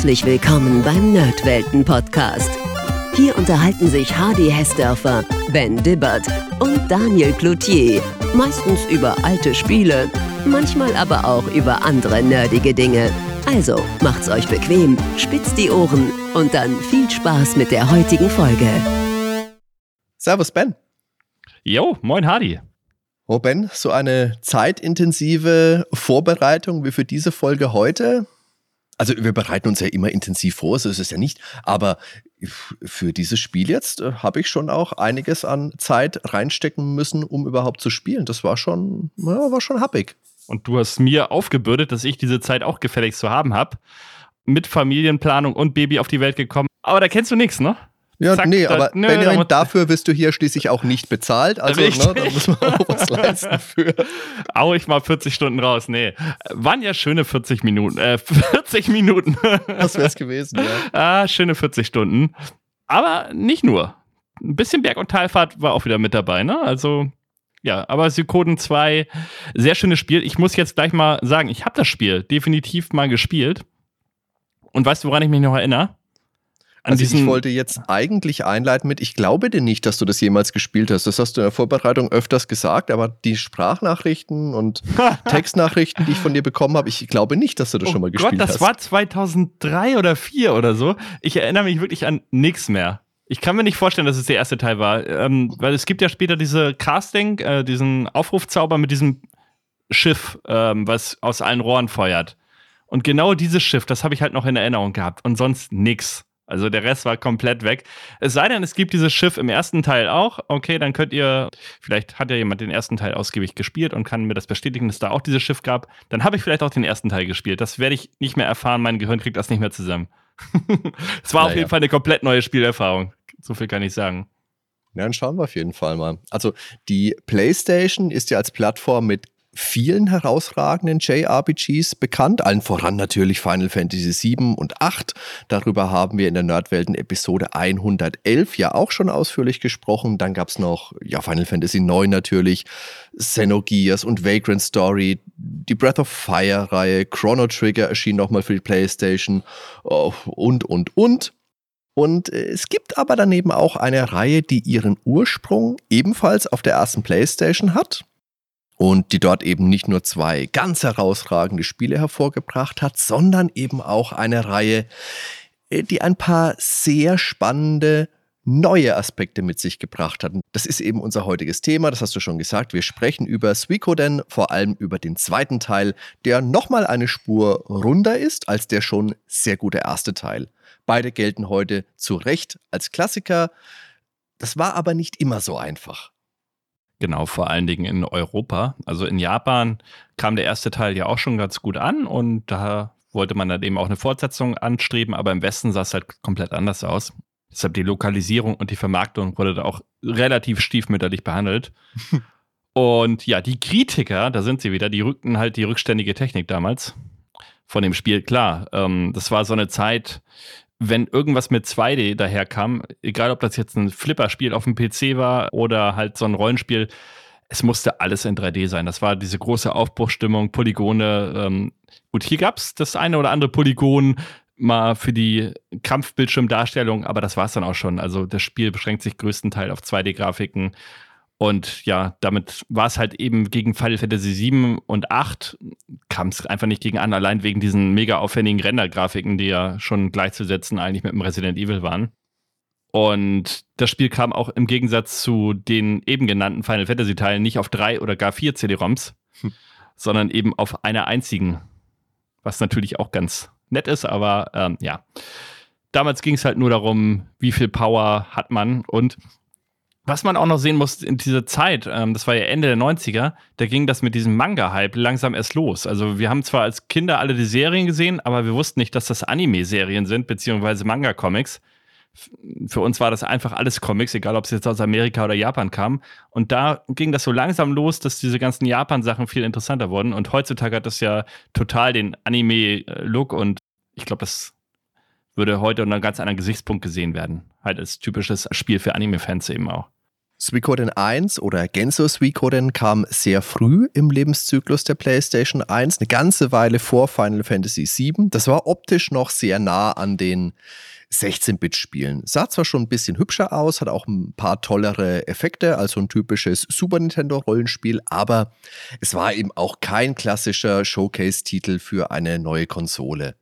Herzlich willkommen beim Nerdwelten Podcast. Hier unterhalten sich Hardy Hessdörfer, Ben Dibbert und Daniel Cloutier. Meistens über alte Spiele, manchmal aber auch über andere nerdige Dinge. Also macht's euch bequem, spitzt die Ohren und dann viel Spaß mit der heutigen Folge. Servus Ben. Jo, moin Hardy. Oh Ben, so eine zeitintensive Vorbereitung wie für diese Folge heute also wir bereiten uns ja immer intensiv vor, so ist es ja nicht. Aber für dieses Spiel jetzt äh, habe ich schon auch einiges an Zeit reinstecken müssen, um überhaupt zu spielen. Das war schon, ja, war schon happig. Und du hast mir aufgebürdet, dass ich diese Zeit auch gefälligst zu haben habe. Mit Familienplanung und Baby auf die Welt gekommen. Aber da kennst du nichts, ne? Ja, Zack, nee, aber nö, Benjamin, dafür wirst du hier schließlich auch nicht bezahlt. Also, ne, da muss man auch was leisten für. Au ich mal 40 Stunden raus. Nee. Waren ja schöne 40 Minuten. Äh, 40 Minuten. Das wär's gewesen, ja. Ah, schöne 40 Stunden. Aber nicht nur. Ein bisschen Berg- und Talfahrt war auch wieder mit dabei, ne? Also, ja, aber Sykoden 2, sehr schönes Spiel. Ich muss jetzt gleich mal sagen, ich habe das Spiel definitiv mal gespielt. Und weißt du, woran ich mich noch erinnere? Also ich wollte jetzt eigentlich einleiten mit, ich glaube dir nicht, dass du das jemals gespielt hast. Das hast du in der Vorbereitung öfters gesagt, aber die Sprachnachrichten und Textnachrichten, die ich von dir bekommen habe, ich glaube nicht, dass du das oh schon mal gespielt Gott, das hast. Das war 2003 oder 2004 oder so. Ich erinnere mich wirklich an nichts mehr. Ich kann mir nicht vorstellen, dass es der erste Teil war, ähm, weil es gibt ja später diese Casting, äh, diesen Aufrufzauber mit diesem Schiff, ähm, was aus allen Rohren feuert. Und genau dieses Schiff, das habe ich halt noch in Erinnerung gehabt und sonst nix. Also der Rest war komplett weg. Es sei denn, es gibt dieses Schiff im ersten Teil auch. Okay, dann könnt ihr, vielleicht hat ja jemand den ersten Teil ausgiebig gespielt und kann mir das bestätigen, dass da auch dieses Schiff gab. Dann habe ich vielleicht auch den ersten Teil gespielt. Das werde ich nicht mehr erfahren. Mein Gehirn kriegt das nicht mehr zusammen. es war naja. auf jeden Fall eine komplett neue Spielerfahrung. So viel kann ich sagen. Ja, dann schauen wir auf jeden Fall mal. Also die PlayStation ist ja als Plattform mit vielen herausragenden JRPGs bekannt, allen voran natürlich Final Fantasy 7 und 8. Darüber haben wir in der Nerdwelten Episode 111 ja auch schon ausführlich gesprochen. Dann gab es noch ja, Final Fantasy 9 natürlich, Xenogears und Vagrant Story, die Breath of Fire Reihe, Chrono Trigger erschien nochmal für die PlayStation oh, und, und, und. Und äh, es gibt aber daneben auch eine Reihe, die ihren Ursprung ebenfalls auf der ersten PlayStation hat und die dort eben nicht nur zwei ganz herausragende Spiele hervorgebracht hat, sondern eben auch eine Reihe, äh, die ein paar sehr spannende neue Aspekte mit sich gebracht hat. Das ist eben unser heutiges Thema, das hast du schon gesagt. Wir sprechen über Suikoden, vor allem über den zweiten Teil, der nochmal eine Spur runder ist als der schon sehr gute erste Teil. Beide gelten heute zu Recht als Klassiker. Das war aber nicht immer so einfach. Genau, vor allen Dingen in Europa. Also in Japan kam der erste Teil ja auch schon ganz gut an und da wollte man dann eben auch eine Fortsetzung anstreben, aber im Westen sah es halt komplett anders aus. Deshalb die Lokalisierung und die Vermarktung wurde da auch relativ stiefmütterlich behandelt. und ja, die Kritiker, da sind sie wieder, die rückten halt die rückständige Technik damals von dem Spiel. Klar, ähm, das war so eine Zeit, wenn irgendwas mit 2D daherkam, egal ob das jetzt ein Flipper-Spiel auf dem PC war oder halt so ein Rollenspiel, es musste alles in 3D sein. Das war diese große Aufbruchstimmung, Polygone. Ähm, gut, hier gab es das eine oder andere Polygon mal für die Kampfbildschirmdarstellung, aber das war es dann auch schon. Also das Spiel beschränkt sich größtenteils auf 2D-Grafiken und ja, damit war es halt eben gegen Final Fantasy 7 und 8 kam es einfach nicht gegen an, allein wegen diesen mega aufwendigen Rendergrafiken, die ja schon gleichzusetzen eigentlich mit dem Resident Evil waren. Und das Spiel kam auch im Gegensatz zu den eben genannten Final Fantasy Teilen nicht auf drei oder gar vier CD-ROMs, hm. sondern eben auf einer einzigen. Was natürlich auch ganz nett ist, aber ähm, ja. Damals ging es halt nur darum, wie viel Power hat man und was man auch noch sehen muss in dieser Zeit, ähm, das war ja Ende der 90er, da ging das mit diesem Manga-Hype langsam erst los. Also wir haben zwar als Kinder alle die Serien gesehen, aber wir wussten nicht, dass das Anime-Serien sind, beziehungsweise Manga-Comics. Für uns war das einfach alles Comics, egal ob es jetzt aus Amerika oder Japan kam. Und da ging das so langsam los, dass diese ganzen Japan-Sachen viel interessanter wurden. Und heutzutage hat das ja total den Anime-Look und ich glaube, das würde heute unter einem ganz anderen Gesichtspunkt gesehen werden. Halt als typisches Spiel für Anime-Fans eben auch. Suikoden 1 oder Genso Suikoden kam sehr früh im Lebenszyklus der PlayStation 1, eine ganze Weile vor Final Fantasy VII. Das war optisch noch sehr nah an den 16-Bit-Spielen. Sah zwar schon ein bisschen hübscher aus, hat auch ein paar tollere Effekte, also ein typisches Super Nintendo-Rollenspiel, aber es war eben auch kein klassischer Showcase-Titel für eine neue Konsole.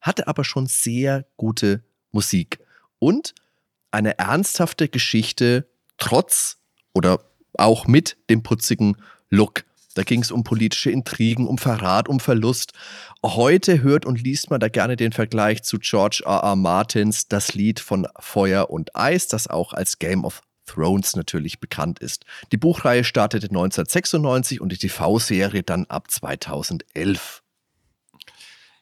Hatte aber schon sehr gute Musik und eine ernsthafte Geschichte trotz oder auch mit dem putzigen Look. Da ging es um politische Intrigen, um Verrat, um Verlust. Heute hört und liest man da gerne den Vergleich zu George R. R. Martins Das Lied von Feuer und Eis, das auch als Game of Thrones natürlich bekannt ist. Die Buchreihe startete 1996 und die TV-Serie dann ab 2011.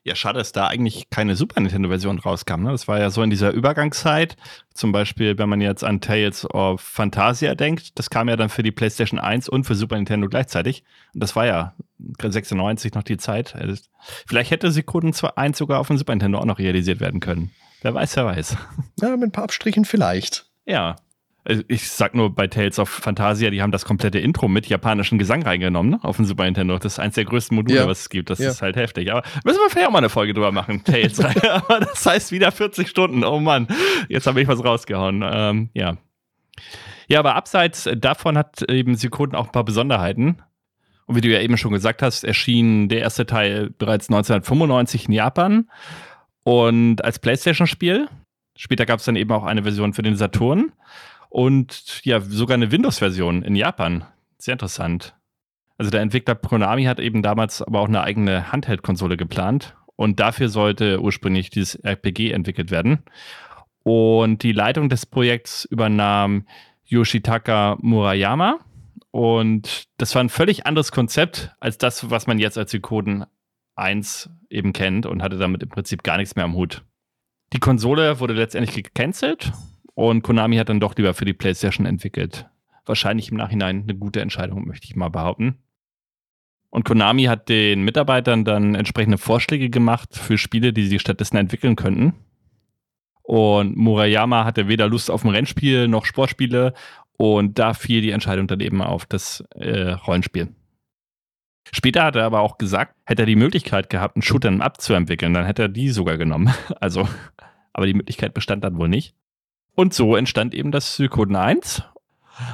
Ja, schade, dass da eigentlich keine Super Nintendo-Version rauskam. Ne? Das war ja so in dieser Übergangszeit. Zum Beispiel, wenn man jetzt an Tales of Phantasia denkt, das kam ja dann für die PlayStation 1 und für Super Nintendo gleichzeitig. Und das war ja 96 noch die Zeit. Also, vielleicht hätte Sekunden 1 sogar auf dem Super Nintendo auch noch realisiert werden können. Wer weiß, wer weiß. Ja, mit ein paar Abstrichen vielleicht. Ja, ich sag nur bei Tales of Phantasia, die haben das komplette Intro mit japanischem Gesang reingenommen, ne? Auf dem Super Nintendo. Das ist eins der größten Module, ja. was es gibt. Das ja. ist halt heftig. Aber müssen wir vielleicht auch mal eine Folge drüber machen, Tales. Aber das heißt wieder 40 Stunden. Oh Mann, jetzt habe ich was rausgehauen. Ähm, ja. Ja, aber abseits davon hat eben Sekunden auch ein paar Besonderheiten. Und wie du ja eben schon gesagt hast, erschien der erste Teil bereits 1995 in Japan und als PlayStation-Spiel. Später gab es dann eben auch eine Version für den Saturn und ja, sogar eine Windows-Version in Japan. Sehr interessant. Also der Entwickler Konami hat eben damals aber auch eine eigene Handheld-Konsole geplant und dafür sollte ursprünglich dieses RPG entwickelt werden. Und die Leitung des Projekts übernahm Yoshitaka Murayama. Und das war ein völlig anderes Konzept als das, was man jetzt als Suikoden 1 eben kennt und hatte damit im Prinzip gar nichts mehr am Hut. Die Konsole wurde letztendlich gecancelt und Konami hat dann doch lieber für die PlayStation entwickelt. Wahrscheinlich im Nachhinein eine gute Entscheidung, möchte ich mal behaupten. Und Konami hat den Mitarbeitern dann entsprechende Vorschläge gemacht für Spiele, die sie stattdessen entwickeln könnten. Und Murayama hatte weder Lust auf ein Rennspiel noch Sportspiele. Und da fiel die Entscheidung dann eben auf das äh, Rollenspiel. Später hat er aber auch gesagt, hätte er die Möglichkeit gehabt, einen Shooter abzuentwickeln, dann hätte er die sogar genommen. Also, aber die Möglichkeit bestand dann wohl nicht. Und so entstand eben das Suikoden 1.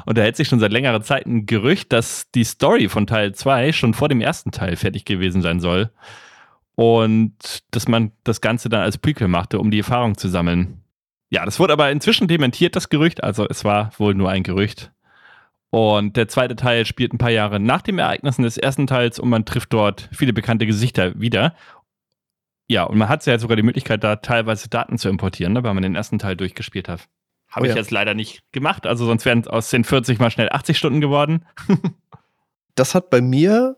Und da hält sich schon seit längerer Zeit ein Gerücht, dass die Story von Teil 2 schon vor dem ersten Teil fertig gewesen sein soll. Und dass man das Ganze dann als Prequel machte, um die Erfahrung zu sammeln. Ja, das wurde aber inzwischen dementiert, das Gerücht. Also es war wohl nur ein Gerücht. Und der zweite Teil spielt ein paar Jahre nach den Ereignissen des ersten Teils und man trifft dort viele bekannte Gesichter wieder. Ja, und man hat ja sogar die Möglichkeit, da teilweise Daten zu importieren, ne, weil man den ersten Teil durchgespielt hat. Habe oh, ich ja. jetzt leider nicht gemacht, also sonst wären aus den 40 mal schnell 80 Stunden geworden. das hat bei mir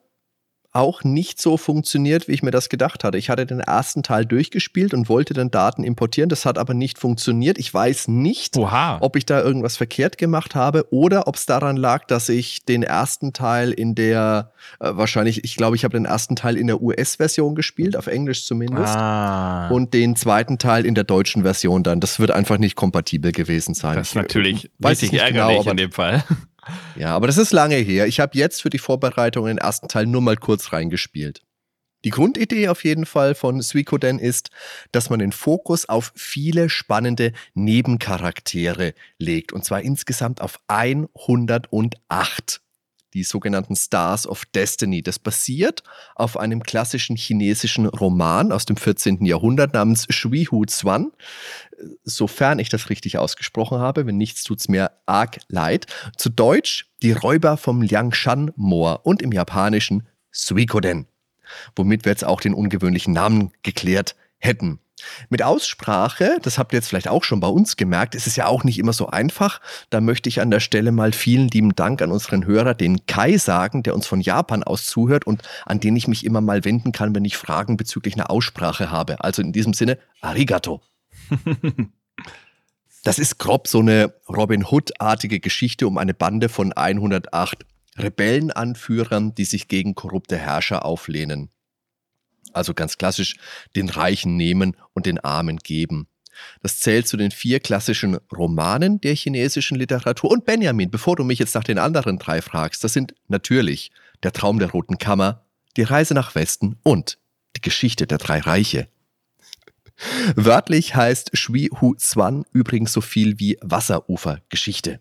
auch nicht so funktioniert, wie ich mir das gedacht hatte. Ich hatte den ersten Teil durchgespielt und wollte dann Daten importieren. Das hat aber nicht funktioniert. Ich weiß nicht, Oha. ob ich da irgendwas verkehrt gemacht habe oder ob es daran lag, dass ich den ersten Teil in der, äh, wahrscheinlich, ich glaube, ich habe den ersten Teil in der US-Version gespielt, auf Englisch zumindest. Ah. Und den zweiten Teil in der deutschen Version dann. Das wird einfach nicht kompatibel gewesen sein. Das ist natürlich weiß ich nicht genau, aber in dem Fall. Ja, aber das ist lange her. Ich habe jetzt für die Vorbereitung den ersten Teil nur mal kurz reingespielt. Die Grundidee auf jeden Fall von Suikoden ist, dass man den Fokus auf viele spannende Nebencharaktere legt. Und zwar insgesamt auf 108 die sogenannten Stars of Destiny. Das basiert auf einem klassischen chinesischen Roman aus dem 14. Jahrhundert namens Shui Hu Zwan. Sofern ich das richtig ausgesprochen habe, wenn nichts tut es mir arg leid. Zu Deutsch Die Räuber vom Liangshan Moor und im Japanischen Suikoden. Womit wir jetzt auch den ungewöhnlichen Namen geklärt hätten. Mit Aussprache, das habt ihr jetzt vielleicht auch schon bei uns gemerkt, ist es ja auch nicht immer so einfach. Da möchte ich an der Stelle mal vielen lieben Dank an unseren Hörer, den Kai, sagen, der uns von Japan aus zuhört und an den ich mich immer mal wenden kann, wenn ich Fragen bezüglich einer Aussprache habe. Also in diesem Sinne, arigato. das ist grob so eine Robin Hood-artige Geschichte um eine Bande von 108 Rebellenanführern, die sich gegen korrupte Herrscher auflehnen. Also ganz klassisch den Reichen nehmen und den Armen geben. Das zählt zu den vier klassischen Romanen der chinesischen Literatur. Und Benjamin, bevor du mich jetzt nach den anderen drei fragst, das sind natürlich Der Traum der Roten Kammer, Die Reise nach Westen und Die Geschichte der drei Reiche. Wörtlich heißt Shui Hu Zwan übrigens so viel wie Wasserufergeschichte.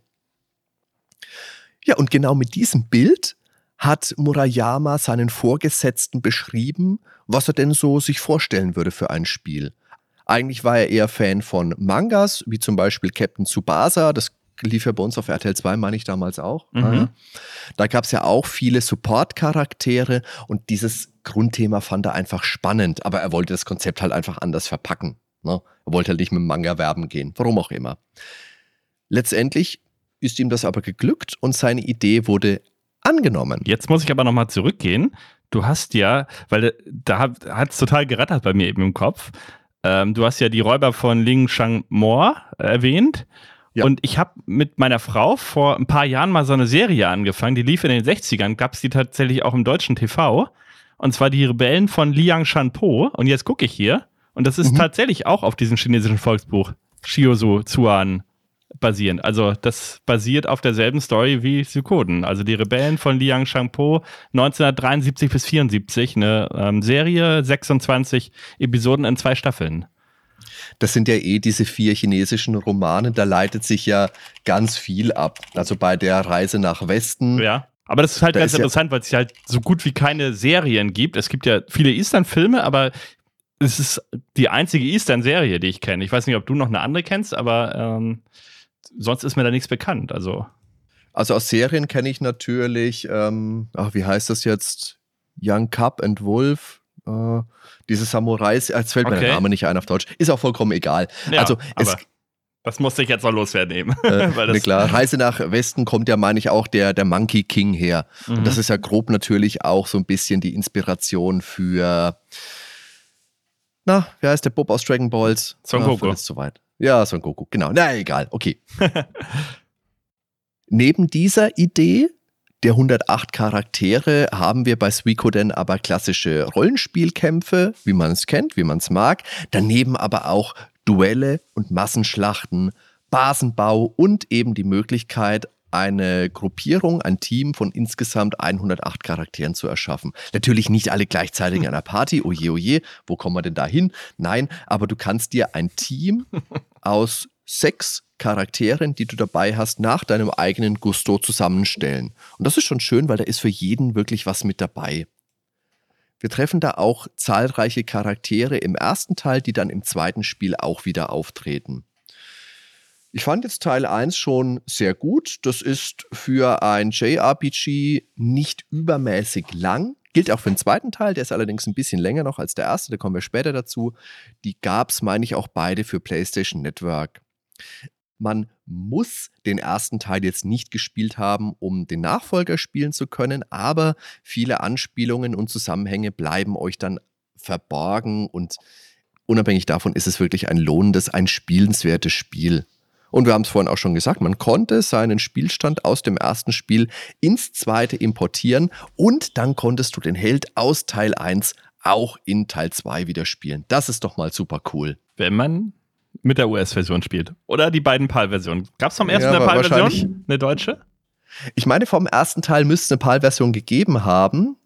Ja, und genau mit diesem Bild hat Murayama seinen Vorgesetzten beschrieben, was er denn so sich vorstellen würde für ein Spiel. Eigentlich war er eher Fan von Mangas, wie zum Beispiel Captain Tsubasa, das lief ja bei uns auf RTL 2, meine ich damals auch. Mhm. Da gab es ja auch viele Support-Charaktere und dieses Grundthema fand er einfach spannend, aber er wollte das Konzept halt einfach anders verpacken. Ne? Er wollte halt nicht mit dem Manga werben gehen, warum auch immer. Letztendlich ist ihm das aber geglückt und seine Idee wurde angenommen. Jetzt muss ich aber nochmal zurückgehen. Du hast ja, weil da hat es total gerattert bei mir eben im Kopf. Ähm, du hast ja die Räuber von Ling Shang Mo erwähnt. Ja. Und ich habe mit meiner Frau vor ein paar Jahren mal so eine Serie angefangen, die lief in den 60ern, gab es die tatsächlich auch im deutschen TV. Und zwar die Rebellen von Liang Shanpo. Und jetzt gucke ich hier. Und das ist mhm. tatsächlich auch auf diesem chinesischen Volksbuch Shiozu Zuan basierend. Also das basiert auf derselben Story wie Suikoden. Also die Rebellen von Liang Shangpo 1973 bis 74, eine ähm, Serie, 26 Episoden in zwei Staffeln. Das sind ja eh diese vier chinesischen Romane, da leitet sich ja ganz viel ab. Also bei der Reise nach Westen. Ja. Aber das ist halt da ganz ist interessant, ja weil es halt so gut wie keine Serien gibt. Es gibt ja viele Eastern-Filme, aber es ist die einzige Eastern-Serie, die ich kenne. Ich weiß nicht, ob du noch eine andere kennst, aber ähm, sonst ist mir da nichts bekannt. Also, also aus Serien kenne ich natürlich, ähm, ach, wie heißt das jetzt? Young Cup and Wolf. Äh, diese Samurais, jetzt fällt mir okay. der Name nicht ein auf Deutsch. Ist auch vollkommen egal. Ja, also es, das musste ich jetzt noch loswerden eben. Äh, Weil das klar, Reise nach Westen kommt ja, meine ich, auch der, der Monkey King her. Mhm. Und das ist ja grob natürlich auch so ein bisschen die Inspiration für, na, wie heißt der Bob aus Dragon Balls? Son Goku. Ah, ist zu weit. Ja, Son Goku, genau. Na, egal, okay. Neben dieser Idee der 108 Charaktere haben wir bei Suikoden aber klassische Rollenspielkämpfe, wie man es kennt, wie man es mag. Daneben aber auch Duelle und Massenschlachten, Basenbau und eben die Möglichkeit, eine Gruppierung, ein Team von insgesamt 108 Charakteren zu erschaffen. Natürlich nicht alle gleichzeitig in einer Party, oje, oje, wo kommen wir denn da hin? Nein, aber du kannst dir ein Team aus sechs Charakteren, die du dabei hast, nach deinem eigenen Gusto zusammenstellen. Und das ist schon schön, weil da ist für jeden wirklich was mit dabei. Wir treffen da auch zahlreiche Charaktere im ersten Teil, die dann im zweiten Spiel auch wieder auftreten. Ich fand jetzt Teil 1 schon sehr gut. Das ist für ein JRPG nicht übermäßig lang. Gilt auch für den zweiten Teil, der ist allerdings ein bisschen länger noch als der erste, da kommen wir später dazu. Die gab es, meine ich, auch beide für PlayStation Network. Man muss den ersten Teil jetzt nicht gespielt haben, um den Nachfolger spielen zu können, aber viele Anspielungen und Zusammenhänge bleiben euch dann verborgen und unabhängig davon ist es wirklich ein lohnendes, ein spielenswertes Spiel. Und wir haben es vorhin auch schon gesagt, man konnte seinen Spielstand aus dem ersten Spiel ins zweite importieren und dann konntest du den Held aus Teil 1 auch in Teil 2 wieder spielen. Das ist doch mal super cool. Wenn man mit der US-Version spielt. Oder die beiden PAL-Versionen. Gab es vom ersten ja, eine PAL-Version? Eine deutsche? Ich meine, vom ersten Teil müsste es eine PAL-Version gegeben haben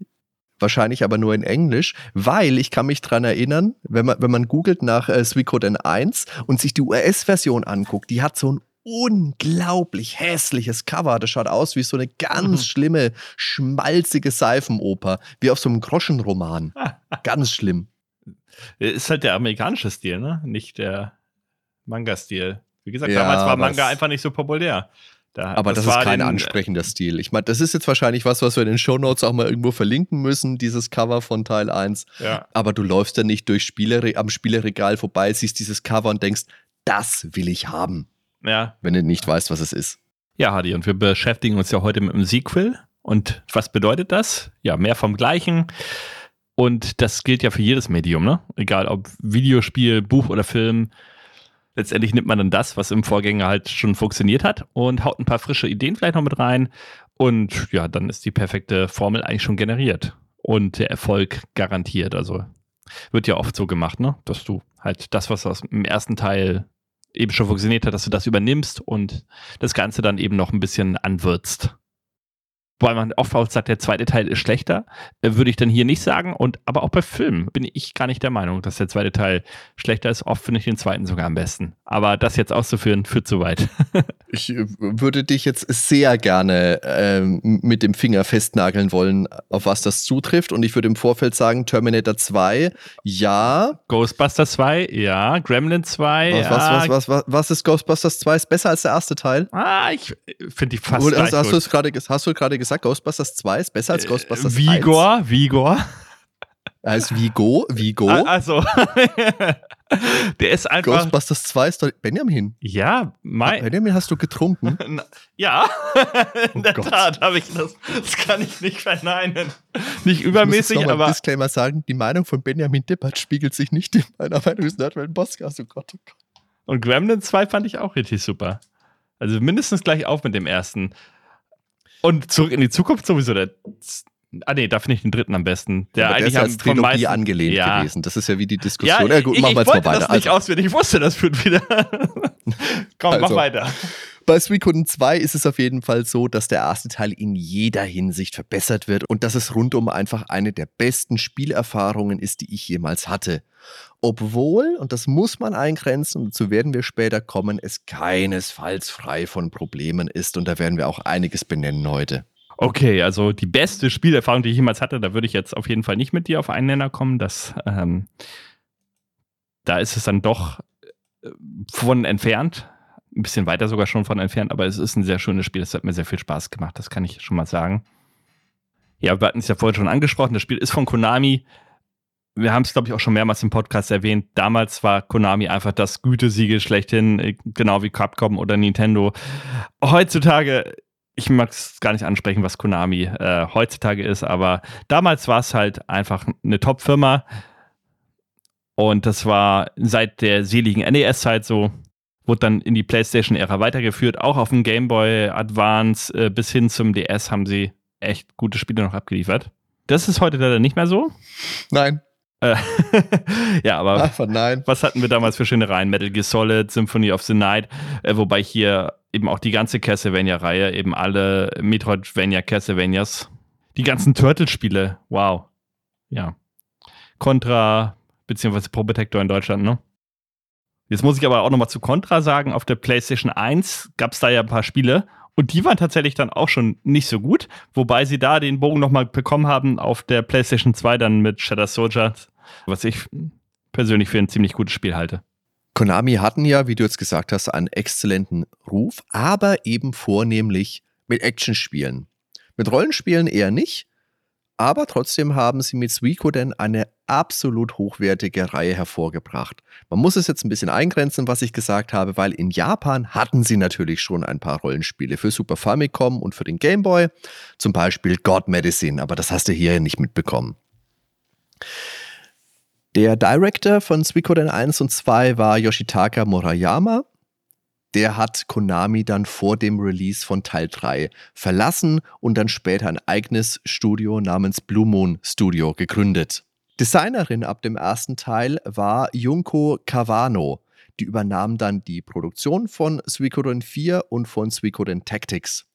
wahrscheinlich aber nur in Englisch, weil ich kann mich dran erinnern, wenn man, wenn man googelt nach äh, Suikoden 1 und sich die US-Version anguckt, die hat so ein unglaublich hässliches Cover. Das schaut aus wie so eine ganz mhm. schlimme, schmalzige Seifenoper, wie auf so einem Groschenroman. ganz schlimm. Ist halt der amerikanische Stil, ne? Nicht der Manga-Stil. Wie gesagt, ja, damals war Manga einfach nicht so populär. Da, aber das, das ist kein den, ansprechender Stil. Ich meine, das ist jetzt wahrscheinlich was, was wir in den Shownotes auch mal irgendwo verlinken müssen, dieses Cover von Teil 1. Ja. Aber du läufst ja nicht durch Spielere am Spieleregal vorbei, siehst dieses Cover und denkst, das will ich haben. Ja. Wenn du nicht weißt, was es ist. Ja, Hadi, und wir beschäftigen uns ja heute mit dem Sequel. Und was bedeutet das? Ja, mehr vom Gleichen. Und das gilt ja für jedes Medium, ne? Egal ob Videospiel, Buch oder Film letztendlich nimmt man dann das, was im Vorgänger halt schon funktioniert hat und haut ein paar frische Ideen vielleicht noch mit rein. Und ja, dann ist die perfekte Formel eigentlich schon generiert und der Erfolg garantiert. Also Wird ja oft so gemacht, ne? Dass du halt das, was aus dem ersten Teil eben schon funktioniert hat, dass du das übernimmst und das Ganze dann eben noch ein bisschen anwürzt weil man oft sagt, der zweite Teil ist schlechter, äh, würde ich dann hier nicht sagen. Und aber auch bei Filmen bin ich gar nicht der Meinung, dass der zweite Teil schlechter ist. Oft finde ich den zweiten sogar am besten. Aber das jetzt auszuführen, führt zu weit. ich äh, würde dich jetzt sehr gerne ähm, mit dem Finger festnageln wollen, auf was das zutrifft. Und ich würde im Vorfeld sagen, Terminator 2, ja. Ghostbusters 2, ja. Gremlin 2, was, ja. Was, was, was, was, ist Ghostbusters 2? Ist besser als der erste Teil? Ah, ich finde die fast Oder, hast, hast, du gerade, hast du gerade gesagt, Ghostbusters 2 ist besser als äh, Ghostbusters äh, Vigor, 1? Vigor. Er heißt Vigo, Vigo. Ah, also, der ist einfach. Ghostbusters 2 ist doch. Benjamin. Ja, mein. Benjamin, hast du getrunken? ja, in oh der Gott. Tat habe ich das. Das kann ich nicht verneinen. Nicht übermäßig, ich muss aber. Disclaimer sagen: Die Meinung von Benjamin Dippert spiegelt sich nicht in meiner Meinung des Nerdwelt Podcast. Oh Gott, oh Gott. Und Gremlin 2 fand ich auch richtig super. Also mindestens gleich auf mit dem ersten. Und zurück in die Zukunft sowieso der. Ah nee, da finde ich den dritten am besten. Der, der eigentlich ist als Trilogie meisten, angelehnt ja. gewesen. Das ist ja wie die Diskussion. Ja, ja gut, machen wir jetzt mal weiter. Das nicht also. auswendig. Ich wusste, das führt wieder. Komm, also, mach weiter. Bei Suikoden 2 ist es auf jeden Fall so, dass der erste Teil in jeder Hinsicht verbessert wird und dass es rundum einfach eine der besten Spielerfahrungen ist, die ich jemals hatte. Obwohl, und das muss man eingrenzen, und dazu werden wir später kommen, es keinesfalls frei von Problemen ist und da werden wir auch einiges benennen heute. Okay, also die beste Spielerfahrung, die ich jemals hatte, da würde ich jetzt auf jeden Fall nicht mit dir auf einen Nenner kommen. Das, ähm, da ist es dann doch äh, von entfernt ein bisschen weiter sogar schon von entfernt, aber es ist ein sehr schönes Spiel. Es hat mir sehr viel Spaß gemacht, das kann ich schon mal sagen. Ja, wir hatten es ja vorhin schon angesprochen, das Spiel ist von Konami. Wir haben es, glaube ich, auch schon mehrmals im Podcast erwähnt. Damals war Konami einfach das Gütesiegel schlechthin, äh, genau wie Capcom oder Nintendo. Heutzutage, ich mag es gar nicht ansprechen, was Konami äh, heutzutage ist, aber damals war es halt einfach eine Top-Firma. Und das war seit der seligen NES-Zeit so wurde dann in die PlayStation-Ära weitergeführt. Auch auf dem Game Boy Advance äh, bis hin zum DS haben sie echt gute Spiele noch abgeliefert. Das ist heute leider nicht mehr so. Nein. Äh, ja, aber Ach, was hatten wir damals für schöne Reihen? Metal Gear Solid, Symphony of the Night, äh, wobei hier eben auch die ganze Castlevania-Reihe, eben alle Metroidvania, Castlevanias, die ganzen Turtle-Spiele, wow. Ja. Contra, beziehungsweise Protector in Deutschland, ne? Jetzt muss ich aber auch nochmal zu Contra sagen, auf der PlayStation 1 gab es da ja ein paar Spiele und die waren tatsächlich dann auch schon nicht so gut, wobei sie da den Bogen nochmal bekommen haben auf der PlayStation 2 dann mit Shadow Soldier, was ich persönlich für ein ziemlich gutes Spiel halte. Konami hatten ja, wie du jetzt gesagt hast, einen exzellenten Ruf, aber eben vornehmlich mit Actionspielen. Mit Rollenspielen eher nicht, aber trotzdem haben sie mit Suikoden eine absolut hochwertige Reihe hervorgebracht. Man muss es jetzt ein bisschen eingrenzen, was ich gesagt habe, weil in Japan hatten sie natürlich schon ein paar Rollenspiele für Super Famicom und für den Game Boy. Zum Beispiel God Medicine, aber das hast du hier nicht mitbekommen. Der Director von Suikoden 1 und 2 war Yoshitaka Murayama der hat Konami dann vor dem Release von Teil 3 verlassen und dann später ein eigenes Studio namens Blue Moon Studio gegründet. Designerin ab dem ersten Teil war Junko Kawano. Die übernahm dann die Produktion von Suikoden 4 und von Suikoden Tactics.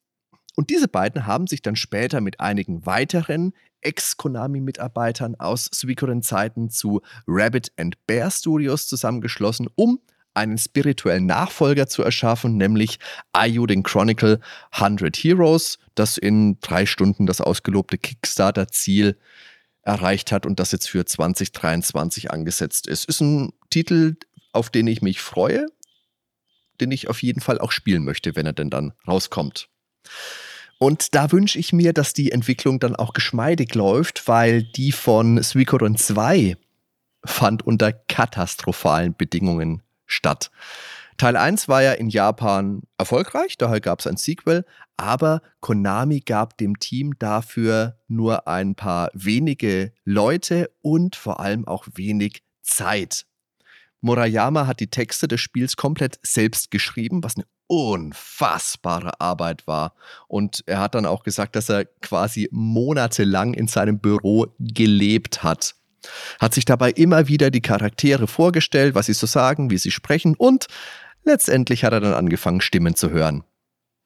Und diese beiden haben sich dann später mit einigen weiteren Ex-Konami-Mitarbeitern aus Suikoden-Zeiten zu Rabbit and Bear Studios zusammengeschlossen, um einen spirituellen Nachfolger zu erschaffen, nämlich Ayuden Chronicle 100 Heroes, das in drei Stunden das ausgelobte Kickstarter-Ziel erreicht hat und das jetzt für 2023 angesetzt ist. Ist ein Titel, auf den ich mich freue, den ich auf jeden Fall auch spielen möchte, wenn er denn dann rauskommt. Und da wünsche ich mir, dass die Entwicklung dann auch geschmeidig läuft, weil die von Suikoden 2 fand unter katastrophalen Bedingungen statt. Teil 1 war ja in Japan erfolgreich, daher gab es ein Sequel, aber Konami gab dem Team dafür nur ein paar wenige Leute und vor allem auch wenig Zeit. Murayama hat die Texte des Spiels komplett selbst geschrieben, was eine unfassbare Arbeit war. Und er hat dann auch gesagt, dass er quasi monatelang in seinem Büro gelebt hat. Hat sich dabei immer wieder die Charaktere vorgestellt, was sie so sagen, wie sie sprechen und letztendlich hat er dann angefangen, Stimmen zu hören.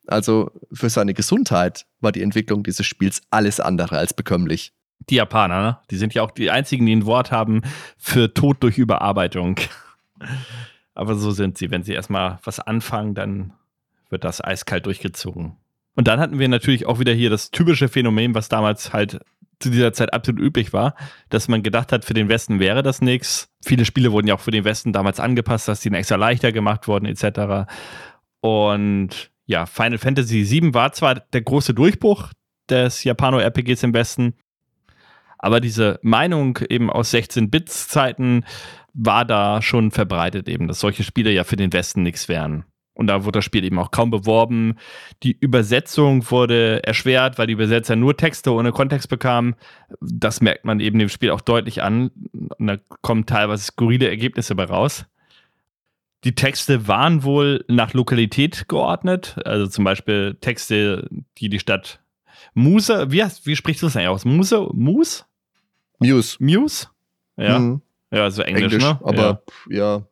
Also für seine Gesundheit war die Entwicklung dieses Spiels alles andere als bekömmlich. Die Japaner, ne? die sind ja auch die einzigen, die ein Wort haben für Tod durch Überarbeitung. Aber so sind sie. Wenn sie erstmal was anfangen, dann wird das eiskalt durchgezogen. Und dann hatten wir natürlich auch wieder hier das typische Phänomen, was damals halt zu dieser Zeit absolut üblich war, dass man gedacht hat, für den Westen wäre das nichts. Viele Spiele wurden ja auch für den Westen damals angepasst, dass die extra leichter gemacht wurden, etc. Und ja, Final Fantasy VII war zwar der große Durchbruch des Japano-RPGs im Westen, aber diese Meinung eben aus 16-Bits-Zeiten war da schon verbreitet eben, dass solche Spiele ja für den Westen nichts wären. Und da wurde das Spiel eben auch kaum beworben. Die Übersetzung wurde erschwert, weil die Übersetzer nur Texte ohne Kontext bekamen. Das merkt man eben dem Spiel auch deutlich an. Und da kommen teilweise skurrile Ergebnisse bei raus. Die Texte waren wohl nach Lokalität geordnet. Also zum Beispiel Texte, die die Stadt Muse, wie, wie sprichst du das eigentlich aus? Muse? Muse? Muse. Muse? Ja. Mhm. Ja, also Englisch, Englisch ne? Aber ja. ja.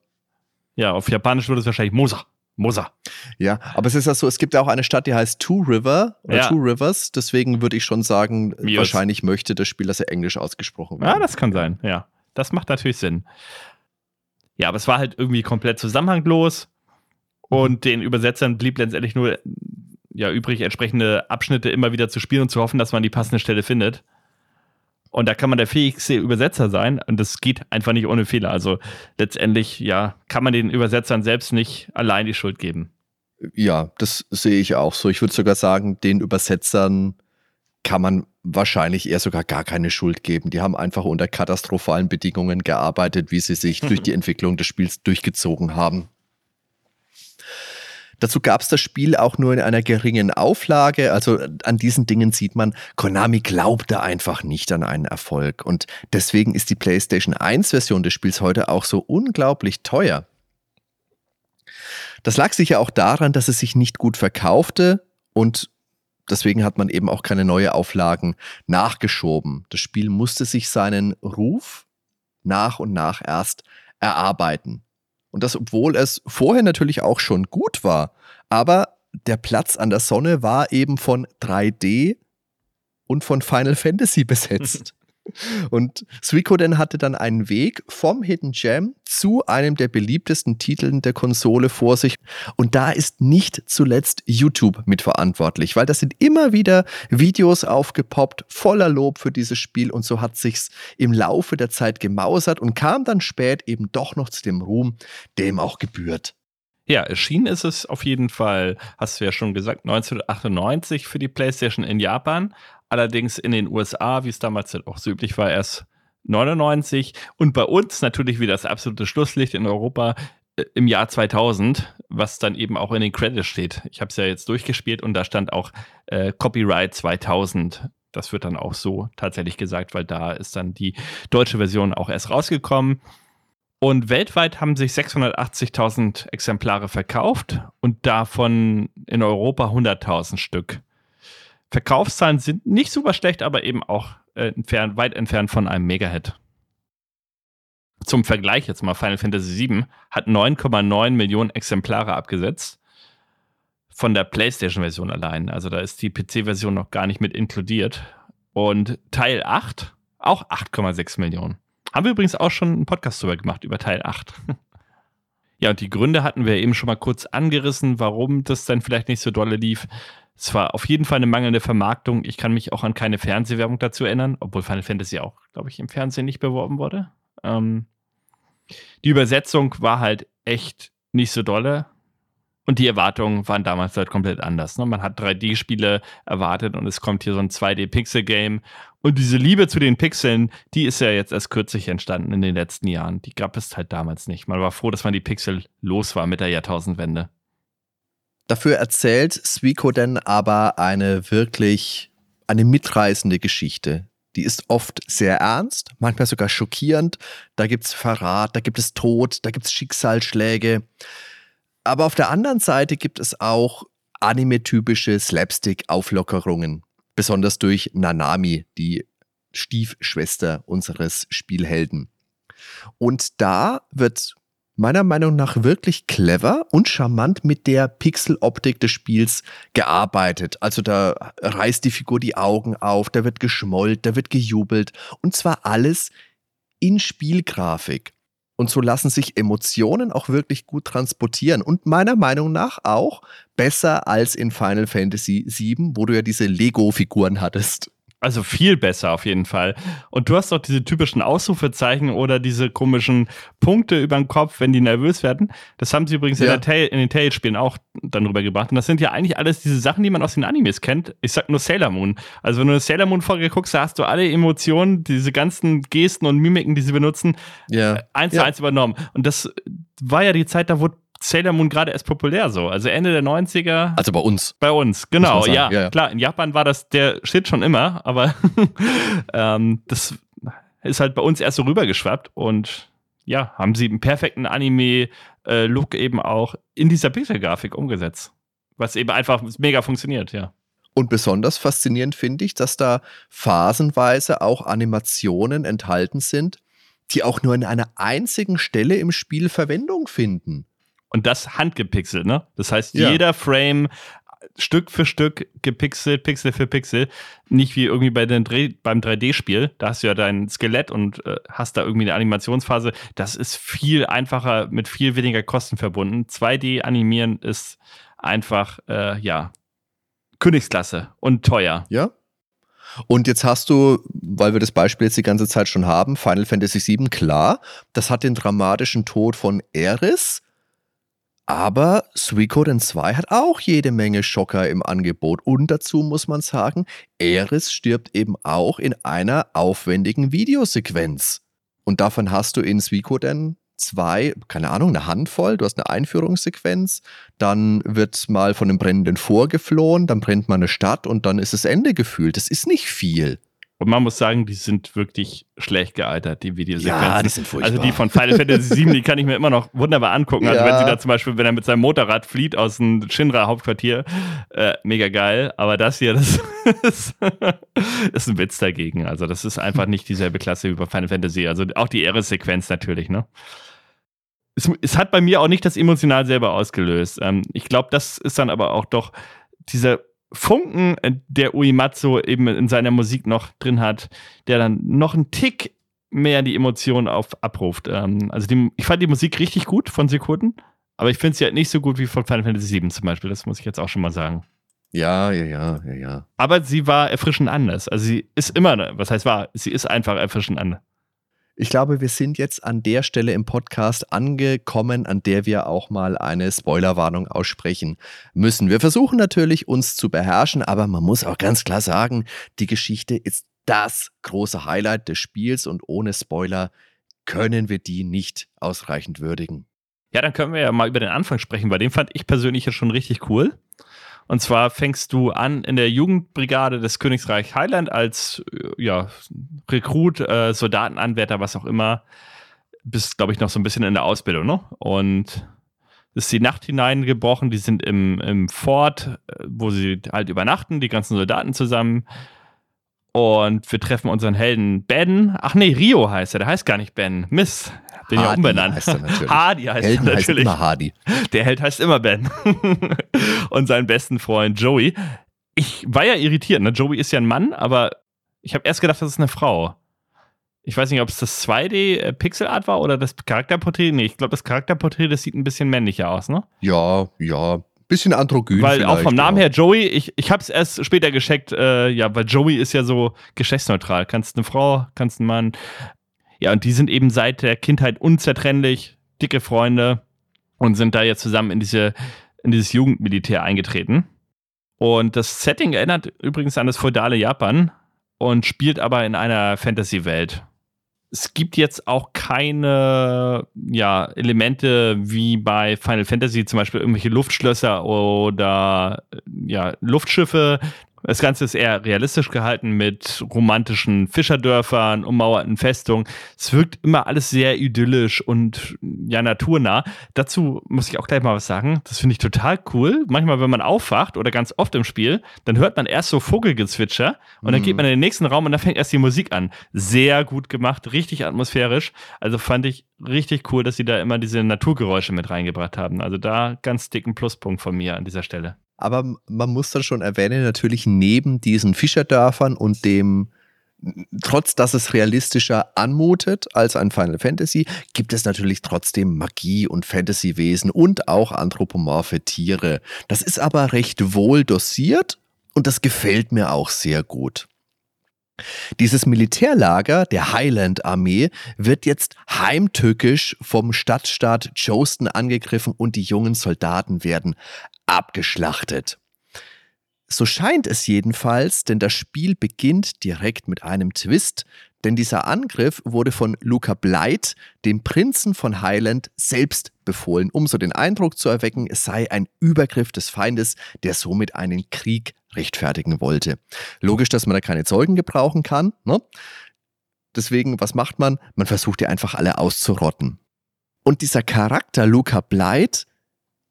Ja, auf Japanisch würde es wahrscheinlich Mosa. Mosa. Ja, aber es ist ja so, es gibt ja auch eine Stadt, die heißt Two River oder ja. Two Rivers. Deswegen würde ich schon sagen, Mios. wahrscheinlich möchte das Spiel, dass er Englisch ausgesprochen wird. Ja, das kann sein, ja. Das macht natürlich Sinn. Ja, aber es war halt irgendwie komplett zusammenhanglos und den Übersetzern blieb letztendlich nur ja, übrig, entsprechende Abschnitte immer wieder zu spielen und zu hoffen, dass man die passende Stelle findet. Und da kann man der fähigste Übersetzer sein und das geht einfach nicht ohne Fehler. Also letztendlich, ja, kann man den Übersetzern selbst nicht allein die Schuld geben. Ja, das sehe ich auch so. Ich würde sogar sagen, den Übersetzern kann man wahrscheinlich eher sogar gar keine Schuld geben. Die haben einfach unter katastrophalen Bedingungen gearbeitet, wie sie sich durch die Entwicklung des Spiels durchgezogen haben. Dazu gab es das Spiel auch nur in einer geringen Auflage. Also an diesen Dingen sieht man, Konami glaubte einfach nicht an einen Erfolg. Und deswegen ist die PlayStation 1-Version des Spiels heute auch so unglaublich teuer. Das lag sicher auch daran, dass es sich nicht gut verkaufte und deswegen hat man eben auch keine neue Auflagen nachgeschoben. Das Spiel musste sich seinen Ruf nach und nach erst erarbeiten. Und das, obwohl es vorher natürlich auch schon gut war. Aber der Platz an der Sonne war eben von 3D und von Final Fantasy besetzt. Und Suikoden hatte dann einen Weg vom Hidden Gem zu einem der beliebtesten Titeln der Konsole vor sich. Und da ist nicht zuletzt YouTube mitverantwortlich, weil da sind immer wieder Videos aufgepoppt, voller Lob für dieses Spiel. Und so hat sich's im Laufe der Zeit gemausert und kam dann spät eben doch noch zu dem Ruhm, dem auch gebührt. Ja, erschienen ist es auf jeden Fall, hast du ja schon gesagt, 1998 für die PlayStation in Japan. Allerdings in den USA, wie es damals auch so üblich war, erst 99. Und bei uns natürlich wieder das absolute Schlusslicht in Europa äh, im Jahr 2000, was dann eben auch in den Credits steht. Ich habe es ja jetzt durchgespielt und da stand auch äh, Copyright 2000. Das wird dann auch so tatsächlich gesagt, weil da ist dann die deutsche Version auch erst rausgekommen. Und weltweit haben sich 680.000 Exemplare verkauft und davon in Europa 100.000 Stück. Verkaufszahlen sind nicht super schlecht, aber eben auch äh, entfernt, weit entfernt von einem Mega-Hit. Zum Vergleich jetzt mal, Final Fantasy VII hat 9,9 Millionen Exemplare abgesetzt. Von der PlayStation-Version allein. Also da ist die PC-Version noch gar nicht mit inkludiert. Und Teil 8 auch 8,6 Millionen. Haben wir übrigens auch schon einen Podcast drüber gemacht, über Teil 8. ja, und die Gründe hatten wir eben schon mal kurz angerissen, warum das dann vielleicht nicht so dolle lief. Es war auf jeden Fall eine mangelnde Vermarktung. Ich kann mich auch an keine Fernsehwerbung dazu erinnern, obwohl Final Fantasy auch, glaube ich, im Fernsehen nicht beworben wurde. Ähm, die Übersetzung war halt echt nicht so dolle. Und die Erwartungen waren damals halt komplett anders. Ne? Man hat 3D-Spiele erwartet und es kommt hier so ein 2D-Pixel-Game. Und diese Liebe zu den Pixeln, die ist ja jetzt erst kürzlich entstanden in den letzten Jahren. Die gab es halt damals nicht. Man war froh, dass man die Pixel los war mit der Jahrtausendwende. Dafür erzählt Suikoden aber eine wirklich, eine mitreißende Geschichte. Die ist oft sehr ernst, manchmal sogar schockierend. Da gibt es Verrat, da gibt es Tod, da gibt es Schicksalsschläge. Aber auf der anderen Seite gibt es auch anime-typische Slapstick-Auflockerungen. Besonders durch Nanami, die Stiefschwester unseres Spielhelden. Und da wird meiner Meinung nach wirklich clever und charmant mit der Pixeloptik des Spiels gearbeitet. Also da reißt die Figur die Augen auf, da wird geschmollt, da wird gejubelt und zwar alles in Spielgrafik. Und so lassen sich Emotionen auch wirklich gut transportieren und meiner Meinung nach auch besser als in Final Fantasy VII, wo du ja diese Lego-Figuren hattest. Also viel besser auf jeden Fall. Und du hast doch diese typischen Ausrufezeichen oder diese komischen Punkte über den Kopf, wenn die nervös werden. Das haben sie übrigens ja. in, in, den Tales-Spielen auch dann rübergebracht. Und das sind ja eigentlich alles diese Sachen, die man aus den Animes kennt. Ich sag nur Sailor Moon. Also wenn du eine Sailor Moon-Folge guckst, da hast du alle Emotionen, diese ganzen Gesten und Mimiken, die sie benutzen, ja. eins ja. zu eins übernommen. Und das war ja die Zeit, da wurde Sailor Moon gerade erst populär so. Also Ende der 90er. Also bei uns. Bei uns, genau. Ja, ja, ja, klar. In Japan war das der Shit schon immer, aber ähm, das ist halt bei uns erst so rübergeschwappt und ja, haben sie einen perfekten Anime-Look eben auch in dieser Pixel-Grafik umgesetzt. Was eben einfach mega funktioniert, ja. Und besonders faszinierend finde ich, dass da phasenweise auch Animationen enthalten sind, die auch nur an einer einzigen Stelle im Spiel Verwendung finden. Und das handgepixelt, ne? Das heißt, ja. jeder Frame Stück für Stück gepixelt, Pixel für Pixel. Nicht wie irgendwie bei den Dreh, beim 3D-Spiel. Da hast du ja dein Skelett und äh, hast da irgendwie eine Animationsphase. Das ist viel einfacher, mit viel weniger Kosten verbunden. 2D animieren ist einfach, äh, ja, Königsklasse und teuer. Ja. Und jetzt hast du, weil wir das Beispiel jetzt die ganze Zeit schon haben, Final Fantasy VII, klar, das hat den dramatischen Tod von Eris aber Suikoden 2 hat auch jede Menge Schocker im Angebot. Und dazu muss man sagen, Eris stirbt eben auch in einer aufwendigen Videosequenz. Und davon hast du in Suikoden 2, keine Ahnung, eine Handvoll. Du hast eine Einführungssequenz, dann wird mal von einem brennenden vorgeflohen, dann brennt man eine Stadt und dann ist das Ende gefühlt. Das ist nicht viel. Und man muss sagen, die sind wirklich schlecht gealtert, die Videosequenzen. Ja, die sind furchtbar. Also die von Final Fantasy VII, die kann ich mir immer noch wunderbar angucken. Also ja. wenn sie da zum Beispiel, wenn er mit seinem Motorrad flieht aus dem Shinra-Hauptquartier, äh, mega geil. Aber das hier, das ist, ist ein Witz dagegen. Also das ist einfach nicht dieselbe Klasse wie bei Final Fantasy. Also auch die Eris-Sequenz natürlich, ne? Es, es, hat bei mir auch nicht das emotional selber ausgelöst. Ähm, ich glaube, das ist dann aber auch doch dieser Funken, äh, der Uematsu eben in seiner Musik noch drin hat, der dann noch einen Tick mehr die Emotionen auf, abruft. Ähm, also die, ich fand die Musik richtig gut von Sekunden, aber ich finde sie halt nicht so gut wie von Final Fantasy VII zum Beispiel. Das muss ich jetzt auch schon mal sagen. Ja, ja, ja, ja, ja. Aber sie war erfrischend anders. Also sie ist immer, was heißt war, sie ist einfach erfrischend anders. Ich glaube, wir sind jetzt an der Stelle im Podcast angekommen, an der wir auch mal eine Spoilerwarnung aussprechen müssen. Wir versuchen natürlich, uns zu beherrschen, aber man muss auch ganz klar sagen, die Geschichte ist das große Highlight des Spiels und ohne Spoiler können wir die nicht ausreichend würdigen. Ja, dann können wir ja mal über den Anfang sprechen, weil den fand ich persönlich ja schon richtig cool. Und zwar fängst du an in der Jugendbrigade des Königreich Highland als äh, ja, Rekrut, äh, Soldatenanwärter, was auch immer. Bist, glaube ich, noch so ein bisschen in der Ausbildung, ne? Und ist die Nacht hineingebrochen. Die sind im, im Fort, äh, wo sie halt übernachten, die ganzen Soldaten zusammen. Und wir treffen unseren Helden Ben. Ach nee, Rio heißt er. Der heißt gar nicht Ben. Miss. Bin ja umbenannt. Heißt er natürlich. Hardy heißt Helden er natürlich. Heißt immer Hardy. Der Held heißt immer Ben. und seinen besten Freund Joey. Ich war ja irritiert. Ne? Joey ist ja ein Mann, aber ich habe erst gedacht, das ist eine Frau. Ich weiß nicht, ob es das 2D-Pixelart war oder das Charakterporträt. Nee, ich glaube, das Charakterporträt, das sieht ein bisschen männlicher aus, ne? Ja, ja bisschen androgyn. Weil auch vom Namen her Joey, ich, ich habe es erst später gescheckt, äh, ja, weil Joey ist ja so geschlechtsneutral. Kannst eine Frau, kannst einen Mann. Ja, und die sind eben seit der Kindheit unzertrennlich, dicke Freunde und sind da jetzt zusammen in diese in dieses Jugendmilitär eingetreten. Und das Setting erinnert übrigens an das feudale Japan und spielt aber in einer Fantasy-Welt es gibt jetzt auch keine ja, Elemente wie bei Final Fantasy, zum Beispiel irgendwelche Luftschlösser oder ja, Luftschiffe. Das Ganze ist eher realistisch gehalten mit romantischen Fischerdörfern, ummauerten Festungen. Es wirkt immer alles sehr idyllisch und ja naturnah. Dazu muss ich auch gleich mal was sagen. Das finde ich total cool. Manchmal, wenn man aufwacht oder ganz oft im Spiel, dann hört man erst so Vogelgezwitscher und dann geht man in den nächsten Raum und dann fängt erst die Musik an. Sehr gut gemacht, richtig atmosphärisch. Also fand ich richtig cool, dass sie da immer diese Naturgeräusche mit reingebracht haben. Also da ganz dicken Pluspunkt von mir an dieser Stelle. Aber man muss dann schon erwähnen, natürlich neben diesen Fischerdörfern und dem, trotz dass es realistischer anmutet als ein Final Fantasy, gibt es natürlich trotzdem Magie und Fantasywesen und auch anthropomorphe Tiere. Das ist aber recht wohl dosiert und das gefällt mir auch sehr gut. Dieses Militärlager der Highland-Armee wird jetzt heimtückisch vom Stadtstaat Joston angegriffen und die jungen Soldaten werden abgeschlachtet. So scheint es jedenfalls, denn das Spiel beginnt direkt mit einem Twist, denn dieser Angriff wurde von Luca Blight, dem Prinzen von Highland, selbst befohlen, um so den Eindruck zu erwecken, es sei ein Übergriff des Feindes, der somit einen Krieg rechtfertigen wollte. Logisch, dass man da keine Zeugen gebrauchen kann. Ne? Deswegen, was macht man? Man versucht ja einfach alle auszurotten. Und dieser Charakter Luca Blight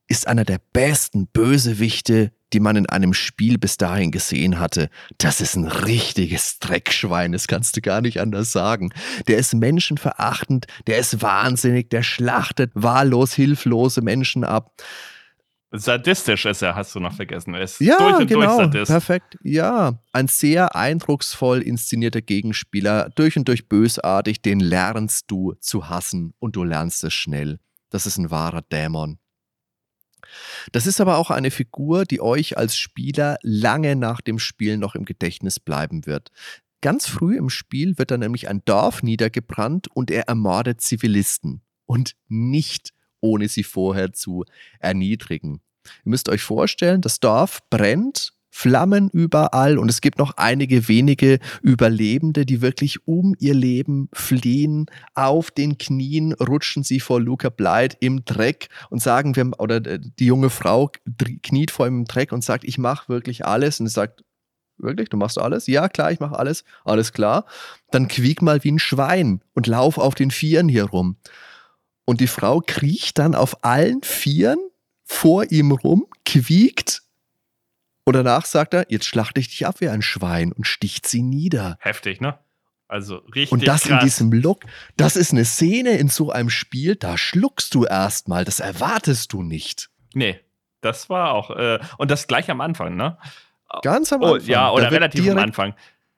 ist einer der besten Bösewichte, die man in einem Spiel bis dahin gesehen hatte. Das ist ein richtiges Dreckschwein, das kannst du gar nicht anders sagen. Der ist menschenverachtend, der ist wahnsinnig, der schlachtet wahllos hilflose Menschen ab. Sadistisch ist er, hast du noch vergessen. Er ist ja, durch und genau, durch Sadist. perfekt. Ja, ein sehr eindrucksvoll inszenierter Gegenspieler, durch und durch bösartig, den lernst du zu hassen und du lernst es schnell. Das ist ein wahrer Dämon. Das ist aber auch eine Figur, die euch als Spieler lange nach dem Spiel noch im Gedächtnis bleiben wird. Ganz früh im Spiel wird dann nämlich ein Dorf niedergebrannt und er ermordet Zivilisten. Und nicht ohne sie vorher zu erniedrigen. Ihr müsst euch vorstellen, das Dorf brennt Flammen überall und es gibt noch einige wenige Überlebende, die wirklich um ihr Leben fliehen. Auf den Knien rutschen sie vor Luca Blight im Dreck und sagen, wir, oder die junge Frau kniet vor ihm im Dreck und sagt, ich mache wirklich alles. Und er sagt, wirklich, du machst alles? Ja, klar, ich mache alles. Alles klar. Dann quiek mal wie ein Schwein und lauf auf den Vieren hier rum. Und die Frau kriecht dann auf allen Vieren vor ihm rum, quiekt und danach sagt er, jetzt schlachte ich dich ab wie ein Schwein und sticht sie nieder. Heftig, ne? Also richtig. Und das krass. in diesem Look, das ist eine Szene in so einem Spiel, da schluckst du erstmal, das erwartest du nicht. Nee, das war auch, äh, und das gleich am Anfang, ne? Ganz am Anfang. Oh, ja, oder relativ am Anfang.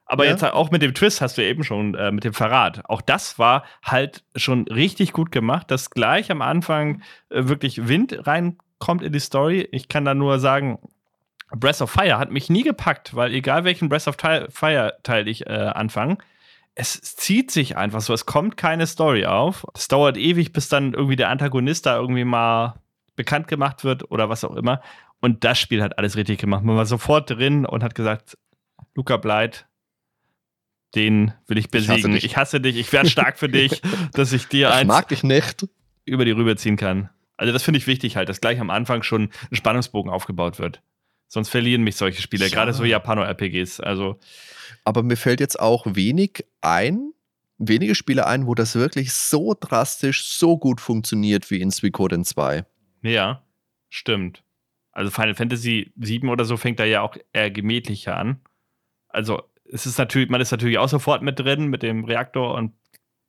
Aber ja. jetzt auch mit dem Twist hast du eben schon, äh, mit dem Verrat. Auch das war halt schon richtig gut gemacht, dass gleich am Anfang äh, wirklich Wind reinkommt in die Story. Ich kann da nur sagen, Breath of Fire hat mich nie gepackt, weil egal welchen Breath of Fire Teil ich äh, anfange, es zieht sich einfach so, es kommt keine Story auf. Es dauert ewig, bis dann irgendwie der Antagonist da irgendwie mal bekannt gemacht wird oder was auch immer. Und das Spiel hat alles richtig gemacht. Man war sofort drin und hat gesagt, Luca Bleit, den will ich besiegen. Ich hasse dich, ich, hasse dich, ich werde stark für dich, dass ich dir eins mag dich nicht. über die rüberziehen kann. Also das finde ich wichtig halt, dass gleich am Anfang schon ein Spannungsbogen aufgebaut wird. Sonst verlieren mich solche Spiele, ja. gerade so Japano-RPGs. Also. Aber mir fällt jetzt auch wenig ein, wenige Spiele ein, wo das wirklich so drastisch, so gut funktioniert wie in Suikoden 2. Ja, stimmt. Also Final Fantasy 7 oder so fängt da ja auch eher gemächlicher an. Also es ist natürlich, man ist natürlich auch sofort mit drin mit dem Reaktor und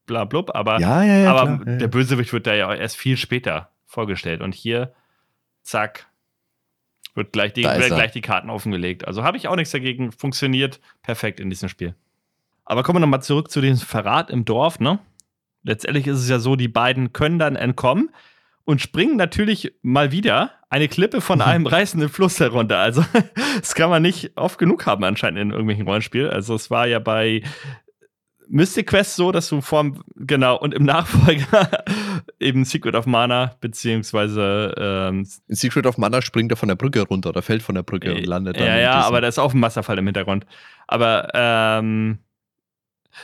bla blub, aber, ja, ja, ja, aber klar, der Bösewicht wird da ja erst viel später vorgestellt. Und hier, zack, wird gleich die, werden gleich die Karten offengelegt. Also habe ich auch nichts dagegen. Funktioniert perfekt in diesem Spiel. Aber kommen wir nochmal zurück zu dem Verrat im Dorf, ne? Letztendlich ist es ja so, die beiden können dann entkommen und springen natürlich mal wieder eine Klippe von einem reißenden Fluss herunter. Also, das kann man nicht oft genug haben anscheinend in irgendwelchen Rollenspielen. Also, es war ja bei Mystic Quest so, dass du vorm, genau, und im Nachfolger eben Secret of Mana, beziehungsweise ähm, In Secret of Mana springt er von der Brücke runter oder fällt von der Brücke und landet dann. Ja, ja, aber da ist auch ein Wasserfall im Hintergrund. Aber ähm,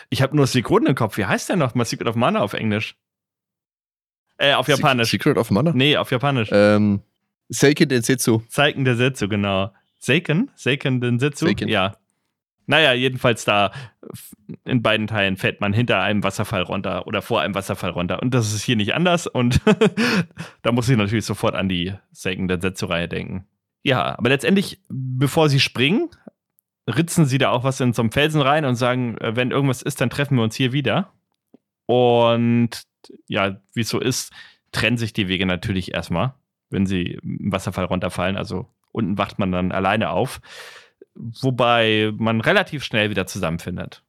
ich habe nur Sekunden im Kopf. Wie heißt der noch mal Secret of Mana auf Englisch? Äh, auf Japanisch. Secret of Mana? Nee, auf Japanisch. Ähm, Seiken Densetsu. Seiken Densetsu, genau. Seiken? Seiken Densetsu? Seiken. Ja. Naja, jedenfalls da in beiden Teilen fällt man hinter einem Wasserfall runter oder vor einem Wasserfall runter. Und das ist hier nicht anders. Und da muss ich natürlich sofort an die Seiken Densetsu-Reihe denken. Ja, aber letztendlich, bevor sie springen, ritzen sie da auch was in so einen Felsen rein und sagen, äh, wenn irgendwas ist, dann treffen wir uns hier wieder. Und ja, wie es so ist, trennen sich die Wege natürlich erstmal, wenn sie im Wasserfall runterfallen. Also unten wacht man dann alleine auf, wobei man relativ schnell wieder zusammenfindet.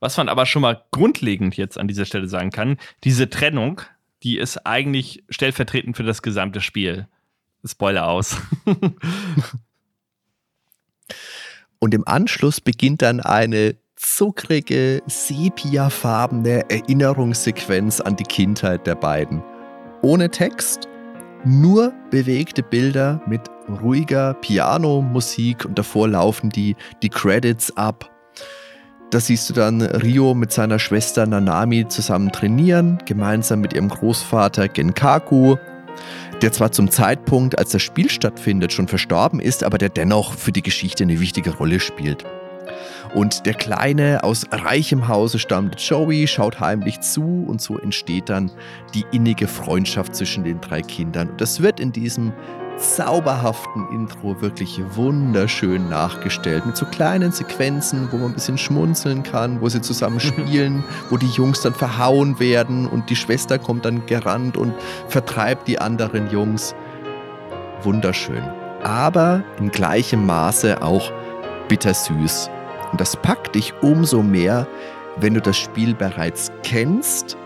Was man aber schon mal grundlegend jetzt an dieser Stelle sagen kann, diese Trennung, die ist eigentlich stellvertretend für das gesamte Spiel. Spoiler aus. Und im Anschluss beginnt dann eine zuckrige, sepiafarbene Erinnerungssequenz an die Kindheit der beiden. Ohne Text, nur bewegte Bilder mit ruhiger Piano-Musik und davor laufen die, die Credits ab. Da siehst du dann Rio mit seiner Schwester Nanami zusammen trainieren, gemeinsam mit ihrem Großvater Genkaku der zwar zum Zeitpunkt, als das Spiel stattfindet, schon verstorben ist, aber der dennoch für die Geschichte eine wichtige Rolle spielt. Und der kleine, aus reichem Hause stammende Joey schaut heimlich zu und so entsteht dann die innige Freundschaft zwischen den drei Kindern. Und das wird in diesem zauberhaften Intro wirklich wunderschön nachgestellt. Mit so kleinen Sequenzen, wo man ein bisschen schmunzeln kann, wo sie zusammen spielen, wo die Jungs dann verhauen werden und die Schwester kommt dann gerannt und vertreibt die anderen Jungs. Wunderschön. Aber in gleichem Maße auch bittersüß. Und das packt dich umso mehr, wenn du das Spiel bereits kennst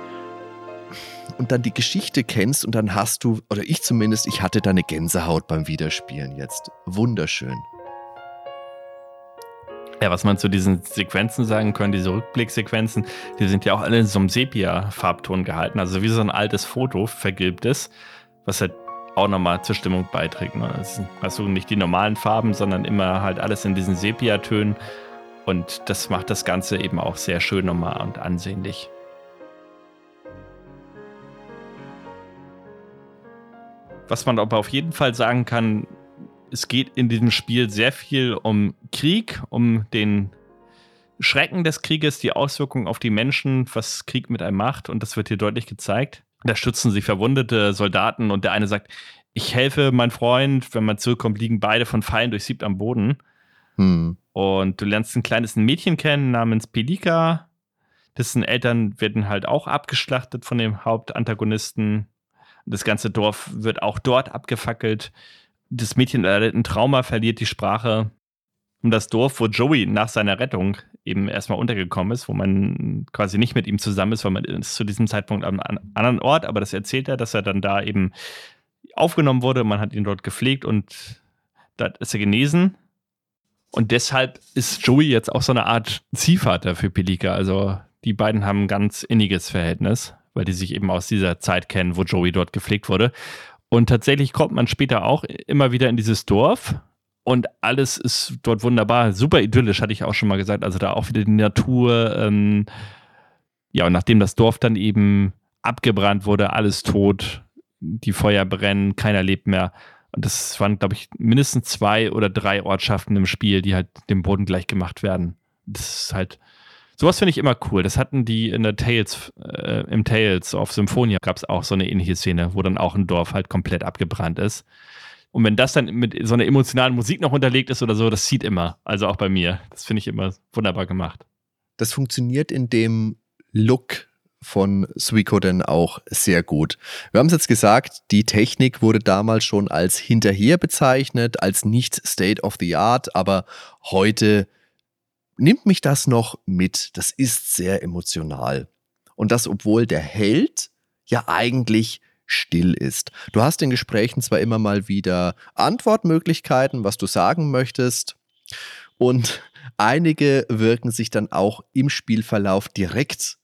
und dann die Geschichte kennst und dann hast du, oder ich zumindest, ich hatte da eine Gänsehaut beim Wiederspielen jetzt. Wunderschön. Ja, was man zu diesen Sequenzen sagen kann, diese Rückblicksequenzen, die sind ja auch alle in so einem Sepia-Farbton gehalten, also wie so ein altes Foto, vergilbtes, was halt auch nochmal zur Stimmung beiträgt. Ne? Also nicht die normalen Farben, sondern immer halt alles in diesen Sepia-Tönen und das macht das Ganze eben auch sehr schön nochmal und ansehnlich. Was man aber auf jeden Fall sagen kann, es geht in diesem Spiel sehr viel um Krieg, um den Schrecken des Krieges, die Auswirkungen auf die Menschen, was Krieg mit einem macht. Und das wird hier deutlich gezeigt. Da stützen sich verwundete Soldaten und der eine sagt, ich helfe mein Freund, wenn man zurückkommt, liegen beide von Pfeilen durchsiebt am Boden. Hm. Und du lernst ein kleines Mädchen kennen namens Pelika. Dessen Eltern werden halt auch abgeschlachtet von dem Hauptantagonisten. Das ganze Dorf wird auch dort abgefackelt. Das Mädchen erleidet ein Trauma, verliert die Sprache. Und das Dorf, wo Joey nach seiner Rettung eben erstmal untergekommen ist, wo man quasi nicht mit ihm zusammen ist, weil man ist zu diesem Zeitpunkt am anderen Ort, aber das erzählt er, dass er dann da eben aufgenommen wurde. Man hat ihn dort gepflegt und da ist er genesen. Und deshalb ist Joey jetzt auch so eine Art Ziehvater für Pelika. Also die beiden haben ein ganz inniges Verhältnis weil die sich eben aus dieser Zeit kennen, wo Joey dort gepflegt wurde. Und tatsächlich kommt man später auch immer wieder in dieses Dorf und alles ist dort wunderbar. Super idyllisch, hatte ich auch schon mal gesagt. Also da auch wieder die Natur. Ähm, ja, und nachdem das Dorf dann eben abgebrannt wurde, alles tot, die Feuer brennen, keiner lebt mehr. Und das waren, glaube ich, mindestens zwei oder drei Ortschaften im Spiel, die halt dem Boden gleich gemacht werden. Das ist halt Sowas finde ich immer cool. Das hatten die in der Tales, äh, im Tales of Symphonia gab es auch so eine ähnliche Szene, wo dann auch ein Dorf halt komplett abgebrannt ist. Und wenn das dann mit so einer emotionalen Musik noch unterlegt ist oder so, das zieht immer. Also auch bei mir. Das finde ich immer wunderbar gemacht. Das funktioniert in dem Look von Suikoden auch sehr gut. Wir haben es jetzt gesagt, die Technik wurde damals schon als hinterher bezeichnet, als nicht State of the Art, aber heute nimmt mich das noch mit. Das ist sehr emotional. Und das, obwohl der Held ja eigentlich still ist. Du hast in Gesprächen zwar immer mal wieder Antwortmöglichkeiten, was du sagen möchtest. Und einige wirken sich dann auch im Spielverlauf direkt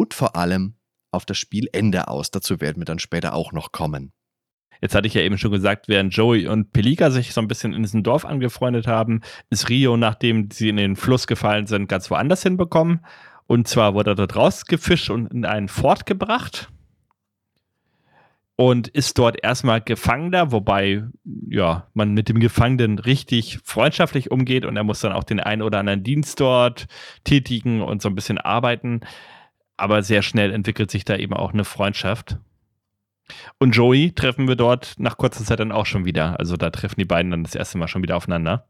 und vor allem auf das Spielende aus. Dazu werden wir dann später auch noch kommen. Jetzt hatte ich ja eben schon gesagt, während Joey und Pelika sich so ein bisschen in diesem Dorf angefreundet haben, ist Rio, nachdem sie in den Fluss gefallen sind, ganz woanders hinbekommen. Und zwar wurde er dort rausgefischt und in einen Fort gebracht. und ist dort erstmal Gefangener, wobei ja, man mit dem Gefangenen richtig freundschaftlich umgeht und er muss dann auch den einen oder anderen Dienst dort tätigen und so ein bisschen arbeiten. Aber sehr schnell entwickelt sich da eben auch eine Freundschaft. Und Joey treffen wir dort nach kurzer Zeit dann auch schon wieder. Also da treffen die beiden dann das erste Mal schon wieder aufeinander.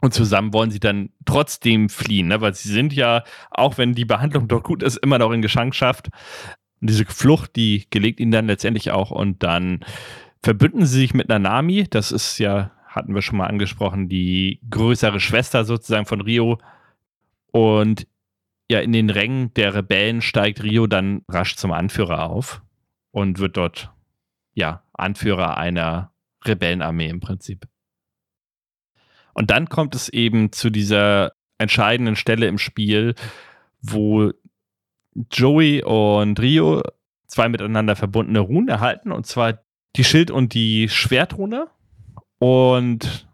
Und zusammen wollen sie dann trotzdem fliehen, ne? weil sie sind ja, auch wenn die Behandlung dort gut ist, immer noch in Geschangschaft. Und diese Flucht, die gelegt ihnen dann letztendlich auch. Und dann verbünden sie sich mit Nanami. Das ist ja, hatten wir schon mal angesprochen, die größere Schwester sozusagen von Rio. Und ja, in den Rängen der Rebellen steigt Rio dann rasch zum Anführer auf und wird dort, ja, Anführer einer Rebellenarmee im Prinzip. Und dann kommt es eben zu dieser entscheidenden Stelle im Spiel, wo Joey und Rio zwei miteinander verbundene Runen erhalten, und zwar die Schild- und die Schwertrune. Und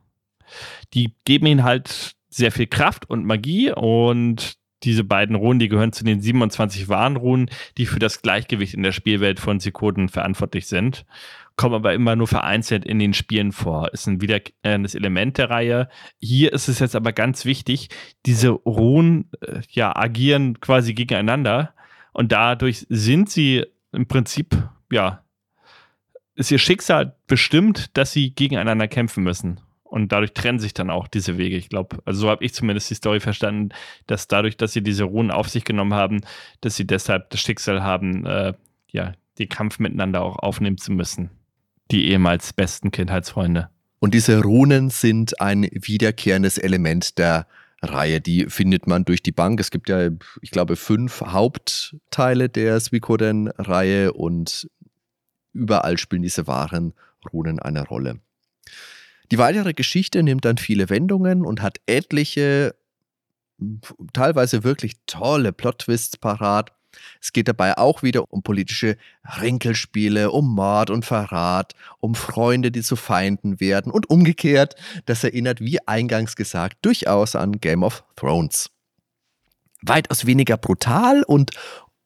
die geben ihnen halt sehr viel Kraft und Magie und diese beiden Runen, die gehören zu den 27 Warnrunen, die für das Gleichgewicht in der Spielwelt von Sikoden verantwortlich sind kommen aber immer nur vereinzelt in den Spielen vor. Ist ein wiederkehrendes Element der Reihe. Hier ist es jetzt aber ganz wichtig, diese Runen äh, ja, agieren quasi gegeneinander und dadurch sind sie im Prinzip, ja, ist ihr Schicksal bestimmt, dass sie gegeneinander kämpfen müssen. Und dadurch trennen sich dann auch diese Wege. Ich glaube, also so habe ich zumindest die Story verstanden, dass dadurch, dass sie diese Runen auf sich genommen haben, dass sie deshalb das Schicksal haben, äh, ja, den Kampf miteinander auch aufnehmen zu müssen die ehemals besten Kindheitsfreunde. Und diese Runen sind ein wiederkehrendes Element der Reihe. Die findet man durch die Bank. Es gibt ja, ich glaube, fünf Hauptteile der Suikoden-Reihe und überall spielen diese wahren Runen eine Rolle. Die weitere Geschichte nimmt dann viele Wendungen und hat etliche, teilweise wirklich tolle Plot-Twists parat. Es geht dabei auch wieder um politische Rinkelspiele, um Mord und Verrat, um Freunde, die zu Feinden werden und umgekehrt. Das erinnert, wie eingangs gesagt, durchaus an Game of Thrones. Weitaus weniger brutal und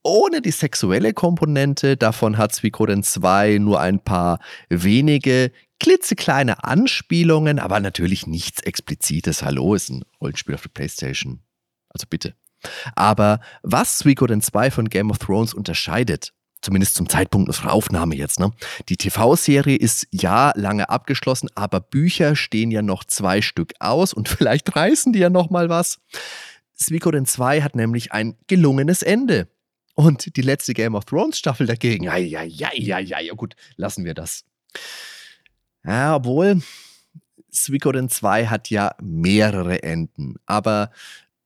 ohne die sexuelle Komponente. Davon hat Suikoden 2 nur ein paar wenige klitzekleine Anspielungen, aber natürlich nichts Explizites. Hallo, ist ein Rollenspiel auf der Playstation. Also bitte. Aber was Suikoden 2 von Game of Thrones unterscheidet, zumindest zum Zeitpunkt unserer Aufnahme jetzt, ne? Die TV-Serie ist ja lange abgeschlossen, aber Bücher stehen ja noch zwei Stück aus und vielleicht reißen die ja noch mal was. Suikoden 2 hat nämlich ein gelungenes Ende. Und die letzte Game of Thrones Staffel dagegen, ja, ja, ja, ja, ja, gut, lassen wir das. Ja, obwohl Suikoden 2 hat ja mehrere Enden, aber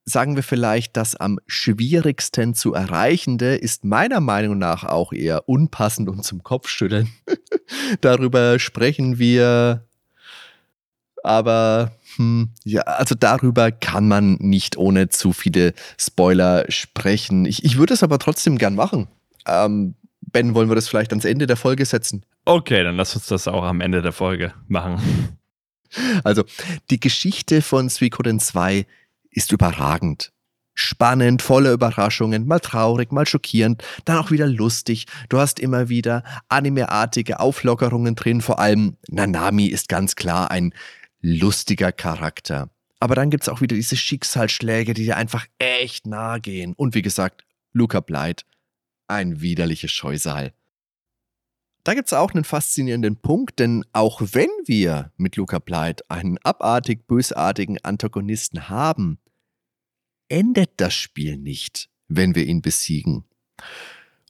sagen wir vielleicht, das am schwierigsten zu erreichende ist meiner Meinung nach auch eher unpassend und zum Kopfschütteln. darüber sprechen wir, aber hm, ja, also darüber kann man nicht ohne zu viele Spoiler sprechen. Ich, ich würde es aber trotzdem gern machen. Ähm, ben, wollen wir das vielleicht ans Ende der Folge setzen? Okay, dann lass uns das auch am Ende der Folge machen. Also, die Geschichte von Suikoden 2 ist überragend. Spannend, voller Überraschungen, mal traurig, mal schockierend, dann auch wieder lustig. Du hast immer wieder animeartige Auflockerungen drin, vor allem Nanami ist ganz klar ein lustiger Charakter. Aber dann gibt es auch wieder diese Schicksalsschläge, die dir einfach echt nahe gehen. Und wie gesagt, Luca Bleit, ein widerliches Scheusal. Da gibt es auch einen faszinierenden Punkt, denn auch wenn wir mit Luca Bleit einen abartig bösartigen Antagonisten haben, endet das Spiel nicht, wenn wir ihn besiegen.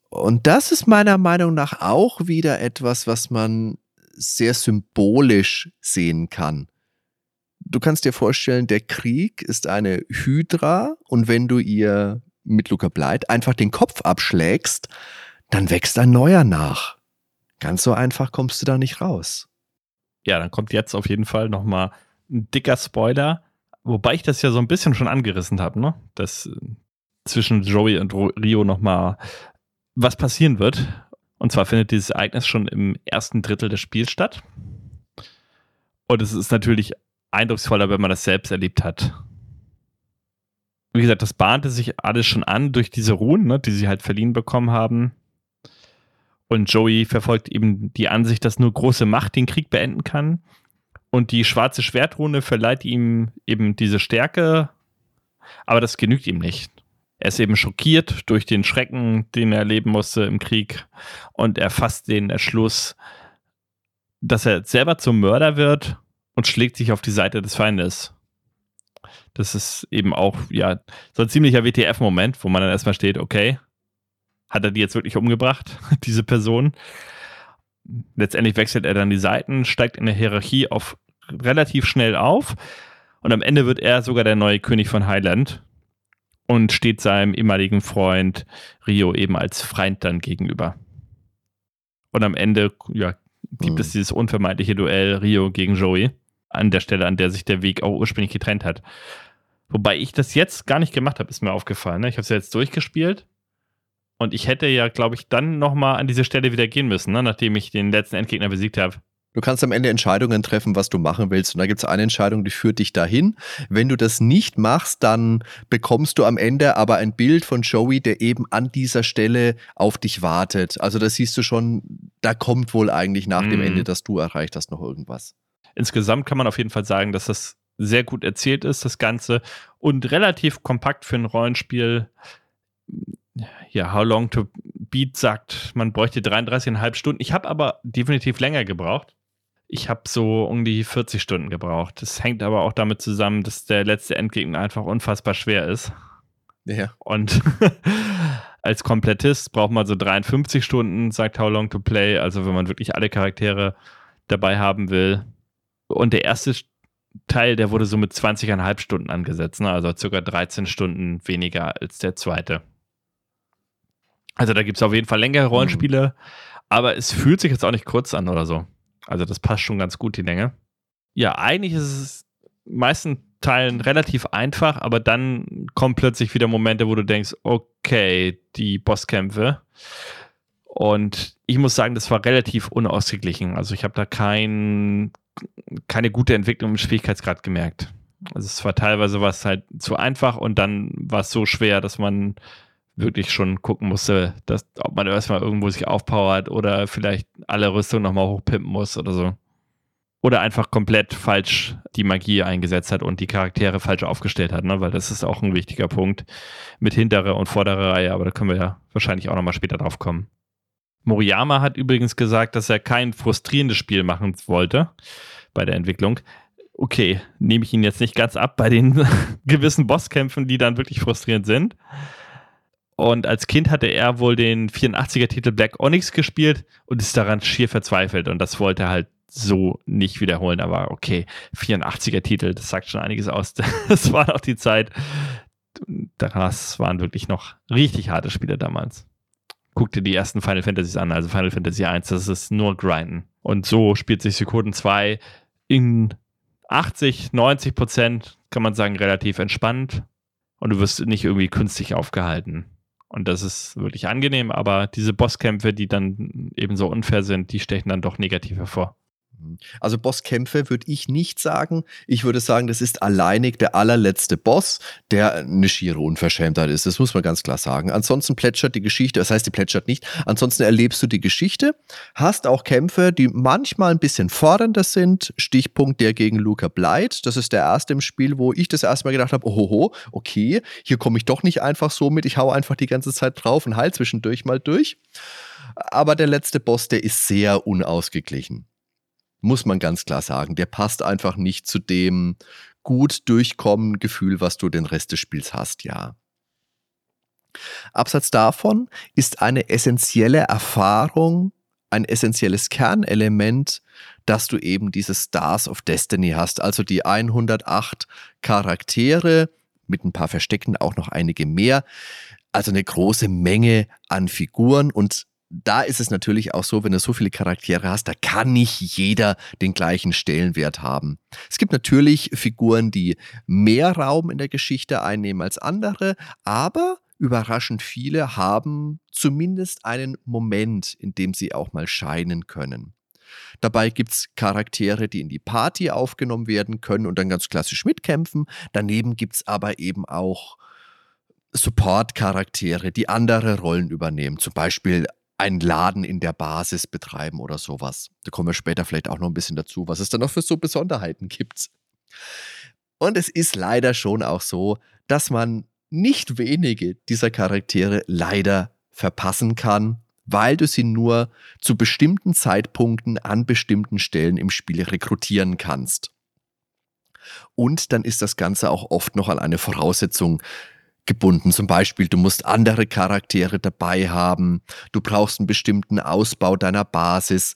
Und das ist meiner Meinung nach auch wieder etwas, was man sehr symbolisch sehen kann. Du kannst dir vorstellen, der Krieg ist eine Hydra und wenn du ihr mit Luca Bleit einfach den Kopf abschlägst, dann wächst ein neuer nach. Ganz so einfach kommst du da nicht raus. Ja, dann kommt jetzt auf jeden Fall nochmal ein dicker Spoiler, wobei ich das ja so ein bisschen schon angerissen habe, ne? Dass äh, zwischen Joey und Rio nochmal was passieren wird. Und zwar findet dieses Ereignis schon im ersten Drittel des Spiels statt. Und es ist natürlich eindrucksvoller, wenn man das selbst erlebt hat. Wie gesagt, das bahnte sich alles schon an durch diese Ruhen, ne, die sie halt verliehen bekommen haben. Und Joey verfolgt eben die Ansicht, dass nur große Macht den Krieg beenden kann. Und die schwarze Schwertrune verleiht ihm eben diese Stärke, aber das genügt ihm nicht. Er ist eben schockiert durch den Schrecken, den er erleben musste im Krieg. Und er fasst den Entschluss, dass er selber zum Mörder wird und schlägt sich auf die Seite des Feindes. Das ist eben auch, ja, so ein ziemlicher WTF-Moment, wo man dann erstmal steht, okay, hat er die jetzt wirklich umgebracht, diese Person? Letztendlich wechselt er dann die Seiten, steigt in der Hierarchie auf relativ schnell auf und am Ende wird er sogar der neue König von Highland und steht seinem ehemaligen Freund Rio eben als Feind dann gegenüber. Und am Ende ja, gibt mhm. es dieses unvermeidliche Duell Rio gegen Joey an der Stelle, an der sich der Weg auch ursprünglich getrennt hat. Wobei ich das jetzt gar nicht gemacht habe, ist mir aufgefallen. Ne? Ich habe es ja jetzt durchgespielt und ich hätte ja, glaube ich, dann nochmal an diese Stelle wieder gehen müssen, ne? nachdem ich den letzten Endgegner besiegt habe. Du kannst am Ende Entscheidungen treffen, was du machen willst. Und da gibt es eine Entscheidung, die führt dich dahin. Wenn du das nicht machst, dann bekommst du am Ende aber ein Bild von Joey, der eben an dieser Stelle auf dich wartet. Also da siehst du schon, da kommt wohl eigentlich nach mm. dem mhm. Ende, dass du erreicht hast, noch irgendwas. Insgesamt kann man auf jeden Fall sagen, dass das sehr gut erzählt ist, das Ganze. Und relativ kompakt für ein Rollenspiel. Ja, How Long to Beat sagt, man bräuchte 33,5 Stunden. Ich habe aber definitiv länger gebraucht. Ich habe so um die 40 Stunden gebraucht. Das hängt aber auch damit zusammen, dass der letzte Endgegner einfach unfassbar schwer ist. Ja. Und als Komplettist braucht man so 53 Stunden, sagt How Long to Play. Also wenn man wirklich alle Charaktere dabei haben will. Und der erste Teil, der wurde so mit 20,5 Stunden angesetzt. Ne? Also circa 13 Stunden weniger als der zweite. Also da gibt es auf jeden Fall längere Rollenspiele. Mhm. Aber es fühlt sich jetzt auch nicht kurz an oder so. Also das passt schon ganz gut, die Länge. Ja, eigentlich ist es meisten Teilen relativ einfach, aber dann kommen plötzlich wieder Momente, wo du denkst, okay, die Bosskämpfe. Und ich muss sagen, das war relativ unausgeglichen. Also ich habe da kein, keine gute Entwicklung im Schwierigkeitsgrad gemerkt. Also es war teilweise was halt zu einfach und dann war es so schwer, dass man wirklich schon gucken musste, dass, ob man erstmal irgendwo sich aufpowert oder vielleicht alle Rüstungen nochmal hochpimpen muss oder so. Oder einfach komplett falsch die Magie eingesetzt hat und die Charaktere falsch aufgestellt hat, ne? weil das ist auch ein wichtiger Punkt mit hintere und vordere Reihe, aber da können wir ja wahrscheinlich auch nochmal später drauf kommen. Moriyama hat übrigens gesagt, dass er kein frustrierendes Spiel machen wollte bei der Entwicklung. Okay, nehme ich ihn jetzt nicht ganz ab bei den gewissen Bosskämpfen, die dann wirklich frustrierend sind. Und als Kind hatte er wohl den 84er-Titel Black Onyx gespielt und ist daran schier verzweifelt. Und das wollte er halt so nicht wiederholen. Aber okay, 84er-Titel, das sagt schon einiges aus. Das war noch die Zeit. Das waren wirklich noch richtig harte Spiele damals. Guck dir die ersten Final Fantasies an, also Final Fantasy 1, das ist nur Grinden. Und so spielt sich Suikoden 2 in 80, 90 Prozent, kann man sagen, relativ entspannt. Und du wirst nicht irgendwie künstlich aufgehalten. Und das ist wirklich angenehm, aber diese Bosskämpfe, die dann eben so unfair sind, die stechen dann doch negativ hervor. Mhm. Also Bosskämpfe würde ich nicht sagen. Ich würde sagen, das ist alleinig der allerletzte Boss, der eine schiere Unverschämtheit ist. Das muss man ganz klar sagen. Ansonsten plätschert die Geschichte, das heißt, die plätschert nicht. Ansonsten erlebst du die Geschichte, hast auch Kämpfe, die manchmal ein bisschen fordernder sind. Stichpunkt der gegen Luca Blight. Das ist der erste im Spiel, wo ich das erste Mal gedacht habe, ohoho, okay, hier komme ich doch nicht einfach so mit. Ich hau einfach die ganze Zeit drauf und heil zwischendurch mal durch. Aber der letzte Boss, der ist sehr unausgeglichen muss man ganz klar sagen. Der passt einfach nicht zu dem gut durchkommen Gefühl, was du den Rest des Spiels hast, ja. Abseits davon ist eine essentielle Erfahrung, ein essentielles Kernelement, dass du eben diese Stars of Destiny hast, also die 108 Charaktere mit ein paar Verstecken, auch noch einige mehr, also eine große Menge an Figuren und da ist es natürlich auch so, wenn du so viele Charaktere hast, da kann nicht jeder den gleichen Stellenwert haben. Es gibt natürlich Figuren, die mehr Raum in der Geschichte einnehmen als andere, aber überraschend viele haben zumindest einen Moment, in dem sie auch mal scheinen können. Dabei gibt es Charaktere, die in die Party aufgenommen werden können und dann ganz klassisch mitkämpfen. Daneben gibt es aber eben auch Support-Charaktere, die andere Rollen übernehmen. Zum Beispiel einen Laden in der Basis betreiben oder sowas. Da kommen wir später vielleicht auch noch ein bisschen dazu, was es da noch für so Besonderheiten gibt. Und es ist leider schon auch so, dass man nicht wenige dieser Charaktere leider verpassen kann, weil du sie nur zu bestimmten Zeitpunkten an bestimmten Stellen im Spiel rekrutieren kannst. Und dann ist das Ganze auch oft noch an eine Voraussetzung gebunden. Zum Beispiel, du musst andere Charaktere dabei haben, du brauchst einen bestimmten Ausbau deiner Basis.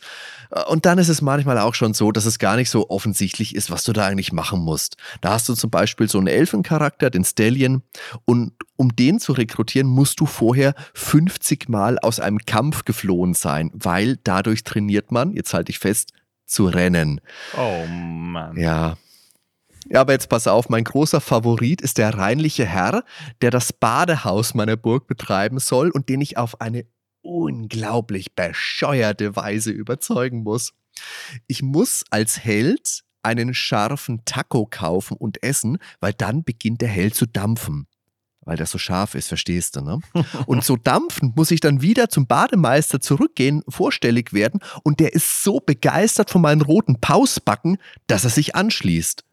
Und dann ist es manchmal auch schon so, dass es gar nicht so offensichtlich ist, was du da eigentlich machen musst. Da hast du zum Beispiel so einen Elfencharakter, den Stallion, und um den zu rekrutieren, musst du vorher 50 Mal aus einem Kampf geflohen sein, weil dadurch trainiert man, jetzt halte ich fest, zu rennen. Oh Mann. Ja, ja, aber jetzt pass auf, mein großer Favorit ist der reinliche Herr, der das Badehaus meiner Burg betreiben soll und den ich auf eine unglaublich bescheuerte Weise überzeugen muss. Ich muss als Held einen scharfen Taco kaufen und essen, weil dann beginnt der Held zu dampfen. Weil der so scharf ist, verstehst du, ne? Und so dampfend muss ich dann wieder zum Bademeister zurückgehen, vorstellig werden und der ist so begeistert von meinen roten Pausbacken, dass er sich anschließt.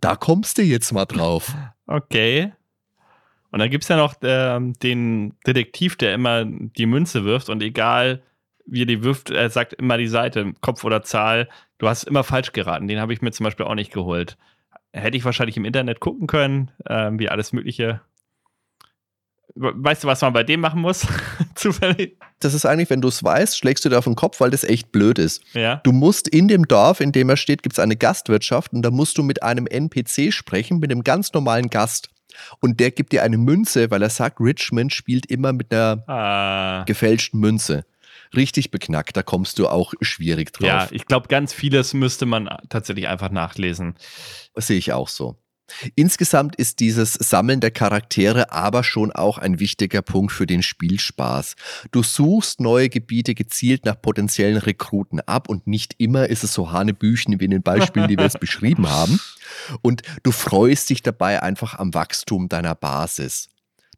Da kommst du jetzt mal drauf. Okay. Und dann gibt es ja noch äh, den Detektiv, der immer die Münze wirft und egal wie er die wirft, er sagt immer die Seite, Kopf oder Zahl. Du hast immer falsch geraten. Den habe ich mir zum Beispiel auch nicht geholt. Hätte ich wahrscheinlich im Internet gucken können, äh, wie alles Mögliche Weißt du, was man bei dem machen muss? Zufällig. Das ist eigentlich, wenn du es weißt, schlägst du dir auf den Kopf, weil das echt blöd ist. Ja. Du musst in dem Dorf, in dem er steht, gibt es eine Gastwirtschaft und da musst du mit einem NPC sprechen, mit einem ganz normalen Gast. Und der gibt dir eine Münze, weil er sagt, Richmond spielt immer mit einer ah. gefälschten Münze. Richtig beknackt, da kommst du auch schwierig drauf. Ja, ich glaube, ganz vieles müsste man tatsächlich einfach nachlesen. Das sehe ich auch so. Insgesamt ist dieses Sammeln der Charaktere aber schon auch ein wichtiger Punkt für den Spielspaß. Du suchst neue Gebiete gezielt nach potenziellen Rekruten ab und nicht immer ist es so Hanebüchen wie in den Beispielen, die wir jetzt beschrieben haben. Und du freust dich dabei einfach am Wachstum deiner Basis.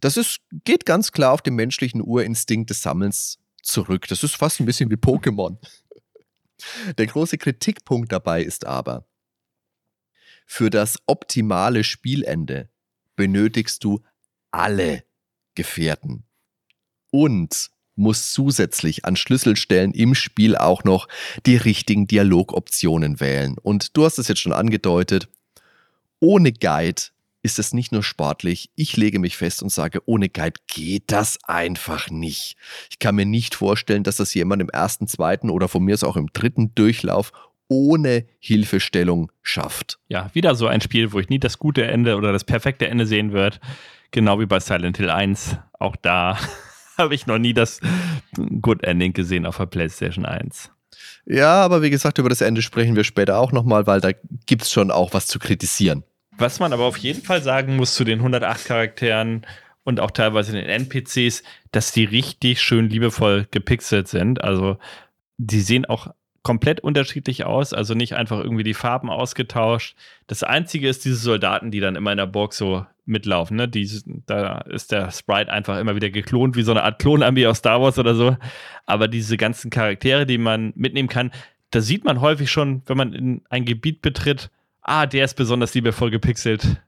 Das ist, geht ganz klar auf den menschlichen Urinstinkt des Sammelns zurück. Das ist fast ein bisschen wie Pokémon. Der große Kritikpunkt dabei ist aber, für das optimale Spielende benötigst du alle Gefährten und musst zusätzlich an Schlüsselstellen im Spiel auch noch die richtigen Dialogoptionen wählen. Und du hast es jetzt schon angedeutet, ohne Guide ist es nicht nur sportlich, ich lege mich fest und sage, ohne Guide geht das einfach nicht. Ich kann mir nicht vorstellen, dass das jemand im ersten, zweiten oder von mir aus auch im dritten Durchlauf ohne Hilfestellung schafft. Ja, wieder so ein Spiel, wo ich nie das gute Ende oder das perfekte Ende sehen wird. Genau wie bei Silent Hill 1. Auch da habe ich noch nie das Good Ending gesehen auf der PlayStation 1. Ja, aber wie gesagt, über das Ende sprechen wir später auch nochmal, weil da gibt es schon auch was zu kritisieren. Was man aber auf jeden Fall sagen muss zu den 108 Charakteren und auch teilweise den NPCs, dass die richtig schön liebevoll gepixelt sind. Also die sehen auch komplett unterschiedlich aus, also nicht einfach irgendwie die Farben ausgetauscht. Das Einzige ist diese Soldaten, die dann immer in der Burg so mitlaufen. Ne? Die, da ist der Sprite einfach immer wieder geklont, wie so eine Art Klonarmee aus Star Wars oder so. Aber diese ganzen Charaktere, die man mitnehmen kann, da sieht man häufig schon, wenn man in ein Gebiet betritt, ah, der ist besonders liebevoll gepixelt.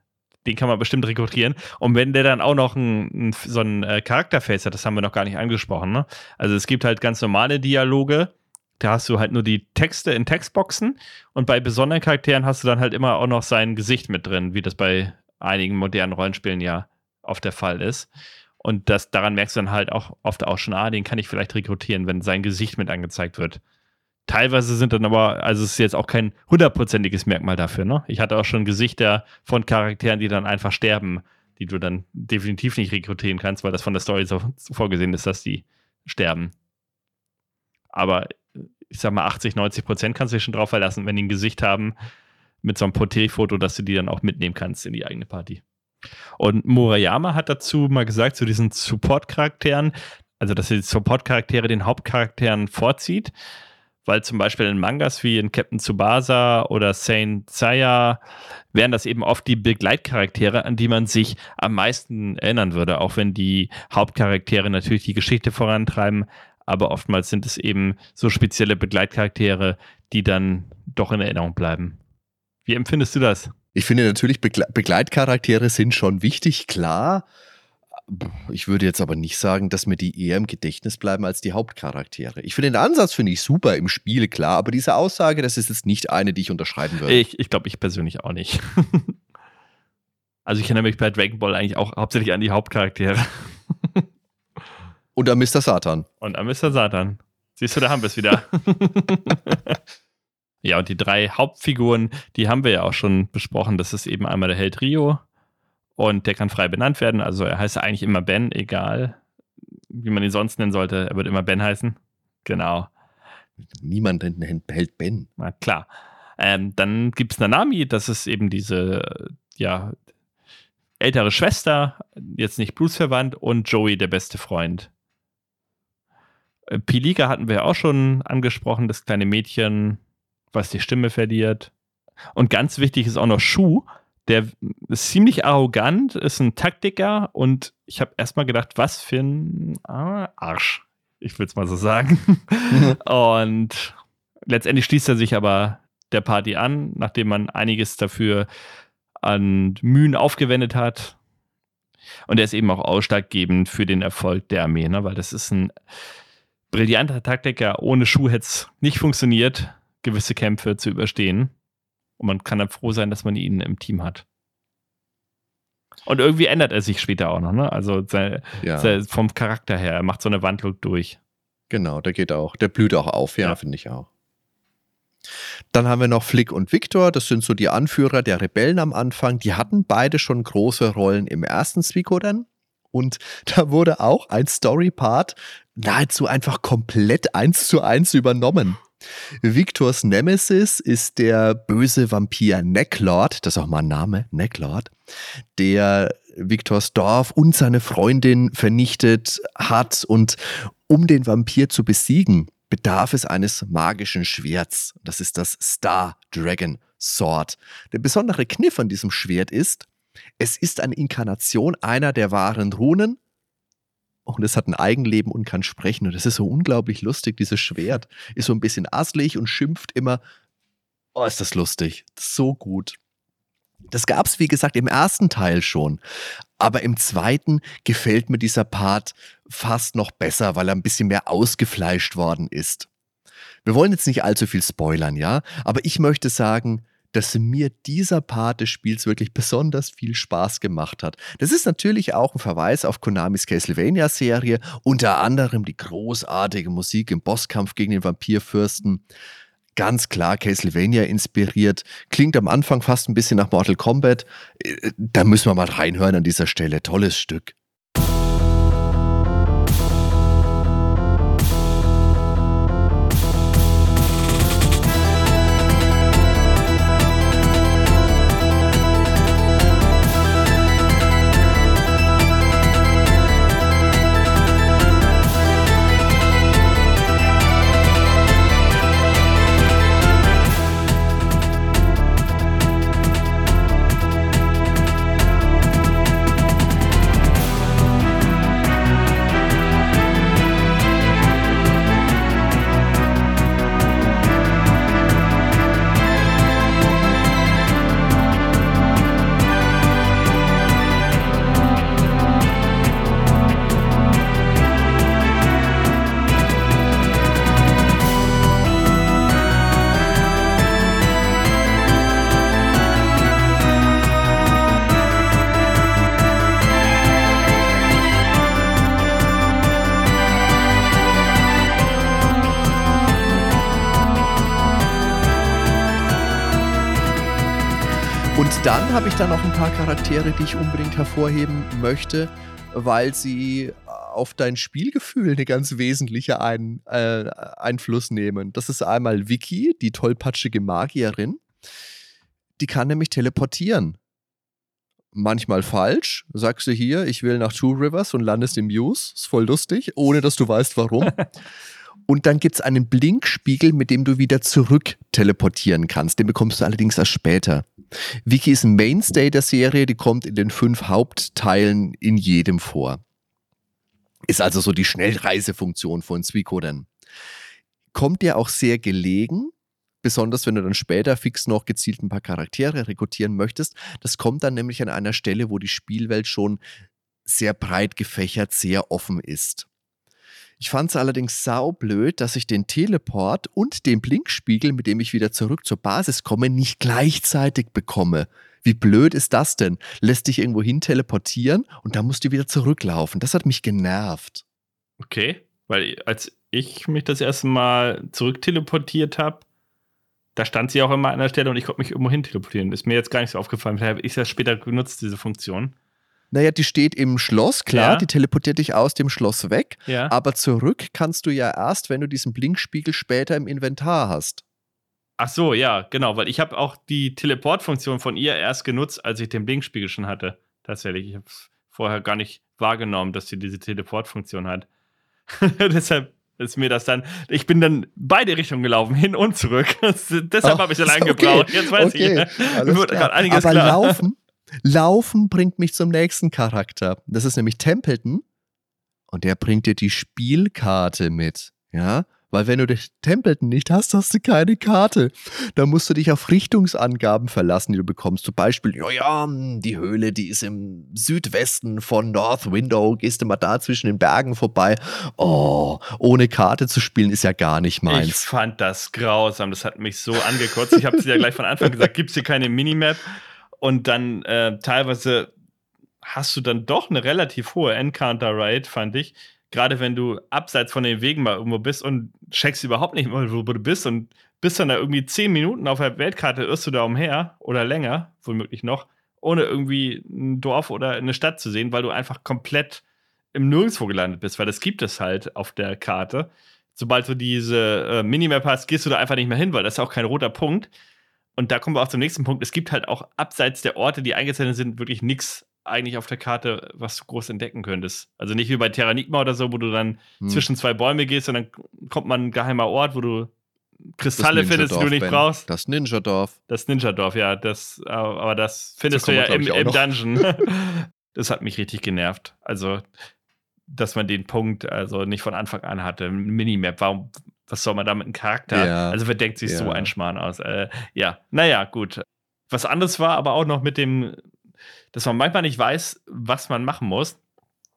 Den kann man bestimmt rekrutieren. Und wenn der dann auch noch ein, ein so ein äh, Charakterface hat, das haben wir noch gar nicht angesprochen. Ne? Also es gibt halt ganz normale Dialoge, da hast du halt nur die Texte in Textboxen und bei besonderen Charakteren hast du dann halt immer auch noch sein Gesicht mit drin, wie das bei einigen modernen Rollenspielen ja oft der Fall ist. Und das, daran merkst du dann halt auch oft auch schon, ah, den kann ich vielleicht rekrutieren, wenn sein Gesicht mit angezeigt wird. Teilweise sind dann aber, also es ist jetzt auch kein hundertprozentiges Merkmal dafür, ne? Ich hatte auch schon Gesichter von Charakteren, die dann einfach sterben, die du dann definitiv nicht rekrutieren kannst, weil das von der Story so vorgesehen ist, dass die sterben. Aber ich sag mal, 80, 90 Prozent kannst du dich schon drauf verlassen, wenn die ein Gesicht haben mit so einem Porträtfoto, dass du die dann auch mitnehmen kannst in die eigene Party. Und Murayama hat dazu mal gesagt, zu diesen Support-Charakteren, also dass er die Support-Charaktere den Hauptcharakteren vorzieht, weil zum Beispiel in Mangas wie in Captain Tsubasa oder Saint Seiya wären das eben oft die Begleitcharaktere, an die man sich am meisten erinnern würde, auch wenn die Hauptcharaktere natürlich die Geschichte vorantreiben, aber oftmals sind es eben so spezielle Begleitcharaktere, die dann doch in Erinnerung bleiben. Wie empfindest du das? Ich finde natürlich, Begle Begleitcharaktere sind schon wichtig, klar. Ich würde jetzt aber nicht sagen, dass mir die eher im Gedächtnis bleiben als die Hauptcharaktere. Ich finde den Ansatz finde ich super im Spiel, klar, aber diese Aussage, das ist jetzt nicht eine, die ich unterschreiben würde. Ich, ich glaube, ich persönlich auch nicht. also ich erinnere mich bei Dragon Ball eigentlich auch hauptsächlich an die Hauptcharaktere. Und an Mr. Satan. Und an Mr. Satan. Siehst du, da haben wir es wieder. ja, und die drei Hauptfiguren, die haben wir ja auch schon besprochen. Das ist eben einmal der Held Rio, und der kann frei benannt werden. Also er heißt eigentlich immer Ben, egal wie man ihn sonst nennen sollte. Er wird immer Ben heißen. Genau. Niemand hält Ben. Na klar. Ähm, dann gibt es Nanami, das ist eben diese, ja, ältere Schwester, jetzt nicht blutsverwandt, und Joey, der beste Freund. Äh, Pilika hatten wir ja auch schon angesprochen, das kleine Mädchen, was die Stimme verliert. Und ganz wichtig ist auch noch Shu, der ist ziemlich arrogant, ist ein Taktiker und ich habe erstmal gedacht, was für ein ah, Arsch. Ich will es mal so sagen. und letztendlich schließt er sich aber der Party an, nachdem man einiges dafür an Mühen aufgewendet hat. Und er ist eben auch ausschlaggebend für den Erfolg der Armee, ne? weil das ist ein brillanter Taktiker. Ohne Schuh hätte es nicht funktioniert, gewisse Kämpfe zu überstehen. Und man kann dann froh sein, dass man ihn im Team hat. Und irgendwie ändert er sich später auch noch, ne? Also sein, ja. sein, vom Charakter her, er macht so eine Wandlung durch. Genau, der geht auch, der blüht auch auf, ja, ja. finde ich auch. Dann haben wir noch Flick und Victor, das sind so die Anführer der Rebellen am Anfang. Die hatten beide schon große Rollen im ersten Suikoden. Und da wurde auch ein Story-Part nahezu einfach komplett eins zu eins übernommen. Victors Nemesis ist der böse Vampir Necklord, das ist auch mal ein Name, Necklord, der Victors Dorf und seine Freundin vernichtet hat und um den Vampir zu besiegen, bedarf es eines magischen Schwerts. Das ist das Star Dragon Sword. Der besondere Kniff an diesem Schwert ist, es ist eine Inkarnation einer der wahren Runen und es hat ein Eigenleben und kann sprechen. Und das ist so unglaublich lustig. Dieses Schwert ist so ein bisschen asslig und schimpft immer. Oh, ist das lustig. So gut. Das gab es, wie gesagt, im ersten Teil schon. Aber im zweiten gefällt mir dieser Part fast noch besser, weil er ein bisschen mehr ausgefleischt worden ist. Wir wollen jetzt nicht allzu viel spoilern, ja? Aber ich möchte sagen, dass mir dieser Part des Spiels wirklich besonders viel Spaß gemacht hat. Das ist natürlich auch ein Verweis auf Konamis Castlevania-Serie, unter anderem die großartige Musik im Bosskampf gegen den Vampirfürsten. Ganz klar Castlevania inspiriert, klingt am Anfang fast ein bisschen nach Mortal Kombat. Äh, da müssen wir mal reinhören an dieser Stelle. Tolles Stück. Charaktere, die ich unbedingt hervorheben möchte, weil sie auf dein Spielgefühl eine ganz wesentliche ein, äh, Einfluss nehmen. Das ist einmal Vicky, die tollpatschige Magierin. Die kann nämlich teleportieren. Manchmal falsch. Sagst du hier, ich will nach Two Rivers und landest im Muse. Ist voll lustig, ohne dass du weißt, warum. Und dann gibt es einen Blinkspiegel, mit dem du wieder zurück teleportieren kannst. Den bekommst du allerdings erst später. Vicky ist ein Mainstay der Serie, die kommt in den fünf Hauptteilen in jedem vor. Ist also so die Schnellreisefunktion von Suikoden. Kommt dir auch sehr gelegen, besonders wenn du dann später fix noch gezielt ein paar Charaktere rekrutieren möchtest. Das kommt dann nämlich an einer Stelle, wo die Spielwelt schon sehr breit gefächert, sehr offen ist. Ich fand es allerdings saublöd, dass ich den Teleport und den Blinkspiegel, mit dem ich wieder zurück zur Basis komme, nicht gleichzeitig bekomme. Wie blöd ist das denn? Lässt dich irgendwo hin teleportieren und dann musst du wieder zurücklaufen. Das hat mich genervt. Okay, weil als ich mich das erste Mal zurückteleportiert habe, da stand sie auch immer an der Stelle und ich konnte mich irgendwo hin teleportieren. Ist mir jetzt gar nicht so aufgefallen. Vielleicht habe ich das später genutzt, diese Funktion. Naja, die steht im Schloss, klar, ja. die teleportiert dich aus dem Schloss weg. Ja. Aber zurück kannst du ja erst, wenn du diesen Blinkspiegel später im Inventar hast. Ach so, ja, genau, weil ich habe auch die Teleportfunktion von ihr erst genutzt, als ich den Blinkspiegel schon hatte. Tatsächlich, ich habe es vorher gar nicht wahrgenommen, dass sie diese Teleportfunktion hat. Deshalb ist mir das dann, ich bin dann beide Richtungen gelaufen, hin und zurück. Deshalb habe ich so lange okay. gebraucht. Jetzt weiß okay. ich, Alles gerade einiges Aber klar. Laufen, Laufen bringt mich zum nächsten Charakter. Das ist nämlich Templeton. Und der bringt dir die Spielkarte mit. Ja, weil wenn du den Templeton nicht hast, hast du keine Karte. Da musst du dich auf Richtungsangaben verlassen, die du bekommst. Zum Beispiel, ja, ja, die Höhle, die ist im Südwesten von North Window. Gehst du mal da zwischen den Bergen vorbei. Oh, ohne Karte zu spielen ist ja gar nicht meins. Ich fand das grausam. Das hat mich so angekotzt. Ich habe es ja gleich von Anfang gesagt, gibt es hier keine Minimap? Und dann äh, teilweise hast du dann doch eine relativ hohe Encounter Rate, fand ich gerade wenn du abseits von den Wegen mal irgendwo bist und checkst überhaupt nicht mal, wo du bist und bist dann da irgendwie zehn Minuten auf der Weltkarte, irrst du da umher oder länger, womöglich noch, ohne irgendwie ein Dorf oder eine Stadt zu sehen, weil du einfach komplett im Nirgendwo gelandet bist, weil das gibt es halt auf der Karte. Sobald du diese äh, Minimap hast, gehst du da einfach nicht mehr hin, weil das ist auch kein roter Punkt. Und da kommen wir auch zum nächsten Punkt. Es gibt halt auch abseits der Orte, die eingezeichnet sind, wirklich nichts eigentlich auf der Karte, was du groß entdecken könntest. Also nicht wie bei Terranigma oder so, wo du dann hm. zwischen zwei Bäume gehst und dann kommt man ein geheimer Ort, wo du Kristalle findest, die du nicht ben. brauchst. Das Ninja-Dorf. Das Ninja-Dorf, ja. Das, aber das findest so du ja im, im Dungeon. das hat mich richtig genervt. Also, dass man den Punkt also nicht von Anfang an hatte. Minimap, warum, was soll man da mit einem Charakter? Ja. Also, wer denkt sich ja. so ein Schmarrn aus? Äh, ja, naja, gut. Was anderes war aber auch noch mit dem dass man manchmal nicht weiß, was man machen muss.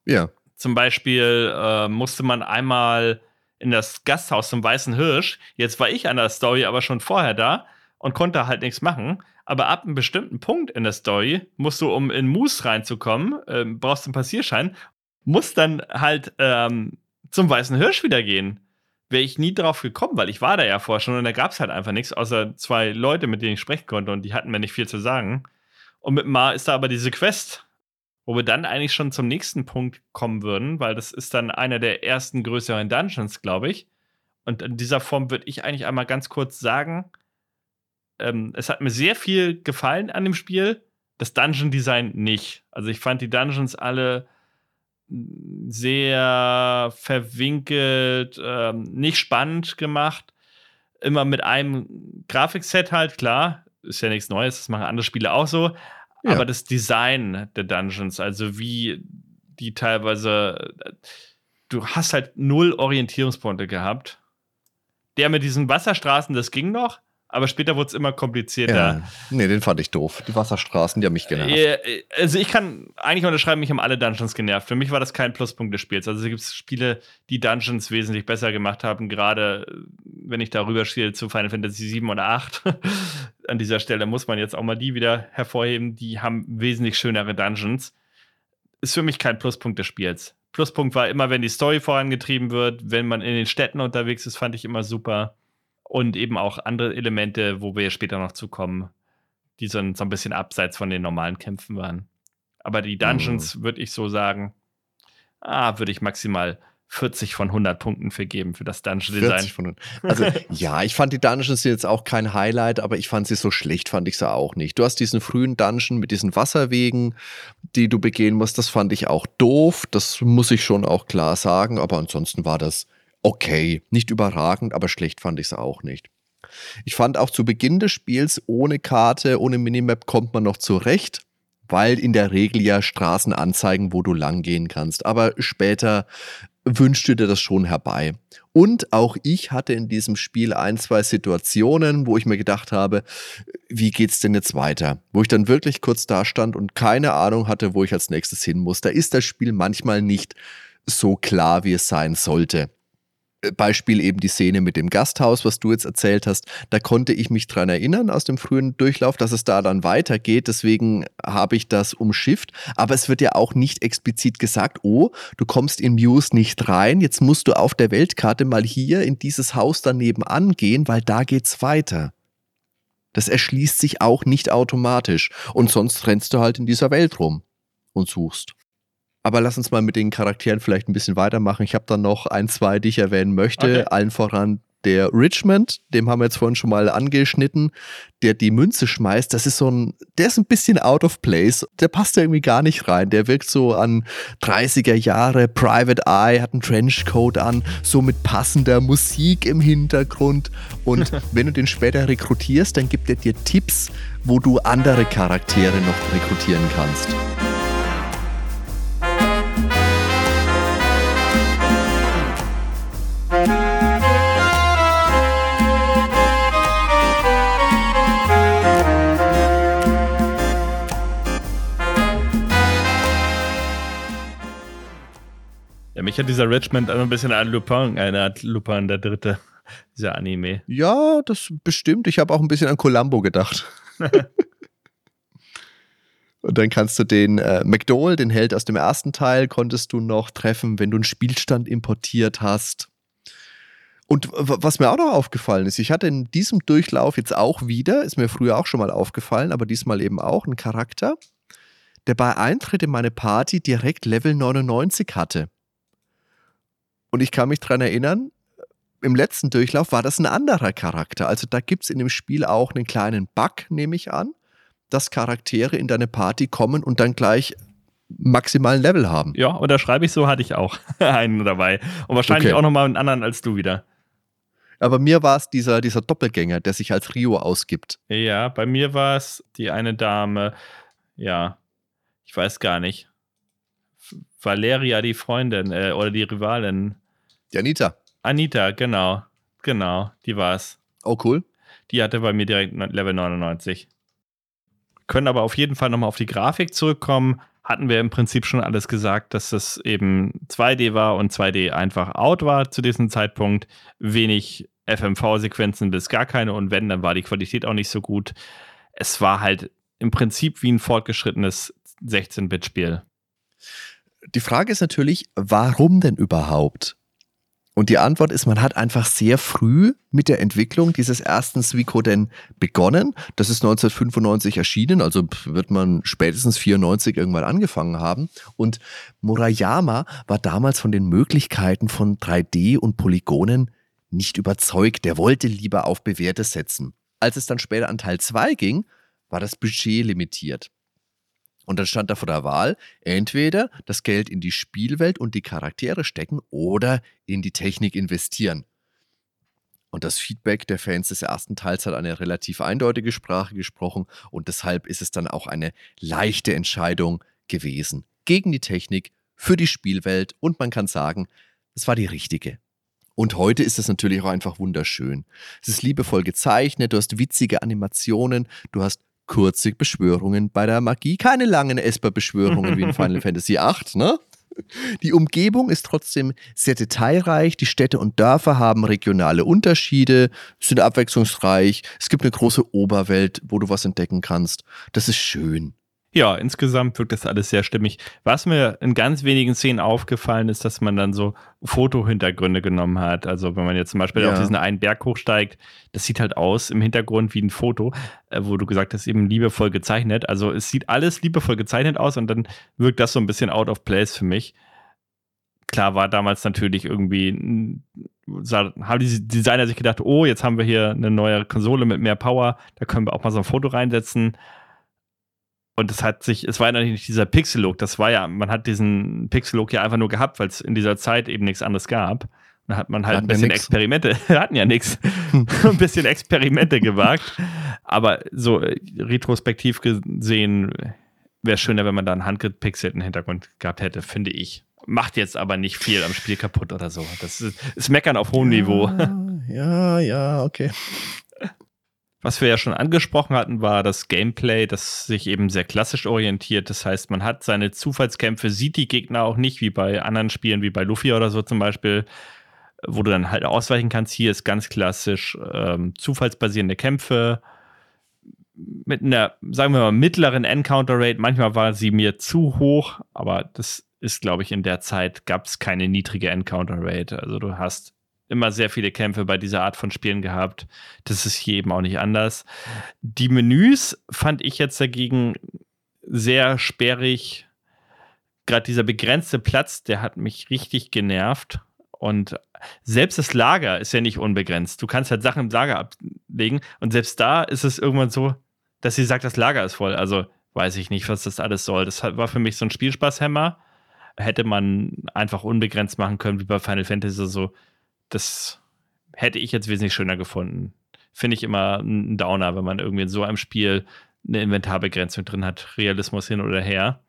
Ja. Zum Beispiel äh, musste man einmal in das Gasthaus zum Weißen Hirsch. Jetzt war ich an der Story aber schon vorher da und konnte halt nichts machen. Aber ab einem bestimmten Punkt in der Story musst du, um in Moose reinzukommen, äh, brauchst du einen Passierschein, musst dann halt ähm, zum Weißen Hirsch wieder gehen. Wäre ich nie drauf gekommen, weil ich war da ja vorher schon und da gab es halt einfach nichts, außer zwei Leute, mit denen ich sprechen konnte und die hatten mir nicht viel zu sagen. Und mit Ma ist da aber diese Quest, wo wir dann eigentlich schon zum nächsten Punkt kommen würden, weil das ist dann einer der ersten größeren Dungeons, glaube ich. Und in dieser Form würde ich eigentlich einmal ganz kurz sagen, ähm, es hat mir sehr viel gefallen an dem Spiel, das Dungeon Design nicht. Also ich fand die Dungeons alle sehr verwinkelt, ähm, nicht spannend gemacht. Immer mit einem Grafikset halt, klar, ist ja nichts Neues, das machen andere Spiele auch so. Ja. Aber das Design der Dungeons, also wie die teilweise, du hast halt null Orientierungspunkte gehabt. Der mit diesen Wasserstraßen, das ging noch, aber später wurde es immer komplizierter. Ja, nee, den fand ich doof. Die Wasserstraßen, die haben mich genervt. Also ich kann eigentlich unterschreiben, mich haben alle Dungeons genervt. Für mich war das kein Pluspunkt des Spiels. Also es gibt Spiele, die Dungeons wesentlich besser gemacht haben, gerade wenn ich darüber spiele zu Final Fantasy 7 oder 8. An dieser Stelle muss man jetzt auch mal die wieder hervorheben. Die haben wesentlich schönere Dungeons. Ist für mich kein Pluspunkt des Spiels. Pluspunkt war immer, wenn die Story vorangetrieben wird, wenn man in den Städten unterwegs ist, fand ich immer super und eben auch andere Elemente, wo wir später noch zukommen, die so ein, so ein bisschen abseits von den normalen Kämpfen waren. Aber die Dungeons, mhm. würde ich so sagen, ah, würde ich maximal 40 von 100 Punkten vergeben für das Dungeon Design. Also ja, ich fand die Dungeons jetzt auch kein Highlight, aber ich fand sie so schlecht, fand ich sie auch nicht. Du hast diesen frühen Dungeon mit diesen Wasserwegen, die du begehen musst, das fand ich auch doof, das muss ich schon auch klar sagen, aber ansonsten war das okay. Nicht überragend, aber schlecht fand ich es auch nicht. Ich fand auch zu Beginn des Spiels ohne Karte, ohne Minimap kommt man noch zurecht. weil in der Regel ja Straßen anzeigen, wo du lang gehen kannst. Aber später wünschte dir das schon herbei. Und auch ich hatte in diesem Spiel ein, zwei Situationen, wo ich mir gedacht habe, wie geht's denn jetzt weiter? Wo ich dann wirklich kurz da stand und keine Ahnung hatte, wo ich als nächstes hin muss. Da ist das Spiel manchmal nicht so klar, wie es sein sollte. Beispiel eben die Szene mit dem Gasthaus, was du jetzt erzählt hast. Da konnte ich mich dran erinnern aus dem frühen Durchlauf, dass es da dann weitergeht. Deswegen habe ich das umschifft. Aber es wird ja auch nicht explizit gesagt, oh, du kommst in Muse nicht rein. Jetzt musst du auf der Weltkarte mal hier in dieses Haus daneben angehen, weil da geht's weiter. Das erschließt sich auch nicht automatisch. Und sonst rennst du halt in dieser Welt rum und suchst. Aber lass uns mal mit den Charakteren vielleicht ein bisschen weitermachen. Ich habe dann noch ein, zwei, die ich erwähnen möchte. Okay. Allen voran der Richmond, dem haben wir jetzt vorhin schon mal angeschnitten, der die Münze schmeißt, das ist so ein, der ist ein bisschen out of place. Der passt da irgendwie gar nicht rein. Der wirkt so an 30er Jahre, Private Eye, hat einen Trenchcoat an, so mit passender Musik im Hintergrund. Und wenn du den später rekrutierst, dann gibt er dir Tipps, wo du andere Charaktere noch rekrutieren kannst. Mich hat dieser Richmond ein bisschen an Lupin erinnert, Lupin der Dritte, dieser Anime. Ja, das bestimmt. Ich habe auch ein bisschen an Columbo gedacht. Und dann kannst du den äh, McDowell, den Held aus dem ersten Teil, konntest du noch treffen, wenn du einen Spielstand importiert hast. Und was mir auch noch aufgefallen ist, ich hatte in diesem Durchlauf jetzt auch wieder, ist mir früher auch schon mal aufgefallen, aber diesmal eben auch einen Charakter, der bei Eintritt in meine Party direkt Level 99 hatte. Und ich kann mich daran erinnern, im letzten Durchlauf war das ein anderer Charakter. Also da gibt es in dem Spiel auch einen kleinen Bug, nehme ich an, dass Charaktere in deine Party kommen und dann gleich maximalen Level haben. Ja, und da schreibe ich so, hatte ich auch einen dabei. Und wahrscheinlich okay. auch nochmal einen anderen als du wieder. Aber mir war es dieser, dieser Doppelgänger, der sich als Rio ausgibt. Ja, bei mir war es die eine Dame, ja, ich weiß gar nicht. Valeria, die Freundin äh, oder die Rivalin. Die Anita. Anita, genau. Genau, die war's. Oh, cool. Die hatte bei mir direkt Level 99. Können aber auf jeden Fall nochmal auf die Grafik zurückkommen. Hatten wir im Prinzip schon alles gesagt, dass das eben 2D war und 2D einfach out war zu diesem Zeitpunkt. Wenig FMV-Sequenzen bis gar keine und wenn, dann war die Qualität auch nicht so gut. Es war halt im Prinzip wie ein fortgeschrittenes 16-Bit-Spiel. Die Frage ist natürlich, warum denn überhaupt? Und die Antwort ist, man hat einfach sehr früh mit der Entwicklung dieses ersten Suikoden begonnen. Das ist 1995 erschienen, also wird man spätestens 94 irgendwann angefangen haben. Und Murayama war damals von den Möglichkeiten von 3D und Polygonen nicht überzeugt. Der wollte lieber auf Bewährtes setzen. Als es dann später an Teil 2 ging, war das Budget limitiert. Und dann stand da vor der Wahl, entweder das Geld in die Spielwelt und die Charaktere stecken oder in die Technik investieren. Und das Feedback der Fans des ersten Teils hat eine relativ eindeutige Sprache gesprochen und deshalb ist es dann auch eine leichte Entscheidung gewesen. Gegen die Technik, für die Spielwelt und man kann sagen, es war die richtige. Und heute ist es natürlich auch einfach wunderschön. Es ist liebevoll gezeichnet, du hast witzige Animationen, du hast kurze Beschwörungen bei der Magie, keine langen Esper-Beschwörungen wie in Final Fantasy VIII, ne? Die Umgebung ist trotzdem sehr detailreich. Die Städte und Dörfer haben regionale Unterschiede, sind abwechslungsreich. Es gibt eine große Oberwelt, wo du was entdecken kannst. Das ist schön. Ja, insgesamt wirkt das alles sehr stimmig. Was mir in ganz wenigen Szenen aufgefallen ist, dass man dann so Fotohintergründe genommen hat. Also wenn man jetzt zum Beispiel ja. auf diesen einen Berg hochsteigt, das sieht halt aus im Hintergrund wie ein Foto, äh, wo du gesagt hast, eben liebevoll gezeichnet. Also es sieht alles liebevoll gezeichnet aus und dann wirkt das so ein bisschen out of place für mich. Klar war damals natürlich irgendwie, haben die Designer sich gedacht, oh, jetzt haben wir hier eine neue Konsole mit mehr Power, da können wir auch mal so ein Foto reinsetzen und es hat sich, es war ja nicht dieser Pixel-Look, das war ja, man hat diesen Pixel-Look ja einfach nur gehabt, weil es in dieser Zeit eben nichts anderes gab. Da hat man halt ein bisschen ja Experimente, wir hatten ja nichts, ein bisschen Experimente gewagt. Aber so äh, retrospektiv gesehen wäre schöner, wenn man da einen handgepixelten Hintergrund gehabt hätte, finde ich. Macht jetzt aber nicht viel am Spiel kaputt oder so. Das ist, ist Meckern auf hohem ja, Niveau. Ja, ja, okay. Was wir ja schon angesprochen hatten, war das Gameplay, das sich eben sehr klassisch orientiert. Das heißt, man hat seine Zufallskämpfe, sieht die Gegner auch nicht, wie bei anderen Spielen, wie bei Luffy oder so zum Beispiel, wo du dann halt ausweichen kannst. Hier ist ganz klassisch ähm, zufallsbasierende Kämpfe mit einer, sagen wir mal, mittleren Encounter Rate. Manchmal war sie mir zu hoch, aber das ist, glaube ich, in der Zeit gab es keine niedrige Encounter Rate. Also du hast immer sehr viele Kämpfe bei dieser Art von Spielen gehabt. Das ist hier eben auch nicht anders. Die Menüs fand ich jetzt dagegen sehr sperrig. Gerade dieser begrenzte Platz, der hat mich richtig genervt. Und selbst das Lager ist ja nicht unbegrenzt. Du kannst halt Sachen im Lager ablegen und selbst da ist es irgendwann so, dass sie sagt, das Lager ist voll. Also weiß ich nicht, was das alles soll. Das war für mich so ein Spielspaßhemmer. Hätte man einfach unbegrenzt machen können, wie bei Final Fantasy so das hätte ich jetzt wesentlich schöner gefunden. Finde ich immer ein Downer, wenn man irgendwie in so einem Spiel eine Inventarbegrenzung drin hat, Realismus hin oder her.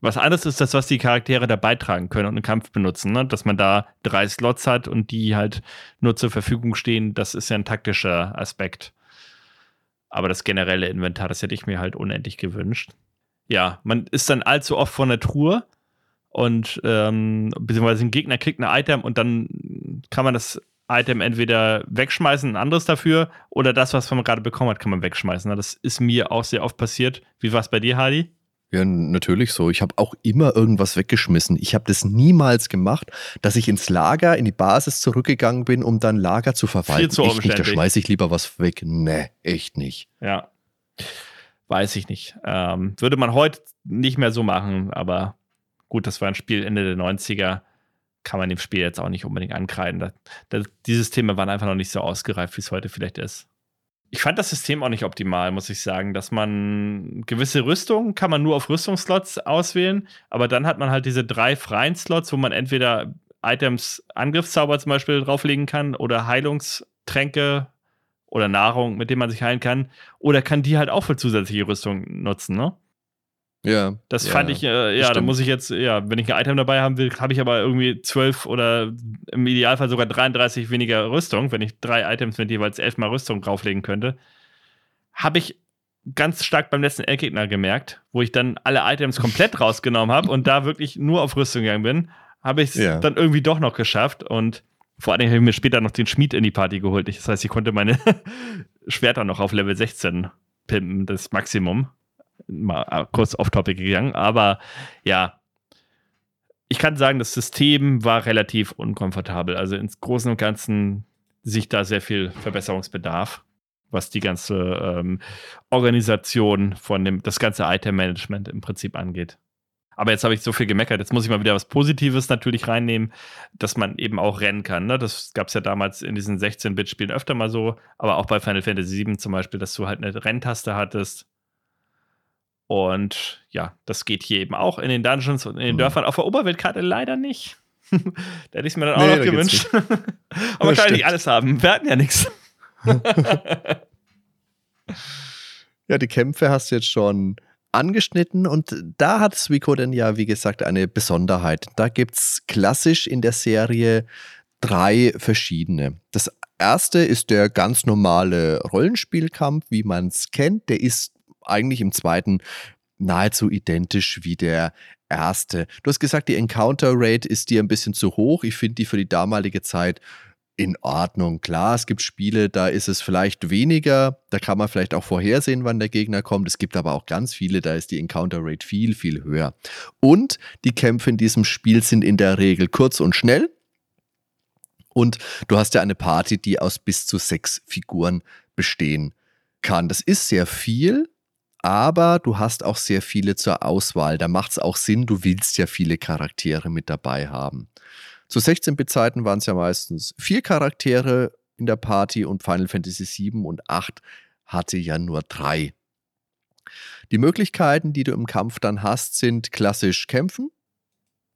Was anderes ist das, was die Charaktere da beitragen können und einen Kampf benutzen, ne? dass man da drei Slots hat und die halt nur zur Verfügung stehen, das ist ja ein taktischer Aspekt. Aber das generelle Inventar, das hätte ich mir halt unendlich gewünscht. Ja, man ist dann allzu oft vor der Truhe und ähm, beziehungsweise ein Gegner kriegt ein Item und dann kann man das Item entweder wegschmeißen, ein anderes dafür, oder das, was man gerade bekommen hat, kann man wegschmeißen. Das ist mir auch sehr oft passiert. Wie war es bei dir, Hardy? Ja, natürlich so. Ich habe auch immer irgendwas weggeschmissen. Ich habe das niemals gemacht, dass ich ins Lager, in die Basis zurückgegangen bin, um dann Lager zu verwalten. Viel zu echt nicht, da schmeiße ich lieber was weg. Nee, echt nicht. Ja. Weiß ich nicht. Ähm, würde man heute nicht mehr so machen, aber gut, das war ein Spiel Ende der 90er kann man dem Spiel jetzt auch nicht unbedingt ankreiden. Das, das, die Systeme waren einfach noch nicht so ausgereift, wie es heute vielleicht ist. Ich fand das System auch nicht optimal, muss ich sagen, dass man gewisse Rüstungen kann man nur auf Rüstungsslots auswählen, aber dann hat man halt diese drei freien Slots, wo man entweder Items, Angriffszauber zum Beispiel drauflegen kann oder Heilungstränke oder Nahrung, mit denen man sich heilen kann, oder kann die halt auch für zusätzliche Rüstung nutzen, ne? Ja. Das ja, fand ich, äh, ja, da muss ich jetzt, ja, wenn ich ein Item dabei haben will, habe ich aber irgendwie zwölf oder im Idealfall sogar 33 weniger Rüstung, wenn ich drei Items mit jeweils elfmal Rüstung drauflegen könnte. Habe ich ganz stark beim letzten Endgegner gemerkt, wo ich dann alle Items komplett rausgenommen habe und da wirklich nur auf Rüstung gegangen bin, habe ich es ja. dann irgendwie doch noch geschafft und vor allem habe ich mir später noch den Schmied in die Party geholt. Das heißt, ich konnte meine Schwerter noch auf Level 16 pimpen, das Maximum mal äh, kurz off-topic gegangen, aber ja, ich kann sagen, das System war relativ unkomfortabel. Also ins Großen und Ganzen sich da sehr viel Verbesserungsbedarf, was die ganze ähm, Organisation von dem, das ganze Item-Management im Prinzip angeht. Aber jetzt habe ich so viel gemeckert. Jetzt muss ich mal wieder was Positives natürlich reinnehmen, dass man eben auch rennen kann. Ne? Das gab es ja damals in diesen 16-Bit-Spielen öfter mal so, aber auch bei Final Fantasy VII zum Beispiel, dass du halt eine Renntaste hattest und ja, das geht hier eben auch in den Dungeons und in den mhm. Dörfern. Auf der Oberweltkarte leider nicht. da hätte ich es mir dann auch nee, noch gewünscht. Aber man kann ja nicht alles haben. Wir hatten ja nichts. ja, die Kämpfe hast du jetzt schon angeschnitten und da hat Suiko denn ja, wie gesagt, eine Besonderheit. Da gibt es klassisch in der Serie drei verschiedene. Das erste ist der ganz normale Rollenspielkampf, wie man es kennt. Der ist eigentlich im zweiten nahezu identisch wie der erste. Du hast gesagt, die Encounter Rate ist dir ein bisschen zu hoch. Ich finde die für die damalige Zeit in Ordnung. Klar, es gibt Spiele, da ist es vielleicht weniger, da kann man vielleicht auch vorhersehen, wann der Gegner kommt. Es gibt aber auch ganz viele, da ist die Encounter Rate viel, viel höher. Und die Kämpfe in diesem Spiel sind in der Regel kurz und schnell. Und du hast ja eine Party, die aus bis zu sechs Figuren bestehen kann. Das ist sehr viel, aber du hast auch sehr viele zur Auswahl. Da macht es auch Sinn, du willst ja viele Charaktere mit dabei haben. Zu 16-Bit-Zeiten waren es ja meistens vier Charaktere in der Party und Final Fantasy 7 und 8 hatte ja nur drei. Die Möglichkeiten, die du im Kampf dann hast, sind klassisch kämpfen.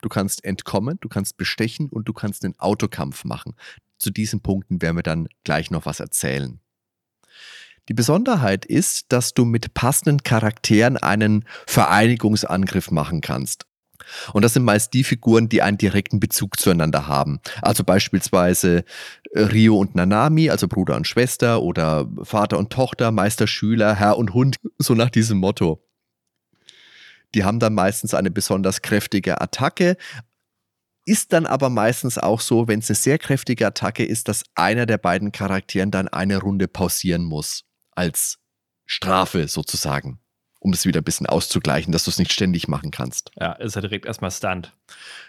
Du kannst entkommen, du kannst bestechen und du kannst einen Autokampf machen. Zu diesen Punkten werden wir dann gleich noch was erzählen. Die Besonderheit ist, dass du mit passenden Charakteren einen Vereinigungsangriff machen kannst. Und das sind meist die Figuren, die einen direkten Bezug zueinander haben. Also beispielsweise äh, Rio und Nanami, also Bruder und Schwester oder Vater und Tochter, Meister, Schüler, Herr und Hund, so nach diesem Motto. Die haben dann meistens eine besonders kräftige Attacke, ist dann aber meistens auch so, wenn es eine sehr kräftige Attacke ist, dass einer der beiden Charakteren dann eine Runde pausieren muss. Als Strafe sozusagen um das wieder ein bisschen auszugleichen, dass du es nicht ständig machen kannst. Ja, ist ja direkt erstmal Stunt.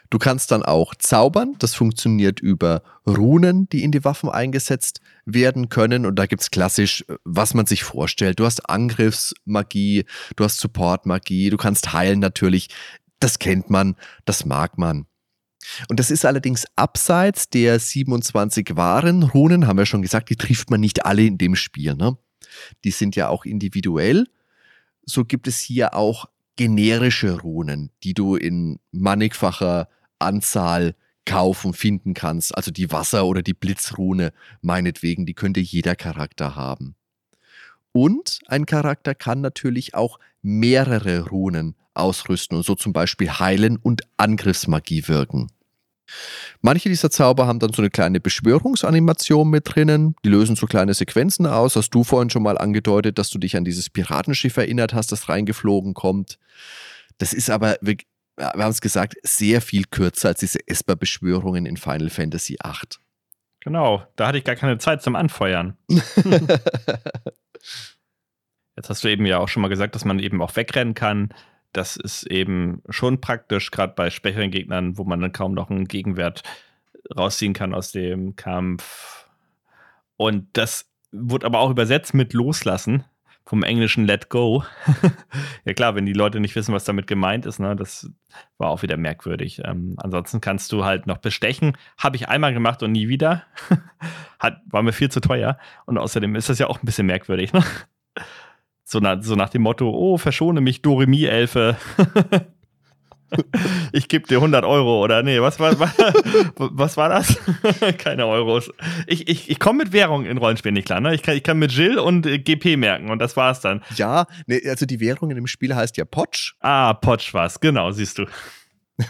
Du kannst dann auch zaubern. Das funktioniert über Runen, die in die Waffen eingesetzt werden können. Und da gibt es klassisch, was man sich vorstellt. Du hast Angriffsmagie, du hast Supportmagie, du kannst heilen natürlich. Das kennt man, das mag man. Und das ist allerdings abseits der 27 wahren Runen, haben wir schon gesagt, die trifft man nicht alle in dem Spiel. Ne? Die sind ja auch individuell so gibt es hier auch generische Runen, die du in mannigfacher Anzahl kaufen, finden kannst. Also die Wasser- oder die Blitzrune, meinetwegen, die könnte jeder Charakter haben. Und ein Charakter kann natürlich auch mehrere Runen ausrüsten und so zum Beispiel heilen und Angriffsmagie wirken. Manche dieser Zauber haben dann so eine kleine Beschwörungsanimation mit drinnen. Die lösen so kleine Sequenzen aus. Hast du vorhin schon mal angedeutet, dass du dich an dieses Piratenschiff erinnert hast, das reingeflogen kommt. Das ist aber, wir, wir haben es gesagt, sehr viel kürzer als diese Esper-Beschwörungen in Final Fantasy VIII. Genau, da hatte ich gar keine Zeit zum Anfeuern. Jetzt hast du eben ja auch schon mal gesagt, dass man eben auch wegrennen kann das ist eben schon praktisch, gerade bei schwächeren Gegnern, wo man dann kaum noch einen Gegenwert rausziehen kann aus dem Kampf. Und das wurde aber auch übersetzt mit Loslassen vom englischen Let Go. ja klar, wenn die Leute nicht wissen, was damit gemeint ist, ne, das war auch wieder merkwürdig. Ähm, ansonsten kannst du halt noch bestechen. Habe ich einmal gemacht und nie wieder. Hat, war mir viel zu teuer. Und außerdem ist das ja auch ein bisschen merkwürdig. Ne? So, na, so nach dem Motto, oh, verschone mich, Doremi-Elfe. ich gebe dir 100 Euro oder nee, was war, was war das? Keine Euros. Ich, ich, ich komme mit Währung in Rollenspielen nicht klar. Ne? Ich, kann, ich kann mit Jill und äh, GP merken und das war's dann. Ja, nee, also die Währung in dem Spiel heißt ja Potsch. Ah, Potsch war's, genau, siehst du.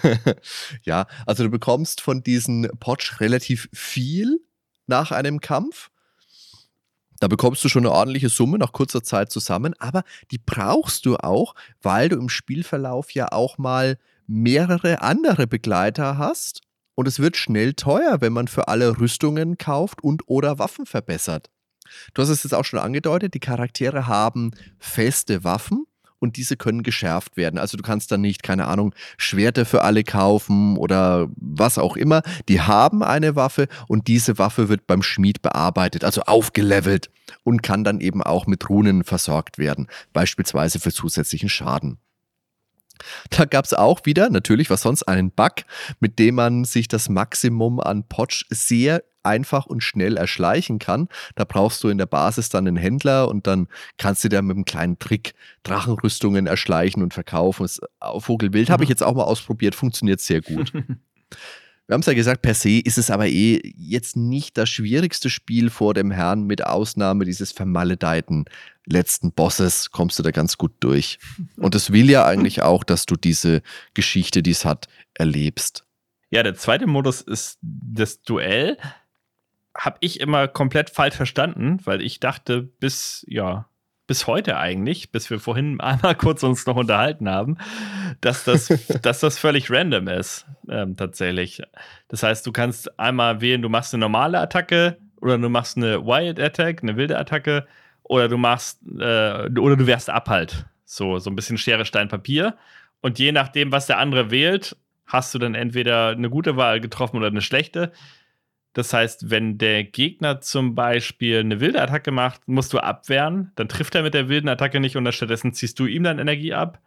ja, also du bekommst von diesen Potsch relativ viel nach einem Kampf. Da bekommst du schon eine ordentliche Summe nach kurzer Zeit zusammen, aber die brauchst du auch, weil du im Spielverlauf ja auch mal mehrere andere Begleiter hast und es wird schnell teuer, wenn man für alle Rüstungen kauft und oder Waffen verbessert. Du hast es jetzt auch schon angedeutet, die Charaktere haben feste Waffen und diese können geschärft werden. Also du kannst dann nicht, keine Ahnung, Schwerter für alle kaufen oder was auch immer. Die haben eine Waffe und diese Waffe wird beim Schmied bearbeitet, also aufgelevelt und kann dann eben auch mit Runen versorgt werden, beispielsweise für zusätzlichen Schaden. Da gab es auch wieder, natürlich was sonst, einen Bug, mit dem man sich das Maximum an Potsch sehr einfach und schnell erschleichen kann. Da brauchst du in der Basis dann einen Händler und dann kannst du dir mit einem kleinen Trick Drachenrüstungen erschleichen und verkaufen. Das Vogelwild habe ich mhm. jetzt auch mal ausprobiert, funktioniert sehr gut. Wir haben es ja gesagt, per se ist es aber eh jetzt nicht das schwierigste Spiel vor dem Herrn, mit Ausnahme dieses vermaledeiten letzten Bosses kommst du da ganz gut durch. Und es will ja eigentlich auch, dass du diese Geschichte, die es hat, erlebst. Ja, der zweite Modus ist das Duell habe ich immer komplett falsch verstanden, weil ich dachte, bis, ja, bis heute eigentlich, bis wir vorhin einmal kurz uns noch unterhalten haben, dass das, dass das völlig random ist, ähm, tatsächlich. Das heißt, du kannst einmal wählen, du machst eine normale Attacke oder du machst eine Wild Attack, eine wilde Attacke oder du machst, äh, oder du wehrst ab halt. So, so ein bisschen Schere, Stein, Papier. Und je nachdem, was der andere wählt, hast du dann entweder eine gute Wahl getroffen oder eine schlechte. Das heißt, wenn der Gegner zum Beispiel eine wilde Attacke macht, musst du abwehren. Dann trifft er mit der wilden Attacke nicht und stattdessen ziehst du ihm dann Energie ab.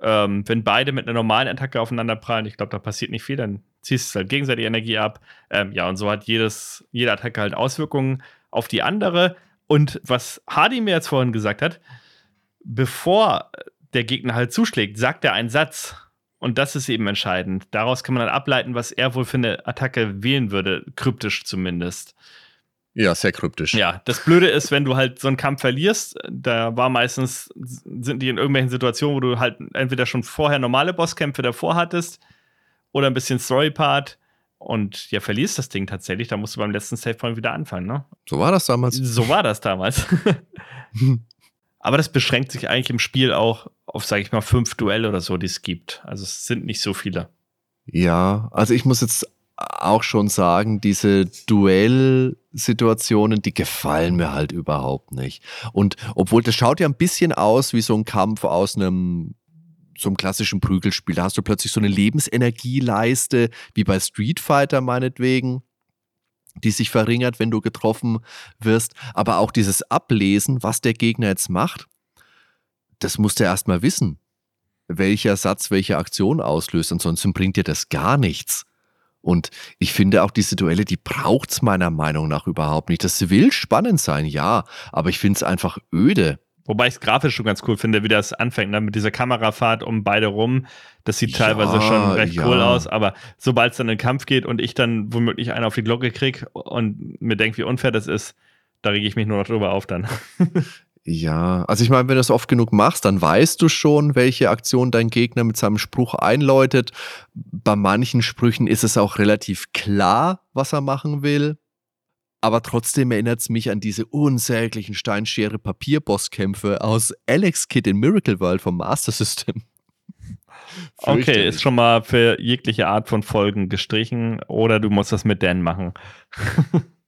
Ähm, wenn beide mit einer normalen Attacke aufeinander prallen, ich glaube, da passiert nicht viel, dann ziehst du halt gegenseitig Energie ab. Ähm, ja, und so hat jedes, jede Attacke halt Auswirkungen auf die andere. Und was Hardy mir jetzt vorhin gesagt hat, bevor der Gegner halt zuschlägt, sagt er einen Satz. Und das ist eben entscheidend. Daraus kann man dann ableiten, was er wohl für eine Attacke wählen würde, kryptisch zumindest. Ja, sehr kryptisch. Ja, das Blöde ist, wenn du halt so einen Kampf verlierst, da war meistens, sind die in irgendwelchen Situationen, wo du halt entweder schon vorher normale Bosskämpfe davor hattest oder ein bisschen Story-Part und ja, verlierst das Ding tatsächlich, da musst du beim letzten Save-Point wieder anfangen, ne? So war das damals. So war das damals. Aber das beschränkt sich eigentlich im Spiel auch auf, sag ich mal, fünf Duelle oder so, die es gibt. Also es sind nicht so viele. Ja, also ich muss jetzt auch schon sagen, diese Duellsituationen, die gefallen mir halt überhaupt nicht. Und obwohl das schaut ja ein bisschen aus wie so ein Kampf aus einem so einem klassischen Prügelspiel. Da hast du plötzlich so eine Lebensenergieleiste, wie bei Street Fighter meinetwegen, die sich verringert, wenn du getroffen wirst. Aber auch dieses Ablesen, was der Gegner jetzt macht, das musst du erstmal wissen, welcher Satz welche Aktion auslöst. Ansonsten bringt dir das gar nichts. Und ich finde auch diese Duelle, die braucht es meiner Meinung nach überhaupt nicht. Das will spannend sein, ja, aber ich finde es einfach öde. Wobei ich es grafisch schon ganz cool finde, wie das anfängt, ne? mit dieser Kamerafahrt um beide rum. Das sieht ja, teilweise schon recht ja. cool aus, aber sobald es dann in den Kampf geht und ich dann womöglich einen auf die Glocke kriege und mir denke, wie unfair das ist, da rege ich mich nur noch drüber auf dann. Ja, also ich meine, wenn du das oft genug machst, dann weißt du schon, welche Aktion dein Gegner mit seinem Spruch einläutet. Bei manchen Sprüchen ist es auch relativ klar, was er machen will. Aber trotzdem erinnert es mich an diese unsäglichen Steinschere-Papier-Bosskämpfe aus Alex Kid in Miracle World vom Master System. okay, ist schon mal für jegliche Art von Folgen gestrichen oder du musst das mit Dan machen.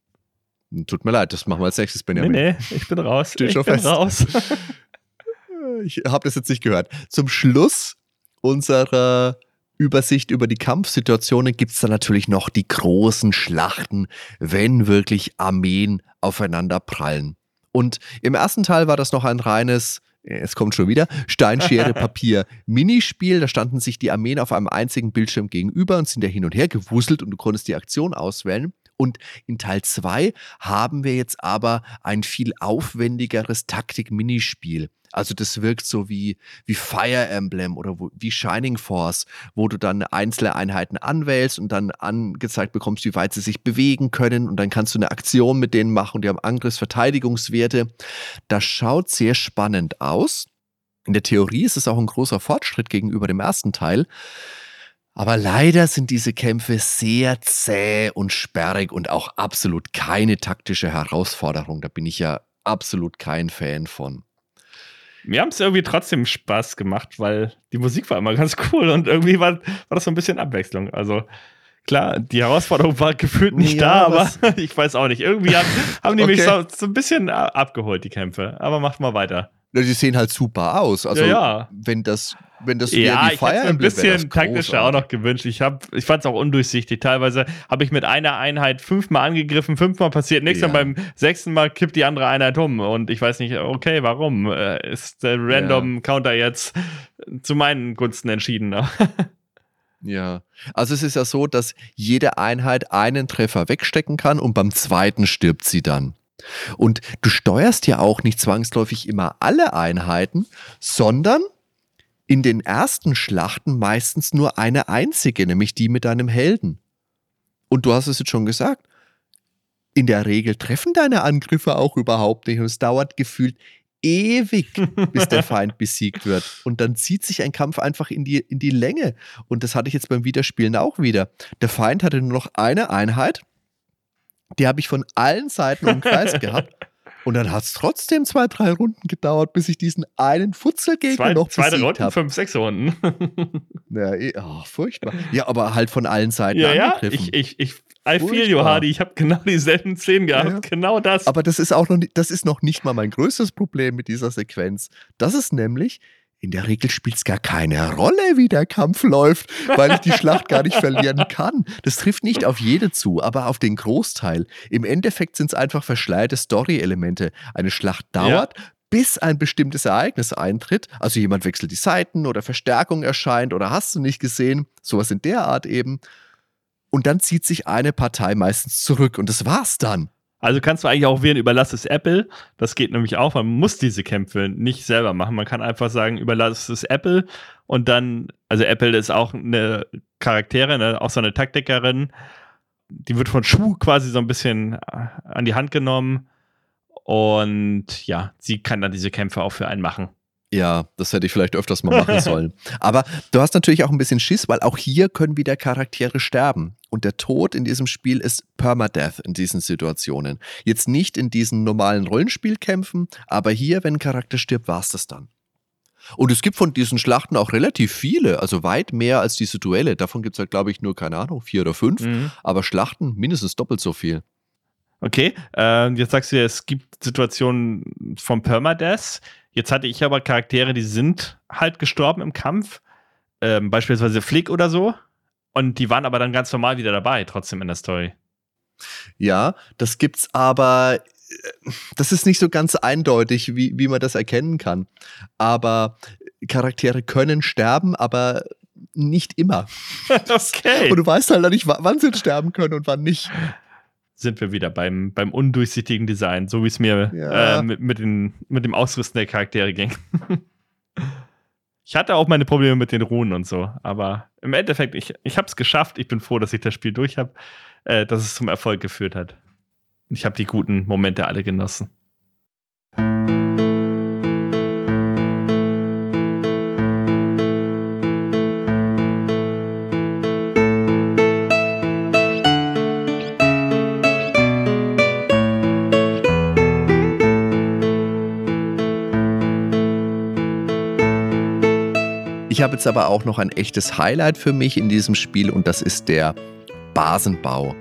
Tut mir leid, das machen wir als nächstes, Benjamin. Nee, nee, ich bin raus. Steht ich schon bin fest. raus. ich habe das jetzt nicht gehört. Zum Schluss unserer Übersicht über die Kampfsituationen gibt es dann natürlich noch die großen Schlachten, wenn wirklich Armeen aufeinander prallen. Und im ersten Teil war das noch ein reines, es kommt schon wieder, Steinschere, Papier, Minispiel. Da standen sich die Armeen auf einem einzigen Bildschirm gegenüber und sind da hin und her gewuselt und du konntest die Aktion auswählen. Und in Teil 2 haben wir jetzt aber ein viel aufwendigeres Taktik-Minispiel. Also das wirkt so wie, wie Fire Emblem oder wo, wie Shining Force, wo du dann einzelne Einheiten anwählst und dann angezeigt bekommst, wie weit sie sich bewegen können und dann kannst du eine Aktion mit denen machen die haben Angriffsverteidigungswerte. Das schaut sehr spannend aus. In der Theorie ist es auch ein großer Fortschritt gegenüber dem ersten Teil. Aber leider sind diese Kämpfe sehr zäh und sperrig und auch absolut keine taktische Herausforderung. Da bin ich ja absolut kein Fan von. Mir haben es irgendwie trotzdem Spaß gemacht, weil die Musik war immer ganz cool und irgendwie war, war das so ein bisschen Abwechslung. Also klar, die Herausforderung war gefühlt nicht ja, da, aber ich weiß auch nicht. Irgendwie haben, haben die okay. mich so, so, ein bisschen abgeholt, die Kämpfe. Aber macht mal weiter. Die sehen halt super aus. Also, ja, ja. wenn das wenn das ja, wie Fire Emblem ein bisschen taktischer auch noch gewünscht. Ich, ich fand es auch undurchsichtig. Teilweise habe ich mit einer Einheit fünfmal angegriffen, fünfmal passiert nichts ja. und beim sechsten Mal kippt die andere Einheit um und ich weiß nicht, okay, warum? Äh, ist der Random ja. Counter jetzt zu meinen Gunsten entschieden? Ja, also es ist ja so, dass jede Einheit einen Treffer wegstecken kann und beim zweiten stirbt sie dann. Und du steuerst ja auch nicht zwangsläufig immer alle Einheiten, sondern in den ersten Schlachten meistens nur eine einzige, nämlich die mit deinem Helden. Und du hast es jetzt schon gesagt, in der Regel treffen deine Angriffe auch überhaupt nicht und es dauert gefühlt ewig, bis der Feind besiegt wird. Und dann zieht sich ein Kampf einfach in die, in die Länge. Und das hatte ich jetzt beim Wiederspielen auch wieder. Der Feind hatte nur noch eine Einheit, die habe ich von allen Seiten umkreist gehabt. Und dann hat es trotzdem zwei, drei Runden gedauert, bis ich diesen einen Futzelgegner zwei, noch besiegt Zwei Runden, hab. fünf, sechs Runden. ja, eh, oh, furchtbar. Ja, aber halt von allen Seiten ja, angegriffen. Ja, ich, ich, ich I furchtbar. feel you, Hardy. Ich habe genau dieselben Szenen gehabt. Ja, genau das. Aber das ist auch noch, das ist noch nicht mal mein größtes Problem mit dieser Sequenz. Das ist nämlich, in der Regel spielt es gar keine Rolle, wie der Kampf läuft, weil ich die Schlacht gar nicht verlieren kann. Das trifft nicht auf jede zu, aber auf den Großteil. Im Endeffekt sind es einfach verschleierte Story-Elemente. Eine Schlacht dauert, ja. bis ein bestimmtes Ereignis eintritt. Also jemand wechselt die Seiten oder Verstärkung erscheint oder hast du nicht gesehen. Sowas in der Art eben. Und dann zieht sich eine Partei meistens zurück und das war's dann. Also kannst du eigentlich auch wählen, überlass es Apple. Das geht nämlich auch. Man muss diese Kämpfe nicht selber machen. Man kann einfach sagen, überlass es Apple und dann, also Apple ist auch eine Charaktere, ne, auch so eine Taktikerin. die wird von Schuh quasi so ein bisschen äh, an die Hand genommen. Und ja, sie kann dann diese Kämpfe auch für einen machen. Ja, das hätte ich vielleicht öfters mal machen sollen. Aber du hast natürlich auch ein bisschen Schiss, weil auch hier können wieder Charaktere sterben. Und der Tod in diesem Spiel ist Permadeath in diesen Situationen. Jetzt nicht in diesen normalen Rollenspielkämpfen, aber hier, wenn ein Charakter stirbt, war es das dann. Und es gibt von diesen Schlachten auch relativ viele, also weit mehr als diese Duelle. Davon gibt es halt, glaube ich, nur, keine Ahnung, vier oder fünf. Mhm. Aber Schlachten mindestens doppelt so viel. Okay, äh, jetzt sagst du, es gibt Situationen vom Permadeath. Jetzt hatte ich aber Charaktere, die sind halt gestorben im Kampf. Ähm, beispielsweise Flick oder so. Und die waren aber dann ganz normal wieder dabei, trotzdem in der Story. Ja, das gibt's aber. Äh, das ist nicht so ganz eindeutig, wie, wie man das erkennen kann. Aber Charaktere können sterben, aber nicht immer. okay. Und du weißt halt nicht, wann sie sterben können und wann nicht sind wir wieder beim, beim undurchsichtigen Design, so wie es mir ja. äh, mit, mit, den, mit dem Ausrüsten der Charaktere ging. ich hatte auch meine Probleme mit den Runen und so, aber im Endeffekt, ich, ich habe es geschafft. Ich bin froh, dass ich das Spiel durch habe, äh, dass es zum Erfolg geführt hat. Ich habe die guten Momente alle genossen. Ich habe jetzt aber auch noch ein echtes Highlight für mich in diesem Spiel und das ist der Basenbau.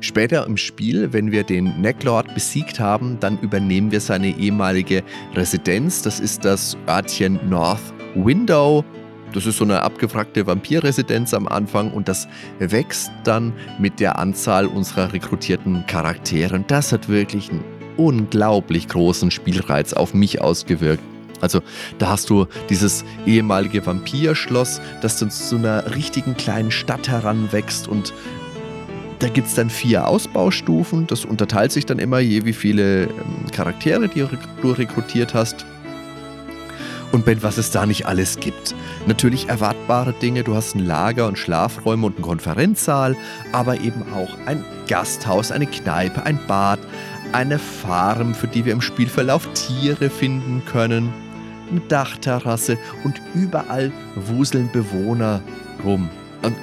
Später im Spiel, wenn wir den Necklord besiegt haben, dann übernehmen wir seine ehemalige Residenz. Das ist das Örtchen North Window. Das ist so eine abgefragte Vampirresidenz am Anfang und das wächst dann mit der Anzahl unserer rekrutierten Charaktere. Und das hat wirklich einen unglaublich großen Spielreiz auf mich ausgewirkt. Also da hast du dieses ehemalige Vampirschloss, das dann zu einer richtigen kleinen Stadt heranwächst und da gibt es dann vier Ausbaustufen. Das unterteilt sich dann immer je wie viele ähm, Charaktere, du rekrutiert hast. Und Ben, was es da nicht alles gibt. Natürlich erwartbare Dinge. Du hast ein Lager und Schlafräume und einen Konferenzsaal, aber eben auch ein Gasthaus, eine Kneipe, ein Bad, eine Farm, für die wir im Spielverlauf Tiere finden können eine Dachterrasse und überall wuseln Bewohner rum. Und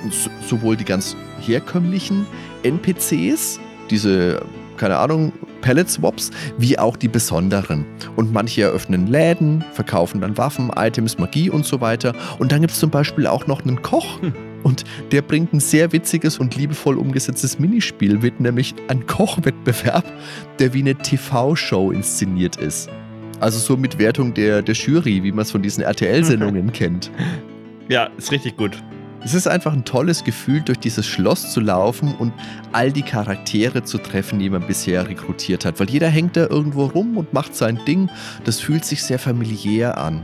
sowohl die ganz herkömmlichen NPCs, diese, keine Ahnung, Pellet-Swaps, wie auch die besonderen. Und manche eröffnen Läden, verkaufen dann Waffen, Items, Magie und so weiter. Und dann gibt es zum Beispiel auch noch einen Koch. Hm. Und der bringt ein sehr witziges und liebevoll umgesetztes Minispiel mit, nämlich ein Kochwettbewerb, der wie eine TV-Show inszeniert ist. Also so mit Wertung der, der Jury, wie man es von diesen RTL-Sendungen kennt. Ja, ist richtig gut. Es ist einfach ein tolles Gefühl, durch dieses Schloss zu laufen und all die Charaktere zu treffen, die man bisher rekrutiert hat. Weil jeder hängt da irgendwo rum und macht sein Ding. Das fühlt sich sehr familiär an.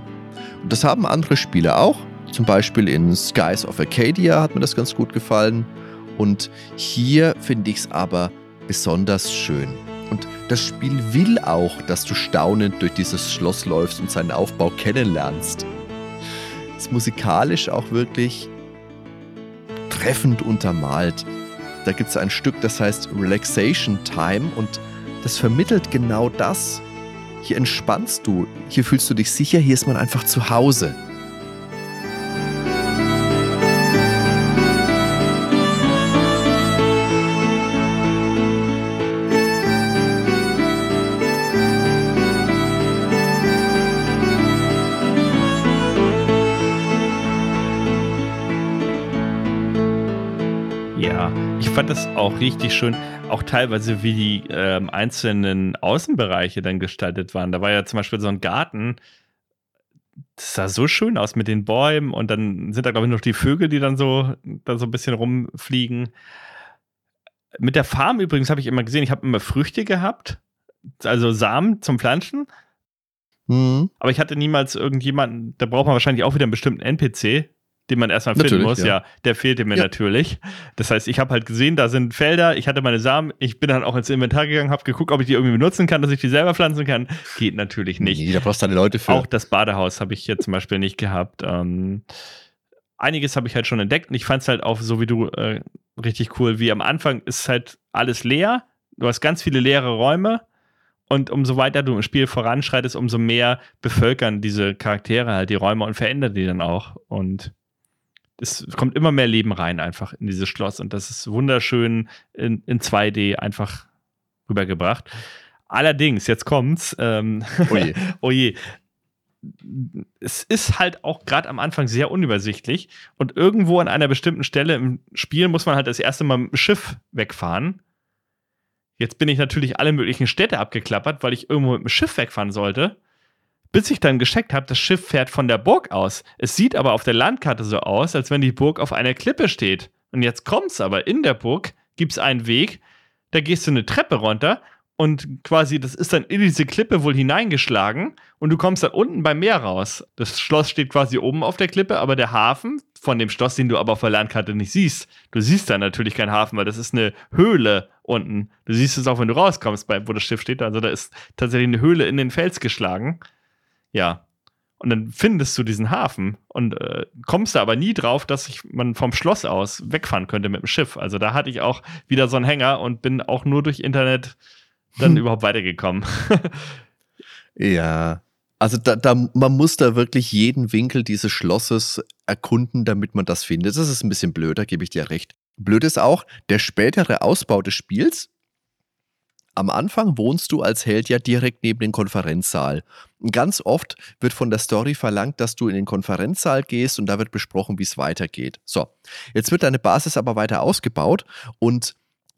Und das haben andere Spiele auch. Zum Beispiel in Skies of Arcadia hat mir das ganz gut gefallen. Und hier finde ich es aber besonders schön. Und das Spiel will auch, dass du staunend durch dieses Schloss läufst und seinen Aufbau kennenlernst. Ist musikalisch auch wirklich treffend untermalt. Da gibt es ein Stück, das heißt Relaxation Time und das vermittelt genau das. Hier entspannst du, hier fühlst du dich sicher, hier ist man einfach zu Hause. Fand das auch richtig schön, auch teilweise wie die ähm, einzelnen Außenbereiche dann gestaltet waren. Da war ja zum Beispiel so ein Garten, das sah so schön aus mit den Bäumen und dann sind da, glaube ich, noch die Vögel, die dann so, da so ein bisschen rumfliegen. Mit der Farm übrigens habe ich immer gesehen, ich habe immer Früchte gehabt, also Samen zum Pflanzen. Mhm. Aber ich hatte niemals irgendjemanden, da braucht man wahrscheinlich auch wieder einen bestimmten NPC, den man erstmal finden muss. Ja. ja. der fehlte mir ja. natürlich. Das heißt, ich habe halt gesehen, da sind Felder, ich hatte meine Samen, ich bin dann auch ins Inventar gegangen, habe geguckt, ob ich die irgendwie benutzen kann, dass ich die selber pflanzen kann. Geht natürlich nicht. Nee, da brauchst du deine Leute für. Auch das Badehaus habe ich hier zum Beispiel nicht gehabt. Ähm, einiges habe ich halt schon entdeckt und ich fand es halt auch so wie du äh, richtig cool, wie am Anfang ist halt alles leer, du hast ganz viele leere Räume und umso weiter du im Spiel voranschreitest, umso mehr bevölkern diese Charaktere halt die Räume und verändern die dann auch und es kommt immer mehr Leben rein einfach in dieses Schloss und das ist wunderschön in, in 2D einfach rübergebracht. Allerdings, jetzt kommt's. Ähm, oje. oje. Es ist halt auch gerade am Anfang sehr unübersichtlich und irgendwo an einer bestimmten Stelle im Spiel muss man halt das erste Mal mit dem Schiff wegfahren. Jetzt bin ich natürlich alle möglichen Städte abgeklappert, weil ich irgendwo mit dem Schiff wegfahren sollte. Bis ich dann gecheckt habe, das Schiff fährt von der Burg aus. Es sieht aber auf der Landkarte so aus, als wenn die Burg auf einer Klippe steht. Und jetzt kommt's aber, in der Burg gibt es einen Weg, da gehst du eine Treppe runter und quasi, das ist dann in diese Klippe wohl hineingeschlagen und du kommst dann unten beim Meer raus. Das Schloss steht quasi oben auf der Klippe, aber der Hafen von dem Schloss, den du aber auf der Landkarte nicht siehst, du siehst da natürlich keinen Hafen, weil das ist eine Höhle unten. Du siehst es auch, wenn du rauskommst, wo das Schiff steht. Also da ist tatsächlich eine Höhle in den Fels geschlagen. Ja. Und dann findest du diesen Hafen und äh, kommst da aber nie drauf, dass ich man vom Schloss aus wegfahren könnte mit dem Schiff. Also da hatte ich auch wieder so einen Hänger und bin auch nur durch Internet dann hm. überhaupt weitergekommen. ja. Also da, da, man muss da wirklich jeden Winkel dieses Schlosses erkunden, damit man das findet. Das ist ein bisschen blöd, da gebe ich dir recht. Blöd ist auch, der spätere Ausbau des Spiels am Anfang wohnst du als Held ja direkt neben dem Konferenzsaal. Ganz oft wird von der Story verlangt, dass du in den Konferenzsaal gehst und da wird besprochen, wie es weitergeht. So, jetzt wird deine Basis aber weiter ausgebaut und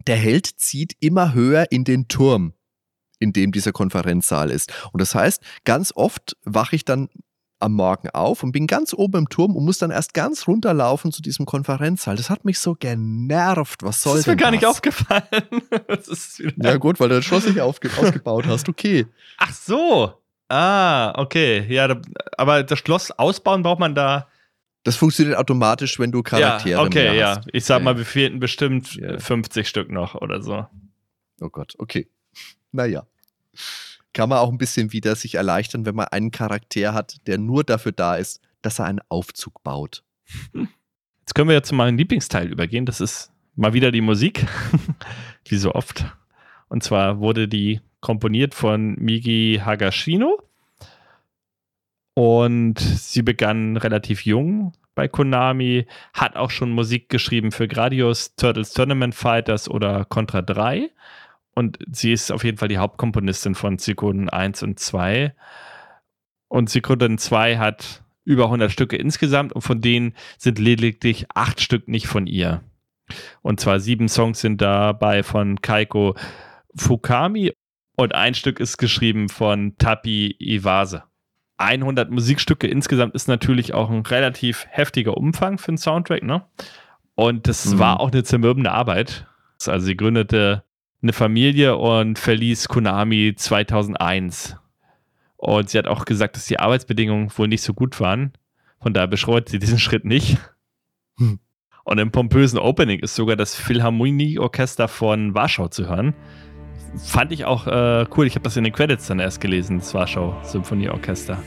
der Held zieht immer höher in den Turm, in dem dieser Konferenzsaal ist. Und das heißt, ganz oft wache ich dann am Morgen auf und bin ganz oben im Turm und muss dann erst ganz runterlaufen zu diesem Konferenzsaal. Das hat mich so genervt. Was soll das? Ist mir gar nicht aufgefallen. ja, gut, weil du das Schloss nicht ausgebaut hast. Okay. Ach so. Ah, okay. Ja, da, aber das Schloss ausbauen braucht man da. Das funktioniert automatisch, wenn du Charaktere ja, okay, ja. Hast. Ich sag mal, wir fehlten bestimmt ja. 50 Stück noch oder so. Oh Gott, okay. Naja kann man auch ein bisschen wieder sich erleichtern, wenn man einen Charakter hat, der nur dafür da ist, dass er einen Aufzug baut. Jetzt können wir ja zu meinem Lieblingsteil übergehen. Das ist mal wieder die Musik, wie so oft. Und zwar wurde die komponiert von Migi Hagashino. Und sie begann relativ jung bei Konami, hat auch schon Musik geschrieben für Gradius, Turtles Tournament Fighters oder Contra 3 und sie ist auf jeden Fall die Hauptkomponistin von Zirkoden 1 und 2. Und Zirkoden 2 hat über 100 Stücke insgesamt und von denen sind lediglich acht Stück nicht von ihr. Und zwar sieben Songs sind dabei von Kaiko Fukami und ein Stück ist geschrieben von Tapi Iwase. 100 Musikstücke insgesamt ist natürlich auch ein relativ heftiger Umfang für einen Soundtrack, ne? Und das mhm. war auch eine zermürbende Arbeit. Also sie gründete eine Familie und verließ Konami 2001. Und sie hat auch gesagt, dass die Arbeitsbedingungen wohl nicht so gut waren. Von daher beschreut sie diesen Schritt nicht. Hm. Und im pompösen Opening ist sogar das Philharmonieorchester von Warschau zu hören. Fand ich auch äh, cool. Ich habe das in den Credits dann erst gelesen, das Warschau Symphonieorchester.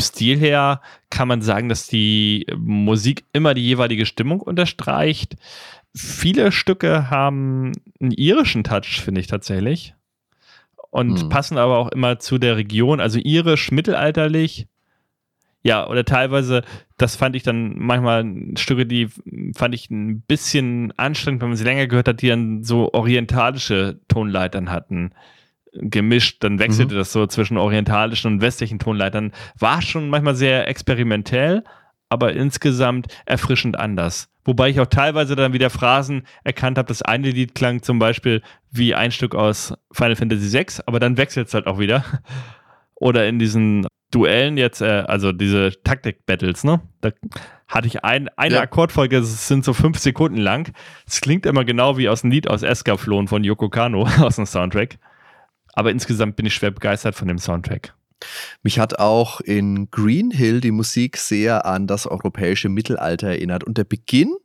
Stil her kann man sagen, dass die Musik immer die jeweilige Stimmung unterstreicht. Viele Stücke haben einen irischen Touch, finde ich tatsächlich. Und hm. passen aber auch immer zu der Region, also irisch, mittelalterlich. Ja, oder teilweise, das fand ich dann manchmal Stücke, die fand ich ein bisschen anstrengend, wenn man sie länger gehört hat, die dann so orientalische Tonleitern hatten. Gemischt, dann wechselte mhm. das so zwischen orientalischen und westlichen Tonleitern. War schon manchmal sehr experimentell, aber insgesamt erfrischend anders. Wobei ich auch teilweise dann wieder Phrasen erkannt habe. Das eine Lied klang zum Beispiel wie ein Stück aus Final Fantasy VI, aber dann wechselt es halt auch wieder. Oder in diesen Duellen jetzt, äh, also diese Taktik-Battles, ne? Da hatte ich ein, eine ja. Akkordfolge, das sind so fünf Sekunden lang. Es klingt immer genau wie aus einem Lied aus Escaflon von Yoko Kano aus dem Soundtrack. Aber insgesamt bin ich schwer begeistert von dem Soundtrack. Mich hat auch in Green Hill die Musik sehr an das europäische Mittelalter erinnert. Und der Beginn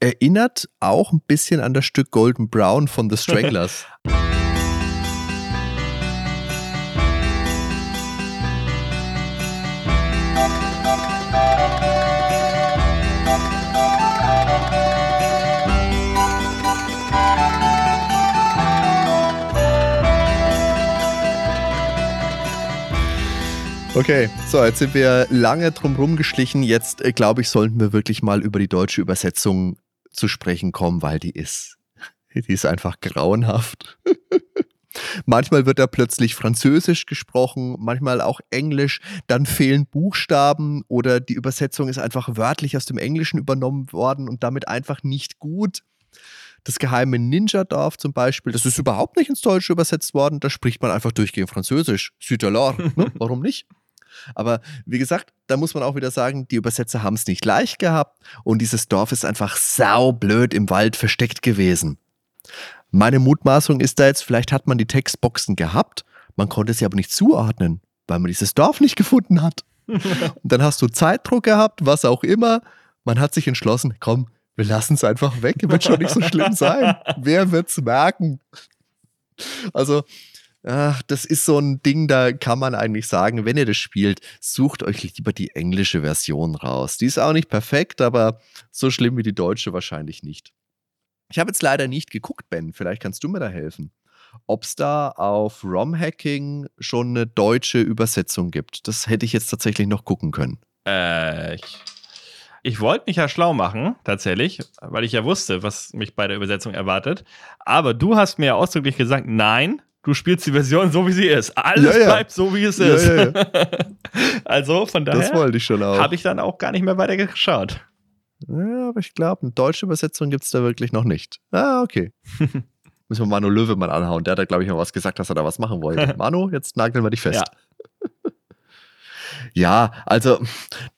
erinnert auch ein bisschen an das Stück Golden Brown von The Stranglers. Okay, so, jetzt sind wir lange drum rumgeschlichen. Jetzt, äh, glaube ich, sollten wir wirklich mal über die deutsche Übersetzung zu sprechen kommen, weil die ist, die ist einfach grauenhaft. manchmal wird da plötzlich Französisch gesprochen, manchmal auch Englisch, dann fehlen Buchstaben oder die Übersetzung ist einfach wörtlich aus dem Englischen übernommen worden und damit einfach nicht gut. Das geheime Ninja-Dorf zum Beispiel, das ist überhaupt nicht ins Deutsche übersetzt worden, da spricht man einfach durchgehend Französisch. Süderlor, ne? warum nicht? Aber wie gesagt, da muss man auch wieder sagen, die Übersetzer haben es nicht leicht gehabt und dieses Dorf ist einfach saublöd im Wald versteckt gewesen. Meine Mutmaßung ist da jetzt, vielleicht hat man die Textboxen gehabt, man konnte sie aber nicht zuordnen, weil man dieses Dorf nicht gefunden hat. und dann hast du Zeitdruck gehabt, was auch immer. Man hat sich entschlossen, komm, wir lassen es einfach weg, wird schon nicht so schlimm sein. Wer wird's merken? Also, Ach, das ist so ein Ding, da kann man eigentlich sagen, wenn ihr das spielt, sucht euch lieber die englische Version raus. Die ist auch nicht perfekt, aber so schlimm wie die deutsche wahrscheinlich nicht. Ich habe jetzt leider nicht geguckt, Ben. Vielleicht kannst du mir da helfen. Ob es da auf ROM-Hacking schon eine deutsche Übersetzung gibt. Das hätte ich jetzt tatsächlich noch gucken können. Äh, ich, ich wollte mich ja schlau machen, tatsächlich, weil ich ja wusste, was mich bei der Übersetzung erwartet. Aber du hast mir ja ausdrücklich gesagt, nein, du spielst die Version so, wie sie ist. Alles ja, ja. bleibt so, wie es ja, ist. also von daher das wollte ich schon auch. habe ich dann auch gar nicht mehr weiter geschaut. Ja, aber ich glaube, eine deutsche Übersetzung gibt es da wirklich noch nicht. Ah, okay. Müssen wir Manu Löwe mal anhauen. Der hat da, glaube ich, mal was gesagt, dass er da was machen wollte. Manu, jetzt nageln wir dich fest. Ja. ja, also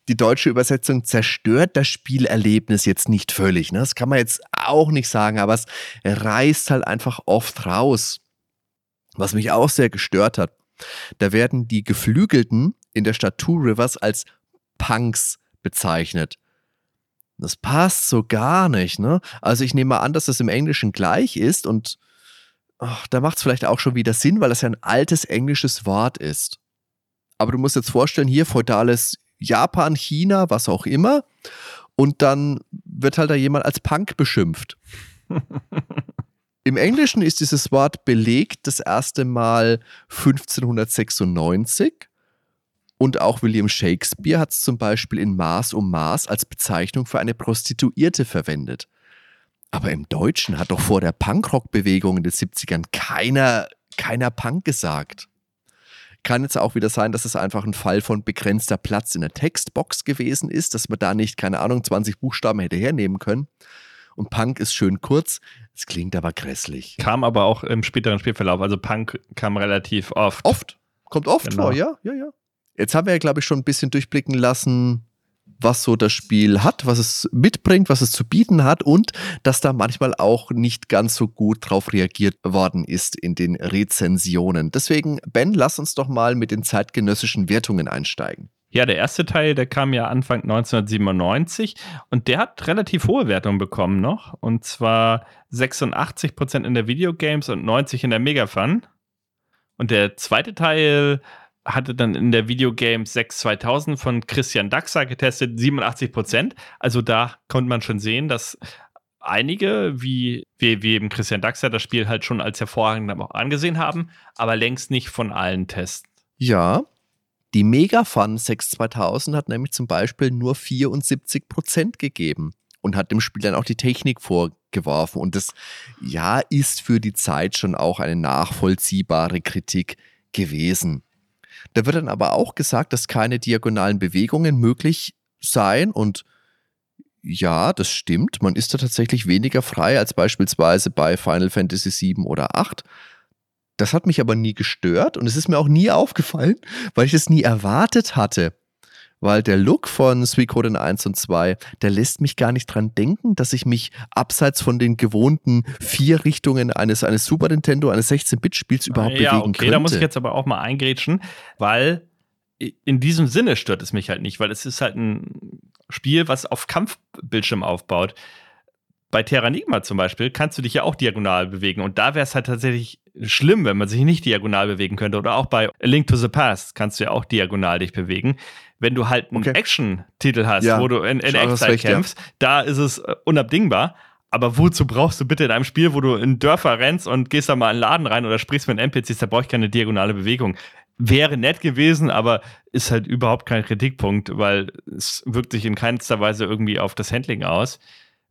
die deutsche Übersetzung zerstört das Spielerlebnis jetzt nicht völlig. Ne? Das kann man jetzt auch nicht sagen, aber es reißt halt einfach oft raus. Was mich auch sehr gestört hat, da werden die Geflügelten in der Stadt Two Rivers als Punks bezeichnet. Das passt so gar nicht, ne? Also ich nehme mal an, dass das im Englischen gleich ist und oh, da macht es vielleicht auch schon wieder Sinn, weil das ja ein altes englisches Wort ist. Aber du musst jetzt vorstellen, hier feudales Japan, China, was auch immer. Und dann wird halt da jemand als Punk beschimpft. Im Englischen ist dieses Wort belegt das erste Mal 1596 und auch William Shakespeare hat es zum Beispiel in Maß um Maß als Bezeichnung für eine Prostituierte verwendet. Aber im Deutschen hat doch vor der Punkrock-Bewegung in den 70ern keiner, keiner Punk gesagt. Kann jetzt auch wieder sein, dass es einfach ein Fall von begrenzter Platz in der Textbox gewesen ist, dass man da nicht, keine Ahnung, 20 Buchstaben hätte hernehmen können und Punk ist schön kurz. Es klingt aber grässlich. Kam aber auch im späteren Spielverlauf. Also Punk kam relativ oft. Oft? Kommt oft genau. vor, ja, ja, ja. Jetzt haben wir ja, glaube ich, schon ein bisschen durchblicken lassen, was so das Spiel hat, was es mitbringt, was es zu bieten hat und dass da manchmal auch nicht ganz so gut drauf reagiert worden ist in den Rezensionen. Deswegen, Ben, lass uns doch mal mit den zeitgenössischen Wertungen einsteigen. Ja, der erste Teil, der kam ja Anfang 1997 und der hat relativ hohe Wertungen bekommen noch. Und zwar 86% in der Videogames und 90% in der Megafun. Und der zweite Teil hatte dann in der Videogames 6 2000 von Christian Daxa getestet, 87%. Also da konnte man schon sehen, dass einige, wie, wie, wie eben Christian Daxa, das Spiel halt schon als hervorragend auch angesehen haben, aber längst nicht von allen Tests. Ja, die Megafun 6 2000 hat nämlich zum Beispiel nur 74% gegeben. und hat dem Spiel dann auch die Technik vorgeworfen. Und das, ja, ist für die Zeit schon auch eine nachvollziehbare Kritik gewesen. Da wird dann aber auch gesagt, dass keine diagonalen Bewegungen möglich seien und ja, das stimmt. Man ist da tatsächlich weniger frei als beispielsweise bei Final Fantasy VII oder VIII. Das hat mich aber nie gestört und es ist mir auch nie aufgefallen, weil ich es nie erwartet hatte weil der Look von Suikoden 1 und 2, der lässt mich gar nicht dran denken, dass ich mich abseits von den gewohnten vier Richtungen eines, eines Super Nintendo, eines 16-Bit-Spiels überhaupt ja, bewegen okay, könnte. da muss ich jetzt aber auch mal eingrätschen, weil in diesem Sinne stört es mich halt nicht, weil es ist halt ein Spiel, was auf Kampfbildschirm aufbaut. Bei Terranigma zum Beispiel kannst du dich ja auch diagonal bewegen und da wäre es halt tatsächlich schlimm, wenn man sich nicht diagonal bewegen könnte. Oder auch bei A Link to the Past kannst du ja auch diagonal dich bewegen wenn du halt einen okay. Action-Titel hast, ja, wo du in, in Echtzeit kämpfst, ja. da ist es äh, unabdingbar. Aber wozu brauchst du bitte in einem Spiel, wo du in Dörfer rennst und gehst da mal in einen Laden rein oder sprichst mit NPCs, da brauche ich keine diagonale Bewegung. Wäre nett gewesen, aber ist halt überhaupt kein Kritikpunkt, weil es wirkt sich in keinster Weise irgendwie auf das Handling aus,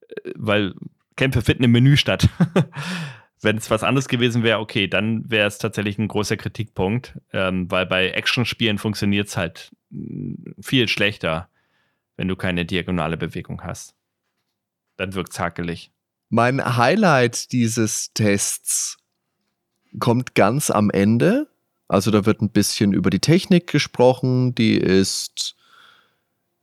äh, weil Kämpfe finden im Menü statt. Wenn es was anderes gewesen wäre, okay, dann wäre es tatsächlich ein großer Kritikpunkt, ähm, weil bei Action-Spielen funktioniert es halt mm, viel schlechter, wenn du keine diagonale Bewegung hast. Dann wirkt es hakelig. Mein Highlight dieses Tests kommt ganz am Ende. Also da wird ein bisschen über die Technik gesprochen, die ist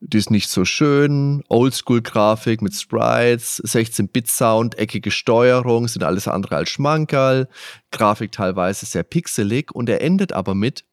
die ist nicht so schön. Oldschool-Grafik mit Sprites, 16-Bit-Sound, eckige Steuerung, sind alles andere als Schmankerl. Grafik teilweise sehr pixelig und er endet aber mit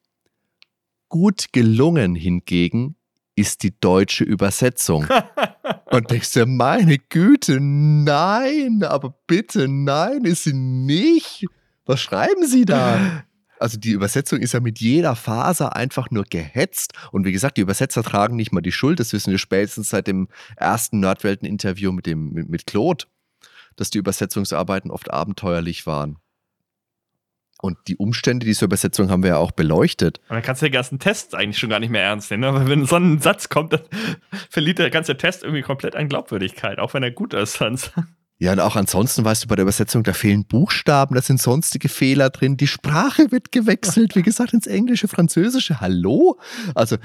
gut gelungen hingegen ist die deutsche Übersetzung. und denkst du, meine Güte, nein, aber bitte, nein, ist sie nicht. Was schreiben Sie da? Also die Übersetzung ist ja mit jeder Faser einfach nur gehetzt. Und wie gesagt, die Übersetzer tragen nicht mal die Schuld. Das wissen wir spätestens seit dem ersten Nerdwelten-Interview mit, mit, mit Claude, dass die Übersetzungsarbeiten oft abenteuerlich waren. Und die Umstände dieser Übersetzung haben wir ja auch beleuchtet. Und dann kannst du den ganzen Test eigentlich schon gar nicht mehr ernst nehmen. Aber wenn so ein Satz kommt, dann verliert der ganze Test irgendwie komplett an Glaubwürdigkeit, auch wenn er gut ist. Sonst. Ja, und auch ansonsten, weißt du, bei der Übersetzung, da fehlen Buchstaben, da sind sonstige Fehler drin, die Sprache wird gewechselt, wie gesagt, ins Englische, Französische. Hallo? Also,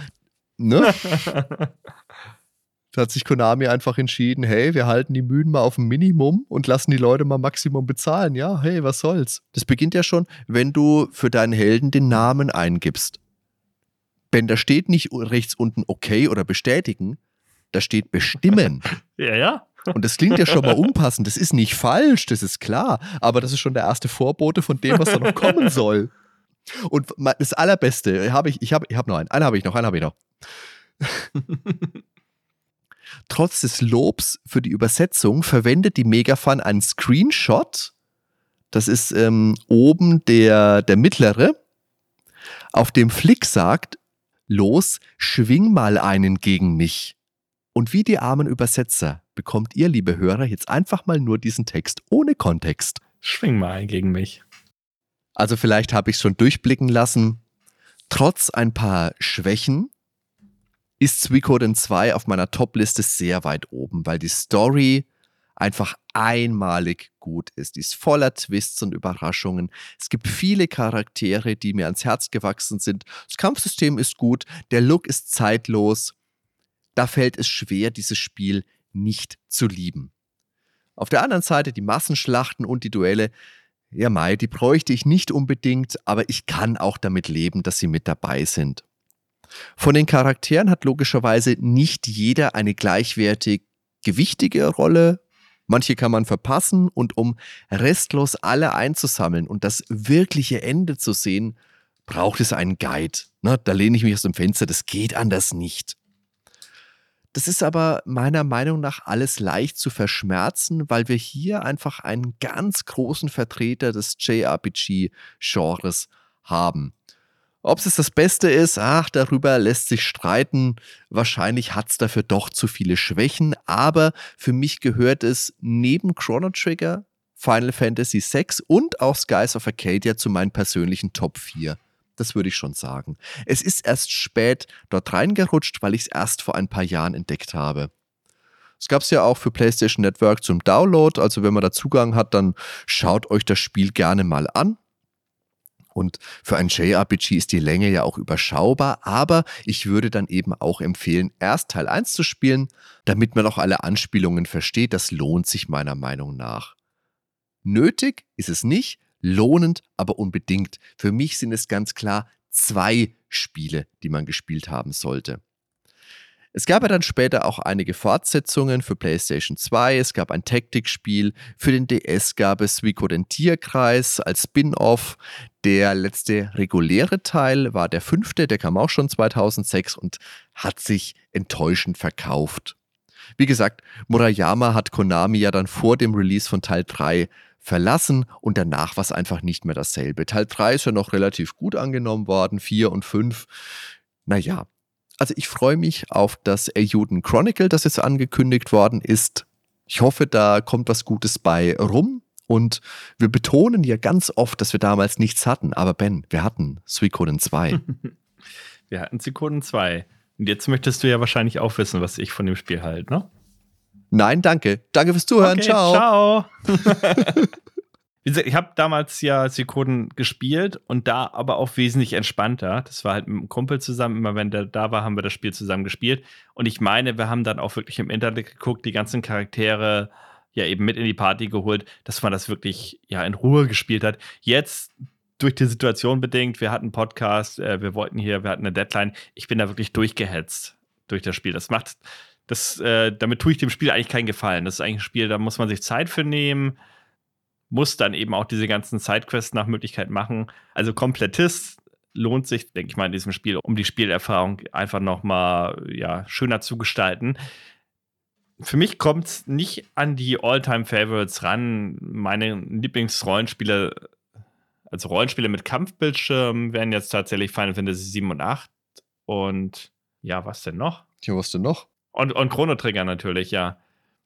ne? da hat sich Konami einfach entschieden, hey, wir halten die Mühen mal auf ein Minimum und lassen die Leute mal Maximum bezahlen. Ja, hey, was soll's? Das beginnt ja schon, wenn du für deinen Helden den Namen eingibst. Wenn da steht nicht rechts unten okay oder bestätigen, da steht bestimmen. ja, ja. Und das klingt ja schon mal unpassend. Das ist nicht falsch, das ist klar. Aber das ist schon der erste Vorbote von dem, was da noch kommen soll. Und das Allerbeste, habe ich, ich habe ich hab noch einen. Einen habe ich noch, einen habe ich noch. Trotz des Lobs für die Übersetzung verwendet die Megafan einen Screenshot. Das ist ähm, oben der, der mittlere, auf dem Flick sagt, los, schwing mal einen gegen mich. Und wie die armen Übersetzer bekommt ihr, liebe Hörer, jetzt einfach mal nur diesen Text ohne Kontext. Schwing mal ein gegen mich. Also vielleicht habe ich es schon durchblicken lassen. Trotz ein paar Schwächen ist Suikoden 2 auf meiner Top-Liste sehr weit oben, weil die Story einfach einmalig gut ist. Die ist voller Twists und Überraschungen. Es gibt viele Charaktere, die mir ans Herz gewachsen sind. Das Kampfsystem ist gut, der Look ist zeitlos da fällt es schwer, dieses Spiel nicht zu lieben. Auf der anderen Seite die Massenschlachten und die Duelle, ja Mai, die bräuchte ich nicht unbedingt, aber ich kann auch damit leben, dass sie mit dabei sind. Von den Charakteren hat logischerweise nicht jeder eine gleichwertig gewichtige Rolle. Manche kann man verpassen und um restlos alle einzusammeln und das wirkliche Ende zu sehen, braucht es einen Guide. Na, da lehne ich mich aus dem Fenster, das geht anders nicht. Das ist aber meiner Meinung nach alles leicht zu verschmerzen, weil wir hier einfach einen ganz großen Vertreter des JRPG-Genres haben. Ob es das Beste ist, ach, darüber lässt sich streiten. Wahrscheinlich hat es dafür doch zu viele Schwächen, aber für mich gehört es neben Chrono Trigger, Final Fantasy VI und auch Skies of Arcadia zu meinen persönlichen Top 4. Das würde ich schon sagen. Es ist erst spät dort reingerutscht, weil ich es erst vor ein paar Jahren entdeckt habe. Es gab es ja auch für PlayStation Network zum Download. Also wenn man da Zugang hat, dann schaut euch das Spiel gerne mal an. Und für ein JRPG ist die Länge ja auch überschaubar, aber ich würde dann eben auch empfehlen, erst Teil 1 zu spielen, damit man auch alle Anspielungen versteht. Das lohnt sich meiner Meinung nach. Nötig ist es nicht, lohnend aber unbedingt. Für mich sind es ganz klar zwei Spiele, die man gespielt haben sollte. Es gab ja dann später auch einige Fortsetzungen für PlayStation 2. Es gab ein Taktikspiel. Für den DS gab es Suiko den Tierkreis als Spin-off. Der letzte reguläre Teil war der fünfte, der kam auch schon 2006 und hat sich enttäuschend verkauft. Wie gesagt, Murayama hat Konami ja dann vor dem Release von Teil 3 verlassen und danach war es einfach nicht mehr dasselbe. Teil 3 ist ja noch relativ gut angenommen worden, 4 und 5. Naja, also ich freue mich auf das Juden Chronicle, das jetzt angekündigt worden ist. Ich hoffe, da kommt was Gutes bei rum. Und wir betonen ja ganz oft, dass wir damals nichts hatten. Aber Ben, wir hatten Suikoden 2. wir hatten Suikoden 2. Und jetzt möchtest du ja wahrscheinlich auch wissen, was ich von dem Spiel halte, ne? Nein, danke. Danke fürs Zuhören. Okay, ciao. Ciao. Wie gesagt, ich habe damals ja Sekunden gespielt und da aber auch wesentlich entspannter. Das war halt mit einem Kumpel zusammen. Immer wenn der da war, haben wir das Spiel zusammen gespielt. Und ich meine, wir haben dann auch wirklich im Internet geguckt, die ganzen Charaktere ja eben mit in die Party geholt, dass man das wirklich ja in Ruhe gespielt hat. Jetzt durch die Situation bedingt, wir hatten einen Podcast, äh, wir wollten hier, wir hatten eine Deadline. Ich bin da wirklich durchgehetzt durch das Spiel. Das macht, das, äh, damit tue ich dem Spiel eigentlich keinen Gefallen. Das ist eigentlich ein Spiel, da muss man sich Zeit für nehmen muss dann eben auch diese ganzen Sidequests nach Möglichkeit machen. Also Komplettist lohnt sich, denke ich mal, in diesem Spiel, um die Spielerfahrung einfach nochmal ja, schöner zu gestalten. Für mich kommt es nicht an die All-Time-Favorites ran. Meine Lieblingsrollenspiele, also Rollenspiele mit Kampfbildschirm, wären jetzt tatsächlich Final Fantasy 7 und 8. Und ja, was denn noch? Ja, was denn noch? Und, und Chrono Trigger natürlich, ja.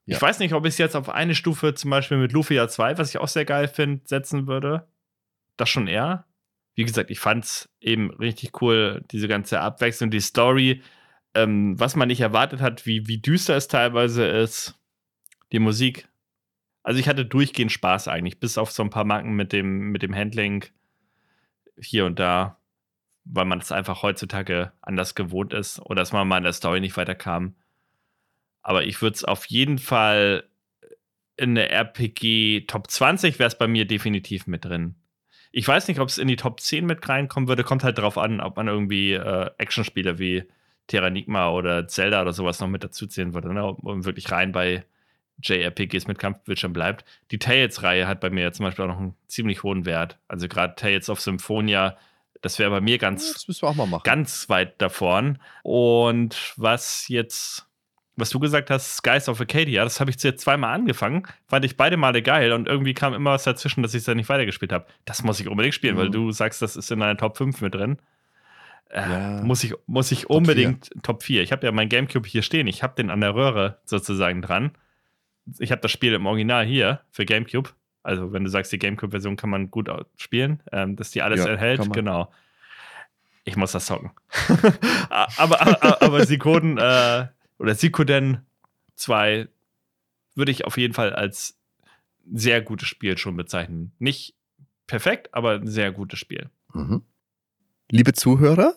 Ja. Ich weiß nicht, ob ich es jetzt auf eine Stufe zum Beispiel mit Lufia 2, was ich auch sehr geil finde, setzen würde. Das schon eher. Wie gesagt, ich fand es eben richtig cool, diese ganze Abwechslung, die Story, ähm, was man nicht erwartet hat, wie, wie düster es teilweise ist, die Musik. Also ich hatte durchgehend Spaß eigentlich, bis auf so ein paar Marken mit dem, mit dem Handling hier und da, weil man es einfach heutzutage anders gewohnt ist oder dass man mal in der Story nicht weiterkam. Aber ich würde es auf jeden Fall in der RPG Top 20 wäre es bei mir definitiv mit drin. Ich weiß nicht, ob es in die Top 10 mit reinkommen würde. Kommt halt drauf an, ob man irgendwie äh, Actionspiele wie Terranigma oder Zelda oder sowas noch mit dazuzählen würde, ne? um wirklich rein bei JRPGs mit Kampfbildschirm bleibt. Die Tales-Reihe hat bei mir zum Beispiel auch noch einen ziemlich hohen Wert. Also gerade Tales of Symphonia, das wäre bei mir ganz, ganz weit davon. Und was jetzt was du gesagt hast, Skies of Acadia, das habe ich jetzt zweimal angefangen, fand ich beide Male geil und irgendwie kam immer was dazwischen, dass ich es dann nicht weitergespielt habe. Das muss ich unbedingt spielen, mhm. weil du sagst, das ist in deiner Top 5 mit drin. Äh, ja. Muss ich, muss ich unbedingt 4. Top 4. Ich habe ja mein Gamecube hier stehen, ich habe den an der Röhre sozusagen dran. Ich habe das Spiel im Original hier für Gamecube. Also, wenn du sagst, die Gamecube-Version kann man gut spielen, ähm, dass die alles ja, erhält, genau. Ich muss das zocken. aber, aber, aber Sikoden, äh, oder Sikoden 2 würde ich auf jeden Fall als sehr gutes Spiel schon bezeichnen. Nicht perfekt, aber ein sehr gutes Spiel. Mhm. Liebe Zuhörer,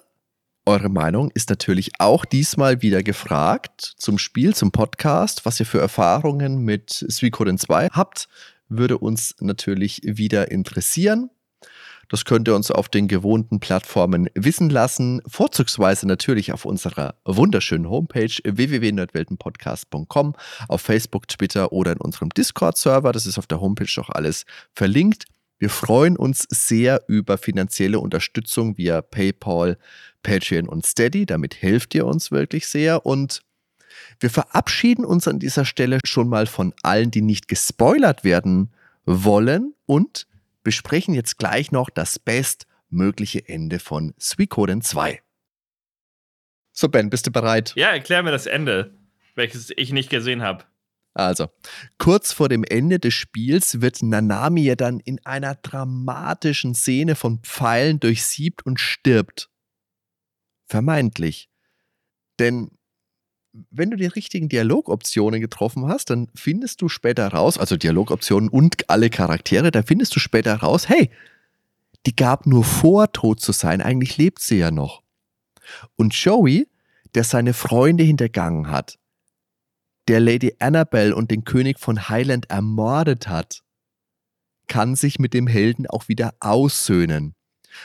eure Meinung ist natürlich auch diesmal wieder gefragt zum Spiel, zum Podcast, was ihr für Erfahrungen mit Suikoden 2 habt, würde uns natürlich wieder interessieren. Das könnt ihr uns auf den gewohnten Plattformen wissen lassen, vorzugsweise natürlich auf unserer wunderschönen Homepage www.nerdweltenpodcast.com, auf Facebook, Twitter oder in unserem Discord-Server. Das ist auf der Homepage auch alles verlinkt. Wir freuen uns sehr über finanzielle Unterstützung via PayPal, Patreon und Steady. Damit helft ihr uns wirklich sehr und wir verabschieden uns an dieser Stelle schon mal von allen, die nicht gespoilert werden wollen und besprechen jetzt gleich noch das bestmögliche Ende von Suikoden 2. So, Ben, bist du bereit? Ja, erklär mir das Ende, welches ich nicht gesehen habe. Also, kurz vor dem Ende des Spiels wird Nanami ja dann in einer dramatischen Szene von Pfeilen durchsiebt und stirbt. Vermeintlich. Denn wenn du die richtigen Dialogoptionen getroffen hast, dann findest du später raus, also Dialogoptionen und alle Charaktere, da findest du später raus, hey, die gab nur vor, tot zu sein, eigentlich lebt sie ja noch. Und Joey, der seine Freunde hintergangen hat, der Lady Annabelle und den König von Highland ermordet hat, kann sich mit dem Helden auch wieder aussöhnen.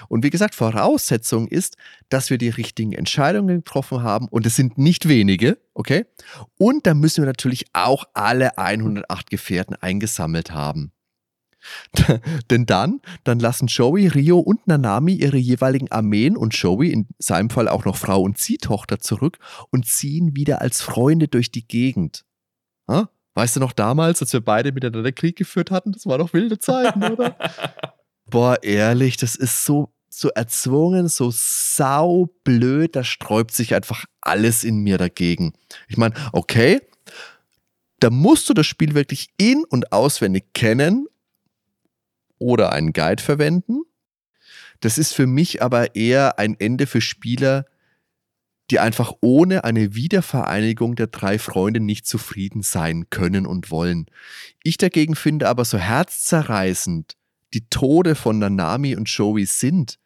Und wie gesagt, Voraussetzung ist, dass wir die richtigen Entscheidungen getroffen haben und es sind nicht wenige, okay? Und dann müssen wir natürlich auch alle 108 Gefährten eingesammelt haben. Denn dann, dann lassen Joey, Rio und Nanami ihre jeweiligen Armeen und Joey, in seinem Fall auch noch Frau und Ziehtochter, zurück und ziehen wieder als Freunde durch die Gegend. Weißt du noch damals, als wir beide miteinander Krieg geführt hatten? Das war doch wilde Zeiten, oder? Boah, ehrlich, das ist so, so erzwungen, so saublöd, da sträubt sich einfach alles in mir dagegen. Ich meine, okay, da musst du das Spiel wirklich in- und auswendig kennen oder einen Guide verwenden. Das ist für mich aber eher ein Ende für Spieler, die einfach ohne eine Wiedervereinigung der drei Freunde nicht zufrieden sein können und wollen. Ich dagegen finde aber so herzzerreißend die Tode von Nanami und Joey sind,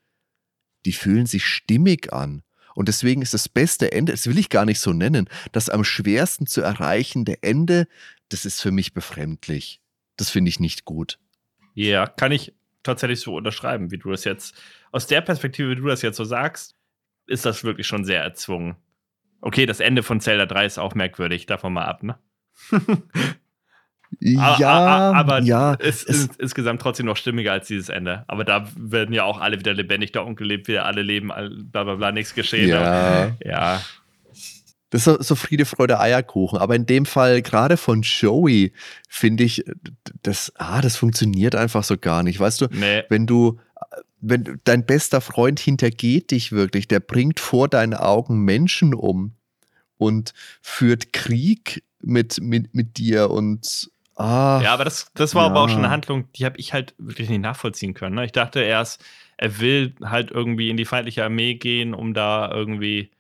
die fühlen sich stimmig an. Und deswegen ist das beste Ende, das will ich gar nicht so nennen, das am schwersten zu erreichende Ende, das ist für mich befremdlich. Das finde ich nicht gut. Ja, kann ich tatsächlich so unterschreiben, wie du das jetzt, aus der Perspektive, wie du das jetzt so sagst, ist das wirklich schon sehr erzwungen. Okay, das Ende von Zelda 3 ist auch merkwürdig, davon mal ab, ne? ja, aber ja, es ist insgesamt trotzdem noch stimmiger als dieses Ende. Aber da werden ja auch alle wieder lebendig da gelebt, wieder alle leben, bla bla bla, nichts geschehen. Ja. Ja. Das ist so, so Friede, Freude, Eierkuchen. Aber in dem Fall, gerade von Joey, finde ich, das, ah, das funktioniert einfach so gar nicht. Weißt du, Nee. wenn du, wenn dein bester Freund hintergeht dich wirklich, der bringt vor deinen Augen Menschen um und führt Krieg mit, mit, mit dir und ah, Ja, aber das, das war aber auch Ja. schon eine Handlung, die habe ich halt wirklich nicht nachvollziehen können. Ne? Ich dachte erst, er will halt irgendwie in die feindliche Armee gehen, um da irgendwie,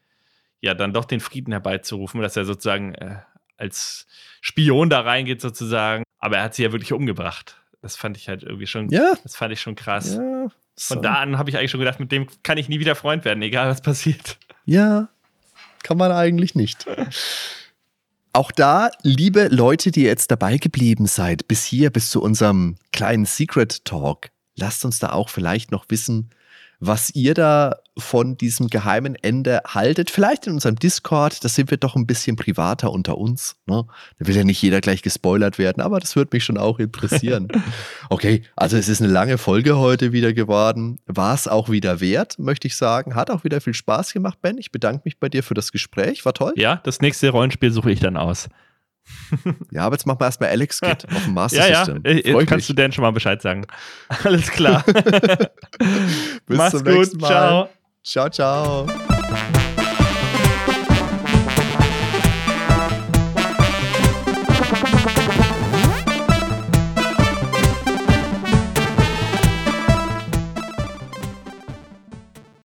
ja, dann doch den Frieden herbeizurufen, dass er sozusagen äh, als Spion da reingeht sozusagen. Aber er hat sie ja wirklich umgebracht. Das fand ich halt irgendwie schon, Ja. das fand ich schon krass. ja, so. Von da an habe ich eigentlich schon gedacht, mit dem kann ich nie wieder Freund werden, egal was passiert. Ja, kann man eigentlich nicht. Auch da, liebe Leute, die jetzt dabei geblieben seid, bis hier, bis zu unserem kleinen Secret Talk, lasst uns da auch vielleicht noch wissen, was ihr da von diesem geheimen Ende haltet. Vielleicht in unserem Discord, da sind wir doch ein bisschen privater unter uns. Ne? Da will ja nicht jeder gleich gespoilert werden, aber das würde mich schon auch interessieren. Okay, also es ist eine lange Folge heute wieder geworden. War es auch wieder wert, möchte ich sagen. Hat auch wieder viel Spaß gemacht, Ben. Ich bedanke mich bei dir für das Gespräch. War toll. Ja, das nächste Rollenspiel suche ich dann aus. Ja, aber jetzt machen wir erstmal Alex Kid auf dem Master Ja, ja, System. äh, kannst du denn schon mal Bescheid sagen. Alles klar. Bis Mach's zum gut, nächsten Mal. ciao. Ciao, ciao.